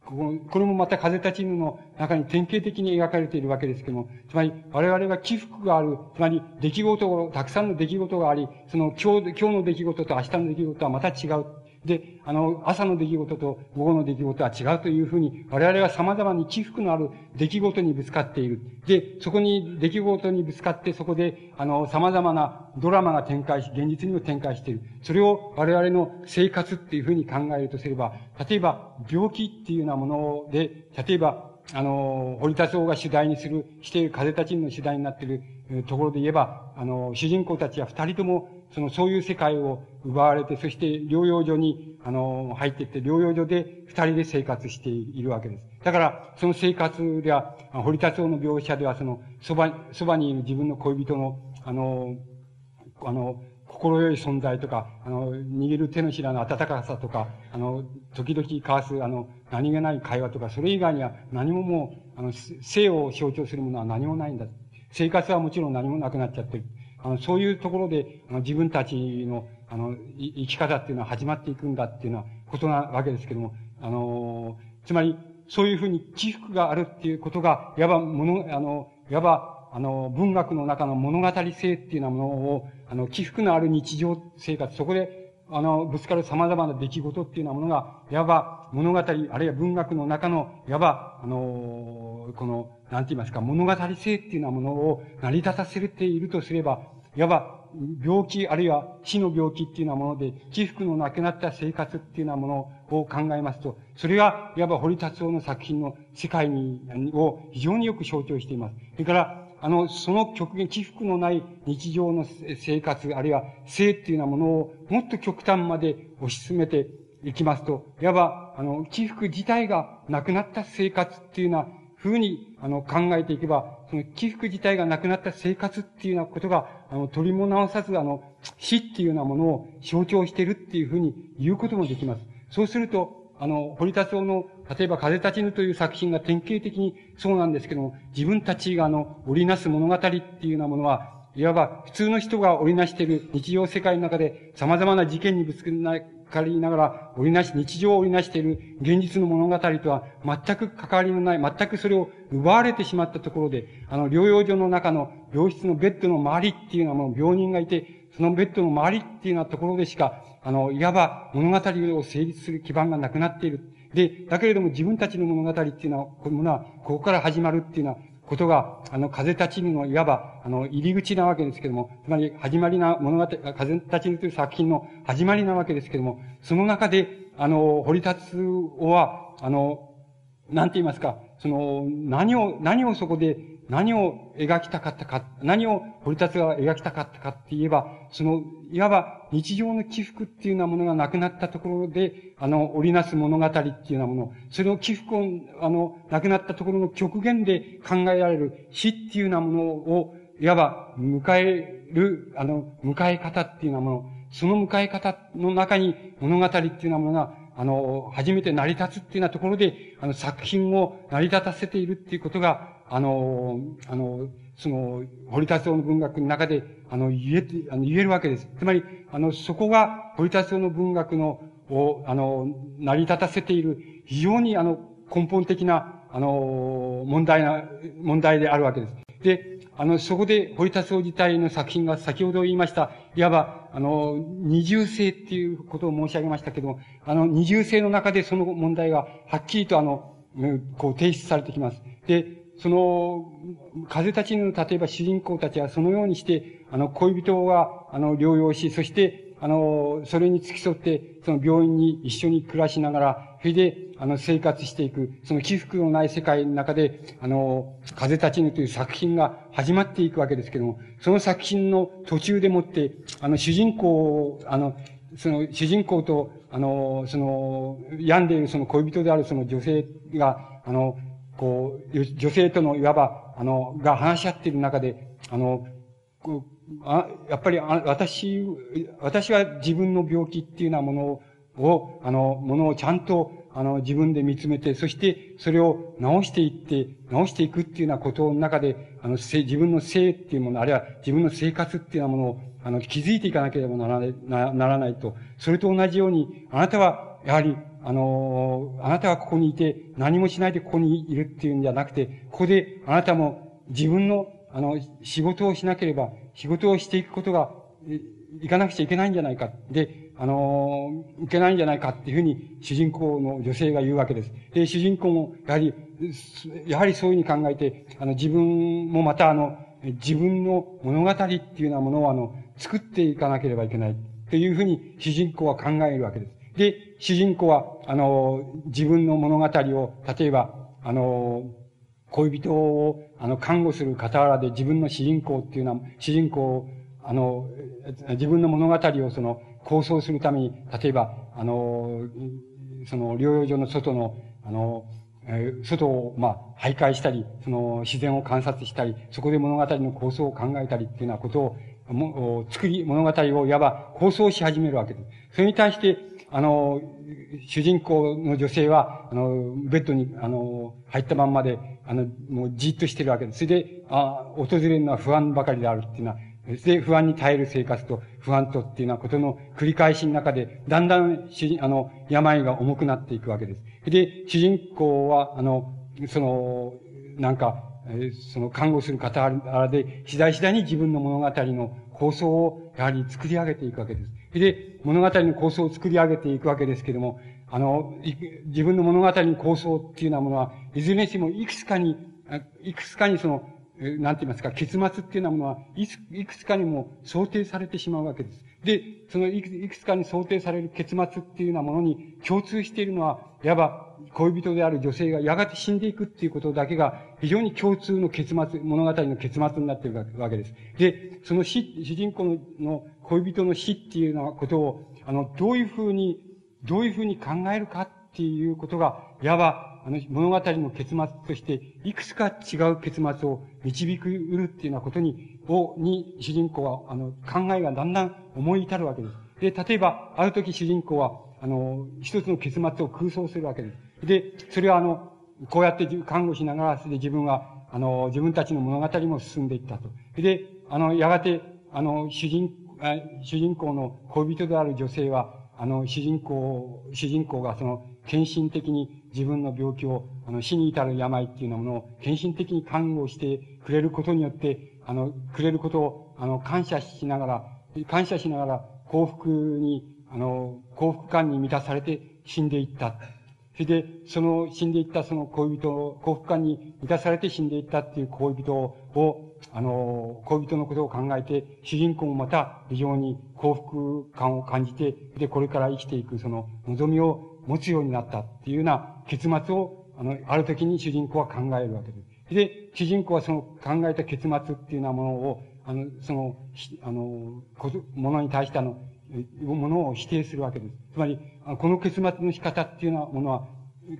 これもまた風立ちぬの中に典型的に描かれているわけですけども、つまり我々は起伏がある、つまり出来事を、たくさんの出来事があり、その今日、今日の出来事と明日の出来事はまた違う。で、あの、朝の出来事と午後の出来事は違うというふうに、我々は様々に起伏のある出来事にぶつかっている。で、そこに出来事にぶつかって、そこで、あの、様々なドラマが展開し、現実にも展開している。それを我々の生活っていうふうに考えるとすれば、例えば、病気っていうようなもので、例えば、あの、堀田荘が主題にする、している風たちの主題になっているところで言えば、あの、主人公たちは二人とも、その、そういう世界を奪われて、そして療養所に、あの、入っていって、療養所で二人で生活しているわけです。だから、その生活では、堀田町の描写では、その、そば、そばにいる自分の恋人の、あの、あの、心よい存在とか、あの、握る手のひらの温かさとか、あの、時々交わす、あの、何気ない会話とか、それ以外には何ももう、あの、生を象徴するものは何もないんだ。生活はもちろん何もなくなっちゃってる。あの、そういうところで、あの自分たちの、あの、生き方っていうのは始まっていくんだっていうのはことなわけですけども、あの、つまり、そういうふうに起伏があるっていうことが、いわば、もの、あの、いわば、あの、文学の中の物語性っていうようなものを、あの、起伏のある日常生活、そこで、あの、ぶつかる様々な出来事っていうようなものが、いわば物語、あるいは文学の中の、いわば、あの、この、なんて言いますか、物語性っていうようなものを成り立たせているとすれば、いわば、病気、あるいは死の病気っていうようなもので、起伏のなくなった生活っていうようなものを考えますと、それが、いわば堀達夫の作品の世界に、を非常によく象徴しています。それから、あの、その極限、起伏のない日常の生活、あるいは生っていうようなものをもっと極端まで推し進めていきますと、いわば、あの、起伏自体がなくなった生活っていうような風に、あの、考えていけば、その起伏自体がなくなった生活っていうようなことが、あの、取りも直さず、あの、死っていうようなものを象徴しているっていうふうに言うこともできます。そうすると、あの、堀田町の、例えば風立ちぬという作品が典型的にそうなんですけども、自分たちがあの、織りなす物語っていうようなものは、いわば普通の人が織りなしている日常世界の中で様々な事件にぶつかりながら織りなし、日常を織りなしている現実の物語とは全く関わりのない、全くそれを奪われてしまったところで、あの、療養所の中の病室のベッドの周りっていうのはもう病人がいて、そのベッドの周りっていうようなところでしか、あの、いわば物語を成立する基盤がなくなっている。で、だけれども自分たちの物語っていうのは、こういうものは、ここから始まるっていうのは、ことが、あの、風立ちぬの、いわば、あの、入り口なわけですけども、つまり、始まりな物語、風立ちぬという作品の始まりなわけですけども、その中で、あの、堀立つは、あの、なんて言いますか、その、何を、何をそこで、何を描きたかったか、何を堀立が描きたかったかって言えば、その、いわば日常の起伏っていうようなものがなくなったところで、あの、織りなす物語っていうようなもの、それを起伏を、あの、なくなったところの極限で考えられる死っていうようなものを、いわば迎える、あの、迎え方っていうようなもの、その迎え方の中に物語っていうようなものがあの、初めて成り立つっていうようなところで、あの、作品を成り立たせているっていうことが、あの、あの、その、堀達夫の文学の中で、あの、言え、あの、言えるわけです。つまり、あの、そこが堀達夫の文学の、を、あの、成り立たせている、非常に、あの、根本的な、あの、問題な、問題であるわけです。で、あの、そこで、堀田総自体の作品が先ほど言いました、いわば、あの、二重性っていうことを申し上げましたけど、あの、二重性の中でその問題がはっきりとあの、こう提出されてきます。で、その、風たちの、例えば主人公たちはそのようにして、あの、恋人は、あの、療養し、そして、あの、それに付き添って、その病院に一緒に暮らしながら、それで、あの、生活していく、その起伏のない世界の中で、あの、風立ちぬという作品が始まっていくわけですけども、その作品の途中でもって、あの、主人公を、あの、その、主人公と、あの、その、病んでいるその恋人であるその女性が、あの、こう、女性とのいわば、あの、が話し合っている中で、あの、うあやっぱりあ私、私は自分の病気っていうようなものを、あの、ものをちゃんと、あの、自分で見つめて、そしてそれを直していって、直していくっていうようなことの中で、あの、自分の性っていうもの、あるいは自分の生活っていうようなものを、あの、気づいていかなければならない、ならないと。それと同じように、あなたは、やはり、あの、あなたはここにいて、何もしないでここにいるっていうんじゃなくて、ここであなたも自分の、あの、仕事をしなければ、仕事をしていくことが、いかなくちゃいけないんじゃないか。で、あの、いけないんじゃないかっていうふうに主人公の女性が言うわけです。で、主人公も、やはり、やはりそういうふうに考えて、あの、自分もまたあの、自分の物語っていうようなものをあの、作っていかなければいけない。っていうふうに主人公は考えるわけです。で、主人公は、あの、自分の物語を、例えば、あの、恋人を、あの、看護する傍らで自分の主人公っていうのは、主人公を、あの、自分の物語をその、構想するために、例えば、あの、その、療養所の外の、あの、外を、まあ、徘徊したり、その、自然を観察したり、そこで物語の構想を考えたりっていうようなことを、も作り、物語をいわば構想し始めるわけです。それに対して、あの、主人公の女性は、あの、ベッドに、あの、入ったまんまで、あの、もうじっとしてるわけです。それで、あ訪れるのは不安ばかりであるっていうのは、それで、不安に耐える生活と不安とっていうようなことの繰り返しの中で、だんだん、あの、病が重くなっていくわけです。で、主人公は、あの、その、なんか、その看護する方で、次第次第に自分の物語の構想をやはり作り上げていくわけです。で、物語の構想を作り上げていくわけですけれども、あの、自分の物語の構想っていうようなものは、いずれにしてもいくつかに、いくつかにその、なんて言いますか、結末っていうようなものは、いくつかにも想定されてしまうわけです。で、そのいくつかに想定される結末っていうようなものに共通しているのは、いわば恋人である女性がやがて死んでいくっていうことだけが非常に共通の結末、物語の結末になっているわけです。で、その死、主人公の恋人の死っていうようなことを、あの、どういうふうに、どういうふうに考えるかっていうことが、いわば、あの、物語の結末として、いくつか違う結末を導くうるっていうようなことに、を、に、主人公は、あの、考えがだんだん思い至るわけです。で、例えば、ある時主人公は、あの、一つの結末を空想するわけです。で、それはあの、こうやって看護しながら、それで自分は、あの、自分たちの物語も進んでいったと。で、あの、やがて、あの、主人、主人公の恋人である女性は、あの、主人公、主人公がその、献身的に自分の病気を、あの、死に至る病っていうようなものを献身的に看護してくれることによって、あの、くれることを、あの、感謝しながら、感謝しながら幸福に、あの、幸福感に満たされて死んでいった。それで、その死んでいったその恋人を、幸福感に満たされて死んでいったっていう恋人を、あの、恋人のことを考えて、主人公もまた非常に幸福感を感じて、で、これから生きていくその望みを持つようになったっていうような結末を、あの、ある時に主人公は考えるわけです。で、主人公はその考えた結末っていうようなものを、あの、その、あの、ものに対してあの、ものを否定するわけです。つまり、この結末の仕方っていうようなものは、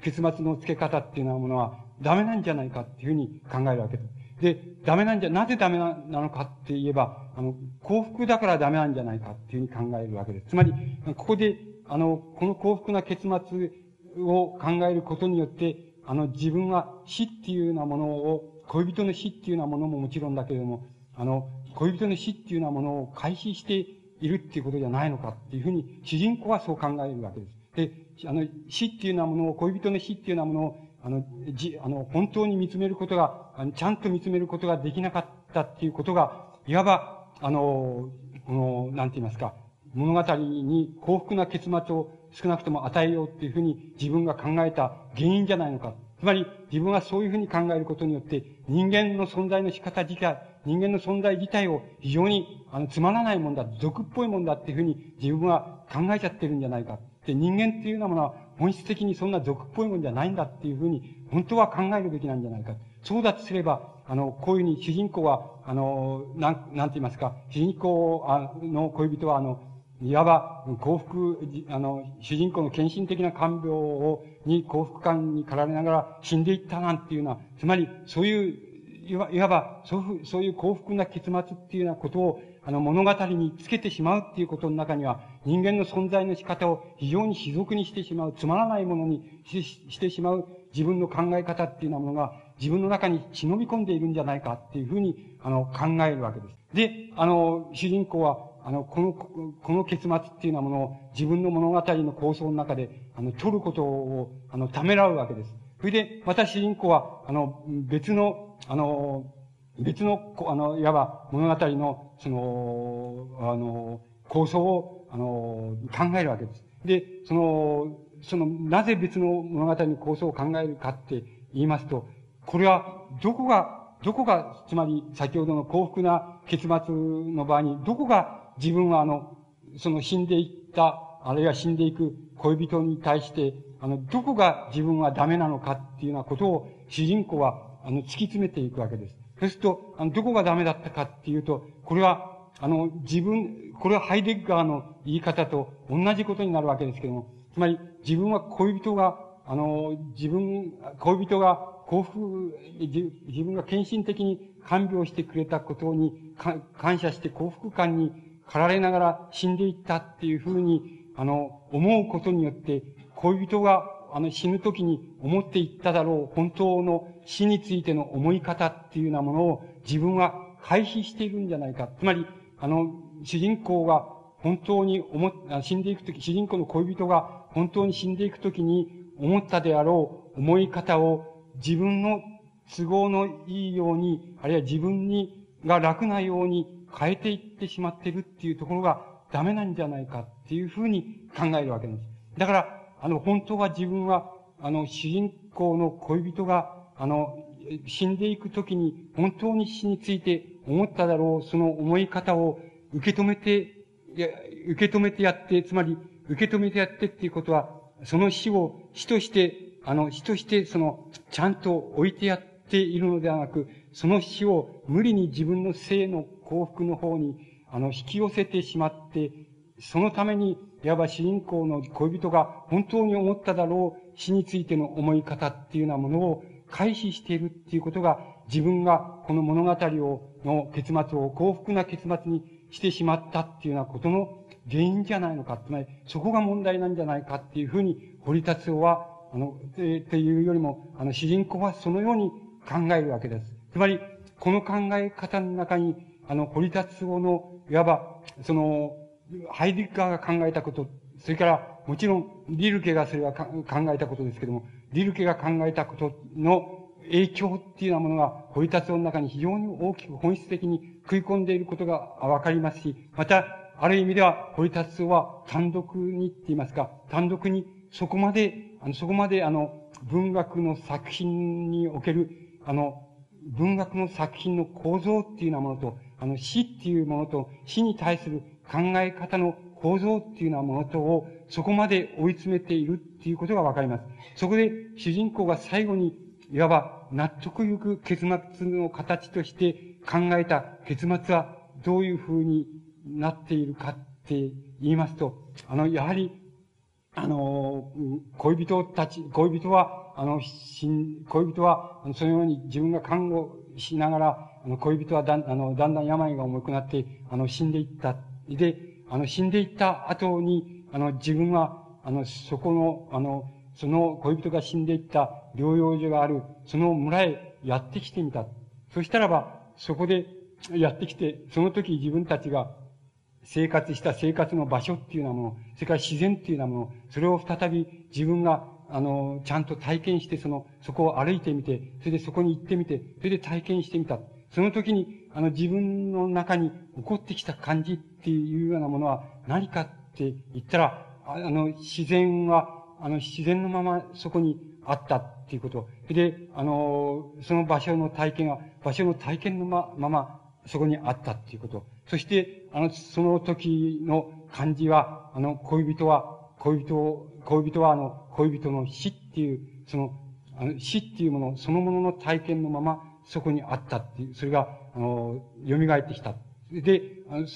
結末の付け方っていうようなものは、ダメなんじゃないかっていうふうに考えるわけです。で、ダメなんじゃ、なぜダメなのかって言えば、あの、幸福だからダメなんじゃないかっていうふうに考えるわけです。つまり、ここで、あの、この幸福な結末を考えることによって、あの、自分は死っていうようなものを、恋人の死っていうようなものももちろんだけれども、あの、恋人の死っていうようなものを開始しているっていうことじゃないのかっていうふうに、主人公はそう考えるわけです。で、あの、死っていうようなものを、恋人の死っていうようなものを、あの、じ、あの、本当に見つめることが、ちゃんと見つめることができなかったっていうことが、いわば、あの、この、なんて言いますか、物語に幸福な結末を少なくとも与えようっていうふうに自分が考えた原因じゃないのか。つまり、自分はそういうふうに考えることによって、人間の存在の仕方自体、人間の存在自体を非常に、あの、つまらないもんだ、俗っぽいもんだっていうふうに自分は考えちゃってるんじゃないか。で、人間っていうようなものは本質的にそんな俗っぽいもんじゃないんだっていうふうに、本当は考えるべきなんじゃないか。そうだとすれば、あの、こういうふうに主人公は、あの、なん、なんて言いますか、主人公の恋人は、あの、いわば幸福、あの、主人公の献身的な看病を、に幸福感に駆られながら死んでいったなんていうのは、つまり、そういう、いわいわば、そういう、そういう幸福な結末っていうようなことを、あの、物語につけてしまうっていうことの中には、人間の存在の仕方を非常に卑俗にしてしまう、つまらないものにしてしまう自分の考え方っていうようなものが、自分の中に忍び込んでいるんじゃないかっていうふうに、あの、考えるわけです。で、あの、主人公は、あの、この、この結末っていうようなものを自分の物語の構想の中で、あの、取ることを、あの、ためらうわけです。それで、また主人公は、あの、別の、あの、別の、あの、いわば物語の、その、あの、構想を、あの、考えるわけです。で、その、その、なぜ別の物語の構想を考えるかって言いますと、これは、どこが、どこが、つまり、先ほどの幸福な結末の場合に、どこが自分はあの、その死んでいった、あるいは死んでいく恋人に対して、あの、どこが自分はダメなのかっていうようなことを主人公は、あの、突き詰めていくわけです。そうすると、あの、どこがダメだったかっていうと、これは、あの、自分、これはハイデッガーの言い方と同じことになるわけですけども、つまり、自分は恋人が、あの、自分、恋人が幸福、自分が献身的に看病してくれたことに感謝して幸福感に駆られながら死んでいったっていうふうに、あの、思うことによって、恋人が、あの、死ぬ時に思っていっただろう、本当の死についての思い方っていうようなものを自分は回避しているんじゃないか。つまり、あの、主人公が本当に思っ、死んでいくとき、主人公の恋人が本当に死んでいくときに思ったであろう思い方を自分の都合のいいように、あるいは自分に、が楽なように変えていってしまってるっていうところがダメなんじゃないかっていうふうに考えるわけです。だから、あの、本当は自分は、あの、主人公の恋人が、あの、死んでいくときに本当に死について思っただろう、その思い方を受け止めて、受け止めてやって、つまり、受け止めてやってっていうことは、その死を死として、あの、死として、その、ちゃんと置いてやっているのではなく、その死を無理に自分の性の幸福の方に、あの、引き寄せてしまって、そのために、いわば主人公の恋人が本当に思っただろう死についての思い方っていうようなものを回避しているっていうことが、自分がこの物語を、の結末を幸福な結末にしてしまったっていうようなことの原因じゃないのか。つまり、そこが問題なんじゃないかっていうふうに、堀達夫は、あの、えー、っていうよりも、あの、主人公はそのように考えるわけです。つまり、この考え方の中に、あの、堀達夫の、いわば、その、ハイディッガーが考えたこと、それから、もちろん、リルケがそれは考えたことですけども、リルケが考えたことの影響っていうようなものが、堀達夫の中に非常に大きく本質的に食い込んでいることがわかりますし、また、ある意味では、堀達夫は単独にって言いますか、単独にそこまで、あの、そこまであの、文学の作品における、あの、文学の作品の構造っていうようなものと、あの、死っていうものと、死に対する考え方の構造っていうようなものとを、そこまで追い詰めているっていうことがわかります。そこで、主人公が最後に、いわば納得ゆく結末の形として考えた結末はどういう風になっているかって言いますと、あの、やはり、あの、恋人たち、恋人は、あの、恋人は、そのように自分が看護しながら、あの、恋人はだん、あの、だんだん病が重くなって、あの、死んでいった。で、あの、死んでいった後に、あの、自分は、あの、そこの、あの、その恋人が死んでいった療養所がある、その村へやってきてみた。そしたらば、そこでやってきて、その時自分たちが生活した生活の場所っていうようなもの、それから自然っていうようなもの、それを再び自分が、あの、ちゃんと体験して、その、そこを歩いてみて、それでそこに行ってみて、それで体験してみた。その時に、あの、自分の中に起こってきた感じっていうようなものは何かって言ったら、あの、自然は、あの、自然のままそこにあったっていうこと。で、あの、その場所の体験は、場所の体験のまままそこにあったっていうこと。そして、あの、その時の感じは、あの、恋人は、恋人を、恋人はあの、恋人の死っていう、その、あの死っていうもの、そのものの体験のまま、そこにあったっていう、それが、あの、蘇ってきた。で、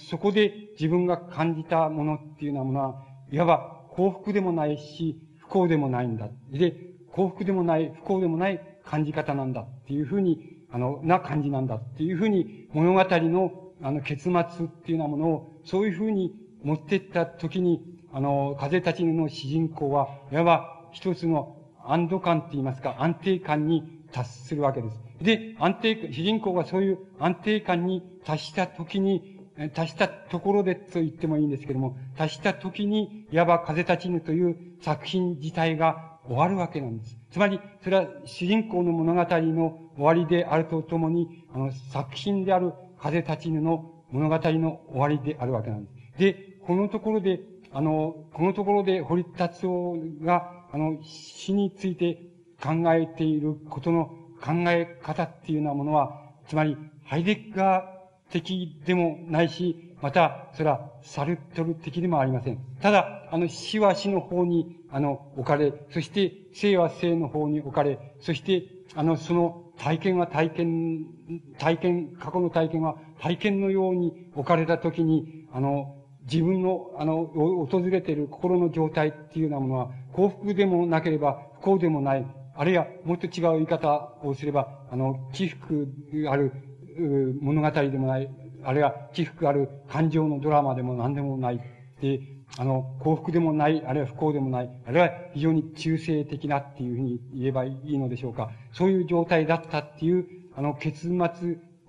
そこで自分が感じたものっていうようなものは、いわば幸福でもないし、不幸でもないんだ。で、幸福でもない、不幸でもない感じ方なんだっていうふうに、あの、な感じなんだっていうふうに、物語の、あの、結末っていうようなものを、そういうふうに持ってったときに、あの、風たちの主人公は、いわば一つの安堵感って言いますか、安定感に達するわけです。で、安定、主人公がそういう安定感に達したときに、足したところでと言ってもいいんですけども、足した時に、いわば風立ちぬという作品自体が終わるわけなんです。つまり、それは主人公の物語の終わりであるとともに、あの、作品である風立ちぬの物語の終わりであるわけなんです。で、このところで、あの、このところで堀達夫が、あの、死について考えていることの考え方っていうようなものは、つまり、ハイデッガー的でもないし、また、それはサルトル的でもありません。ただ、あの、死は死の方に、あの、置かれ、そして、生は生の方に置かれ、そして、あの、その体験は体験、体験、過去の体験は体験のように置かれたときに、あの、自分の、あの、訪れている心の状態っていうようなものは、幸福でもなければ不幸でもない、あるいはもっと違う言い方をすれば、あの、起伏ある、物語でもない、あるいは起伏ある感情のドラマでも何でもない。で、あの、幸福でもない、あるいは不幸でもない、あるいは非常に中性的なっていうふうに言えばいいのでしょうか。そういう状態だったっていう、あの、結末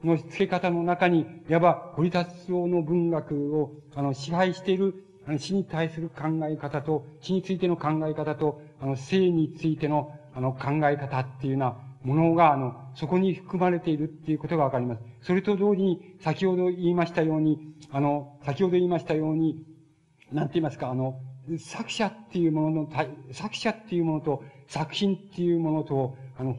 の付け方の中に、いわば、堀達夫の文学を、あの、支配している、あの、死に対する考え方と、死についての考え方と、あの、生についての、あの、考え方っていうような、ものが、あの、そこに含まれているっていうことがわかります。それと同時に、先ほど言いましたように、あの、先ほど言いましたように、なんて言いますか、あの、作者っていうものの、作者っていうものと、作品っていうものと、あの、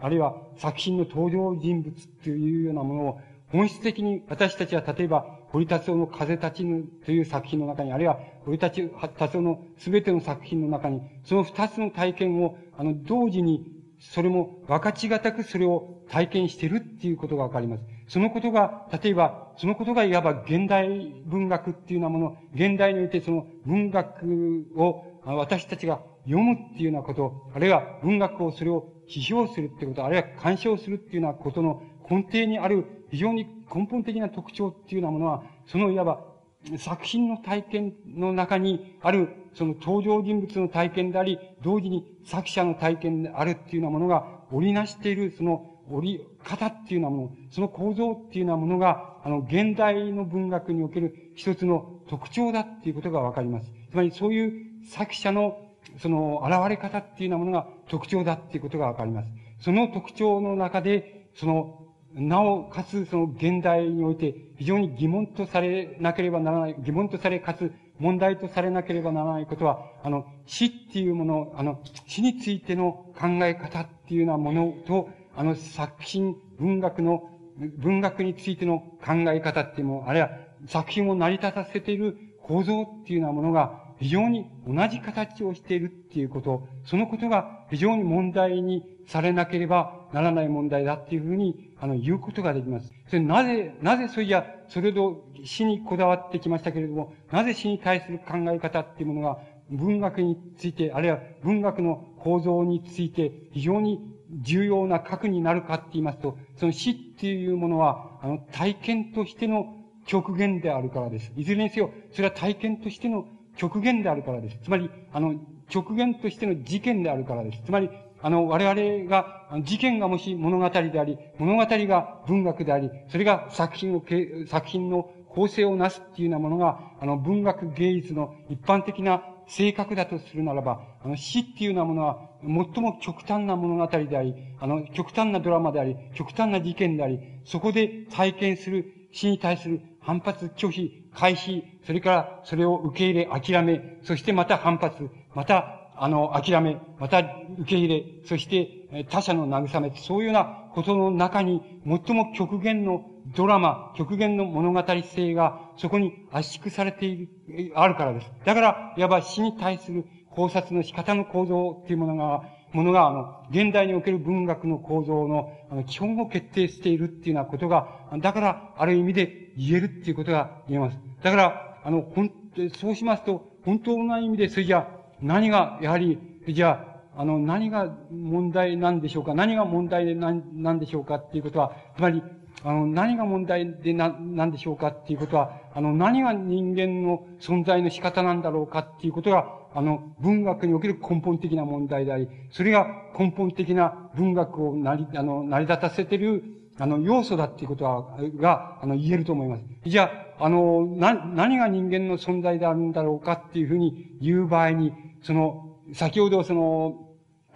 あるいは作品の登場人物っていうようなものを、本質的に私たちは例えば、堀達夫の風立ちぬという作品の中に、あるいは堀達夫の全ての作品の中に、その二つの体験を、あの、同時にそれも分かちがたくそれを体験しているっていうことがわかります。そのことが、例えば、そのことがいわば現代文学っていうようなもの、現代においてその文学を私たちが読むっていうようなこと、あるいは文学をそれを批評するってこと、あるいは干渉するっていうようなことの根底にある非常に根本的な特徴っていうようなものは、そのいわば作品の体験の中にある、その登場人物の体験であり、同時に作者の体験であるっていうようなものが織りなしている、その織り方っていうようなもの、その構造っていうようなものが、あの、現代の文学における一つの特徴だっていうことがわかります。つまりそういう作者の、その、現れ方っていうようなものが特徴だっていうことがわかります。その特徴の中で、その、なおかつその現代において非常に疑問とされなければならない、疑問とされかつ問題とされなければならないことは、あの、死っていうもの、あの、死についての考え方っていうようなものと、あの、作品、文学の、文学についての考え方っていうもの、あるいは作品を成り立たせている構造っていうようなものが、非常に同じ形をしているっていうこと、そのことが非常に問題にされなければならない問題だっていうふうに、あの、言うことができます。それなぜ、なぜそれじゃ、それと死にこだわってきましたけれども、なぜ死に対する考え方っていうものが文学について、あるいは文学の構造について非常に重要な核になるかって言いますと、その死っていうものは、あの、体験としての極限であるからです。いずれにせよ、それは体験としての極限であるからです。つまり、あの、極限としての事件であるからです。つまり、あの、我々が、事件がもし物語であり、物語が文学であり、それが作品を、作品の構成をなすっていうようなものが、あの、文学芸術の一般的な性格だとするならば、あの、死っていうようなものは、最も極端な物語であり、あの、極端なドラマであり、極端な事件であり、そこで体験する死に対する反発、拒否、回避、それからそれを受け入れ、諦め、そしてまた反発、また、あの、諦め、また受け入れ、そして他者の慰め、そういうようなことの中に、最も極限のドラマ、極限の物語性が、そこに圧縮されている、あるからです。だから、いわば死に対する考察の仕方の構造っていうものが、ものが、あの、現代における文学の構造の、あの、基本を決定しているっていうようなことが、だから、ある意味で言えるっていうことが言えます。だから、あの、ほん、そうしますと、本当な意味で、それじゃ、何が、やはり、じゃあ、あの、何が問題なんでしょうか何が問題でな、なんでしょうかっていうことは、つまり、あの、何が問題でな、なんでしょうかっていうことは、あの、何が人間の存在の仕方なんだろうかっていうことが、あの、文学における根本的な問題であり、それが根本的な文学を成り、あの、成り立たせている、あの、要素だっていうことは、が、あの、言えると思います。じゃあ、あの、な、何が人間の存在であるんだろうかっていうふうに言う場合に、その、先ほどその、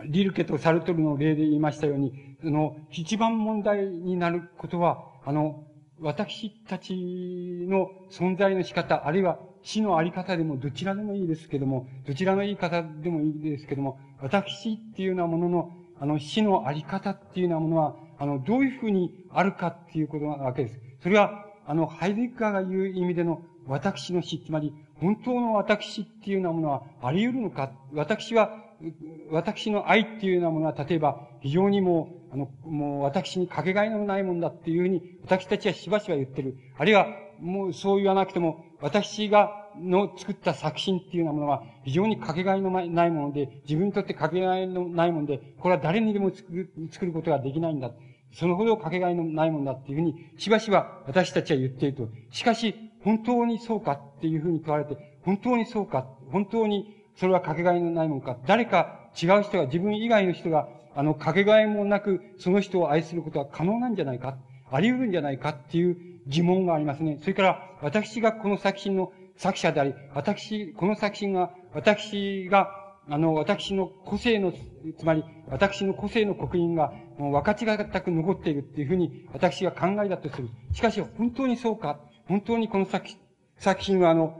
リルケとサルトルの例で言いましたように、その、一番問題になることは、あの、私たちの存在の仕方、あるいは死のあり方でもどちらでもいいですけども、どちらの言い方でもいいですけども、私っていうようなものの、あの死のあり方っていうようなものは、あの、どういうふうにあるかっていうことなわけです。それは、あの、ハイデッカーが言う意味での私の死、つまり、本当の私っていうようなものはあり得るのか？私は、私の愛っていうようなものは、例えば、非常にもう、あの、もう私にかけがえのないもんだっていうふうに、私たちはしばしば言ってる。あるいは、もうそう言わなくても、私が、の作った作品っていうようなものは、非常にかけがえのないもので、自分にとってかけがえのないもので、これは誰にでも作る、作ることができないんだ。そのほどかけがえのないものだっていうふうに、しばしば私たちは言っていると。しかし、本当にそうかっていうふうに問われて、本当にそうか、本当にそれはかけがえのないものか、誰か違う人が、自分以外の人が、あの、かけがえもなく、その人を愛することは可能なんじゃないか、あり得るんじゃないかっていう疑問がありますね。それから、私がこの作品の作者であり、私、この作品が、私が、あの、私の個性の、つまり、私の個性の刻印が、もう分かちがたく残っているっていうふうに、私が考えだとする。しかし、本当にそうか本当にこの作作品は、あの、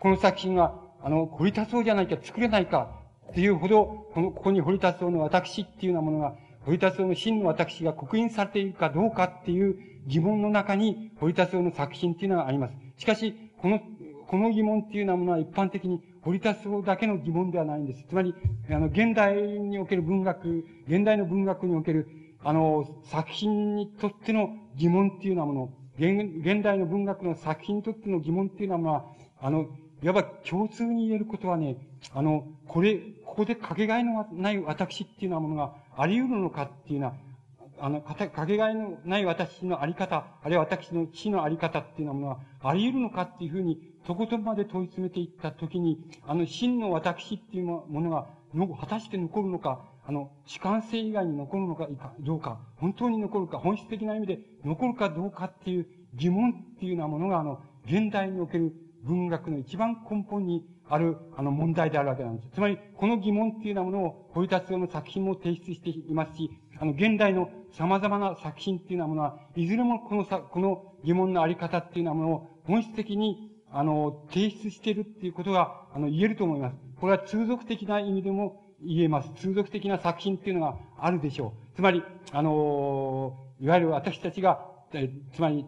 この作品は、あの、掘り立そうじゃないか、作れないか、っていうほど、この、ここに掘り立そうの私っていうようなものが、掘り立そうの真の私が刻印されているかどうかっていう疑問の中に、堀田荘の作品っていうのはあります。しかし、この、この疑問っていうようなものは一般的に堀田荘だけの疑問ではないんです。つまり、あの、現代における文学、現代の文学における、あの、作品にとっての疑問っていうようなもの、現現代の文学の作品にとっての疑問っていうのは、まあ、あの、いわば共通に言えることはね、あの、これ、ここでかけがえのない私っていうようなものがあり得るのかっていうのは、あの、かかけがえのない私のあり方、あるいは私の死のあり方っていうものはあり得るのかっていうふうに、とことんまで問い詰めていったときに、あの、真の私っていうものが、果たして残るのか、あの、主観性以外に残るのかどうか、本当に残るか、本質的な意味で残るかどうかっていう疑問っていうようなものが、あの、現代における文学の一番根本にある、あの、問題であるわけなんです。つまり、この疑問っていうようなものを、堀田の作品も提出していますし、あの、現代の様々な作品っていうようなものは、いずれもこのさ、この疑問のあり方っていうようなものを本質的に、あの、提出しているっていうことが、あの、言えると思います。これは通俗的な意味でも言えます。通俗的な作品っていうのがあるでしょう。つまり、あの、いわゆる私たちが、えつまり、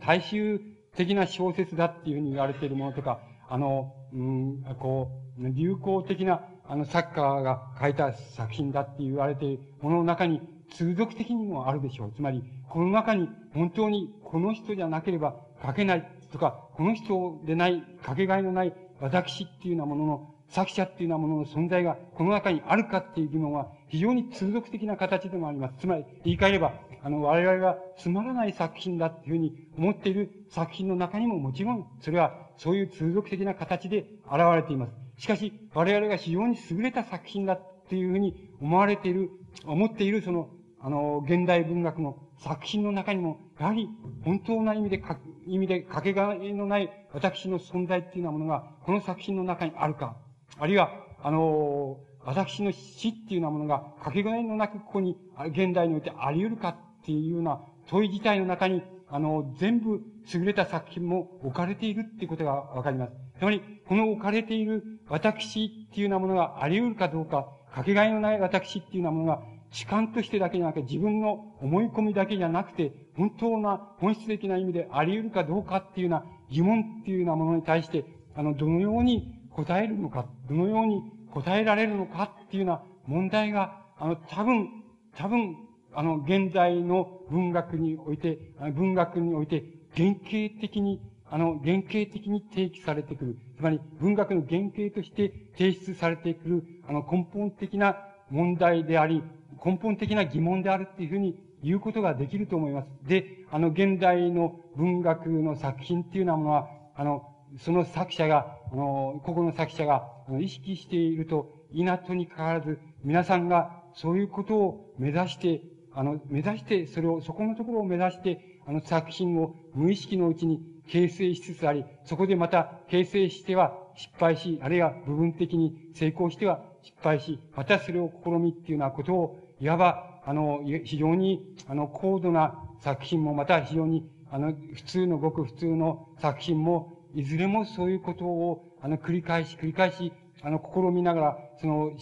大衆的な小説だっていうふうに言われているものとか、あの、うん、こう、流行的な、あの、作家が書いた作品だって言われているものの中に、通俗的にもあるでしょう。つまり、この中に本当にこの人じゃなければ書けないとか、この人でない、かけがえのない私っていうようなものの、作者っていうようなものの存在がこの中にあるかっていう疑問は非常に通俗的な形でもあります。つまり、言い換えれば、あの、我々がつまらない作品だっていうふうに思っている作品の中にももちろん、それはそういう通俗的な形で現れています。しかし、我々が非常に優れた作品だっていうふうに思われている、思っているその、あの、現代文学の作品の中にも、やはり本当な意味でか、意味でかけがえのない私の存在っていうようなものが、この作品の中にあるか、あるいは、あの、私の死っていうようなものが、かけがえのなくここに、現代においてあり得るかっていうような問い自体の中に、あの、全部優れた作品も置かれているっていうことがわかります。つまり、この置かれている私っていうようなものがあり得るかどうか、かけがえのない私っていうようなものが主観としてだけじゃなくて、自分の思い込みだけじゃなくて、本当な本質的な意味であり得るかどうかっていうような疑問っていうようなものに対して、あの、どのように答えるのか、どのように答えられるのかっていうような問題が、あの、多分、多分、あの、現在の文学において、文学において、原型的に、あの、原型的に提起されてくる。つまり、文学の原型として提出されてくる、あの、根本的な問題であり、根本的な疑問であるっていうふうに言うことができると思います。で、あの、現代の文学の作品っていうようなものは、あの、その作者が、あの、ここの作者が、意識していると、いなとにかかわらず、皆さんがそういうことを目指して、あの、目指して、それを、そこのところを目指して、あの、作品を無意識のうちに形成しつつあり、そこでまた形成しては失敗し、あるいは部分的に成功しては失敗し、またそれを試みっていうようなことをいわば、あの、非常に、あの、高度な作品も、また非常に、あの、普通のごく普通の作品も、いずれもそういうことを、あの、繰り返し、繰り返し、あの、試みながら、その、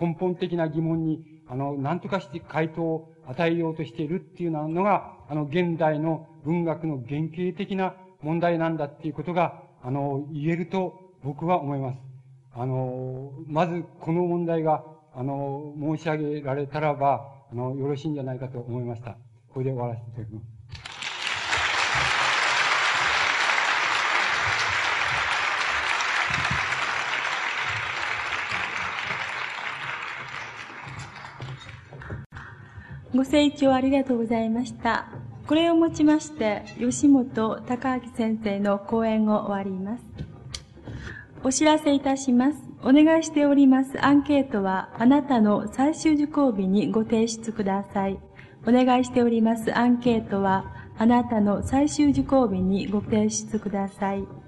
根本的な疑問に、あの、何とかして回答を与えようとしているっていうのが、あの、現代の文学の原型的な問題なんだっていうことが、あの、言えると僕は思います。あの、まずこの問題があの、申し上げられたらば、あの、よろしいんじゃないかと思いました。これで終わらせていただきます。ご清聴ありがとうございました。これをもちまして、吉本隆明先生の講演を終わります。お知らせいたします。お願いしておりますアンケートはあなたの最終受講日にご提出ください。お願いしておりますアンケートはあなたの最終受講日にご提出ください。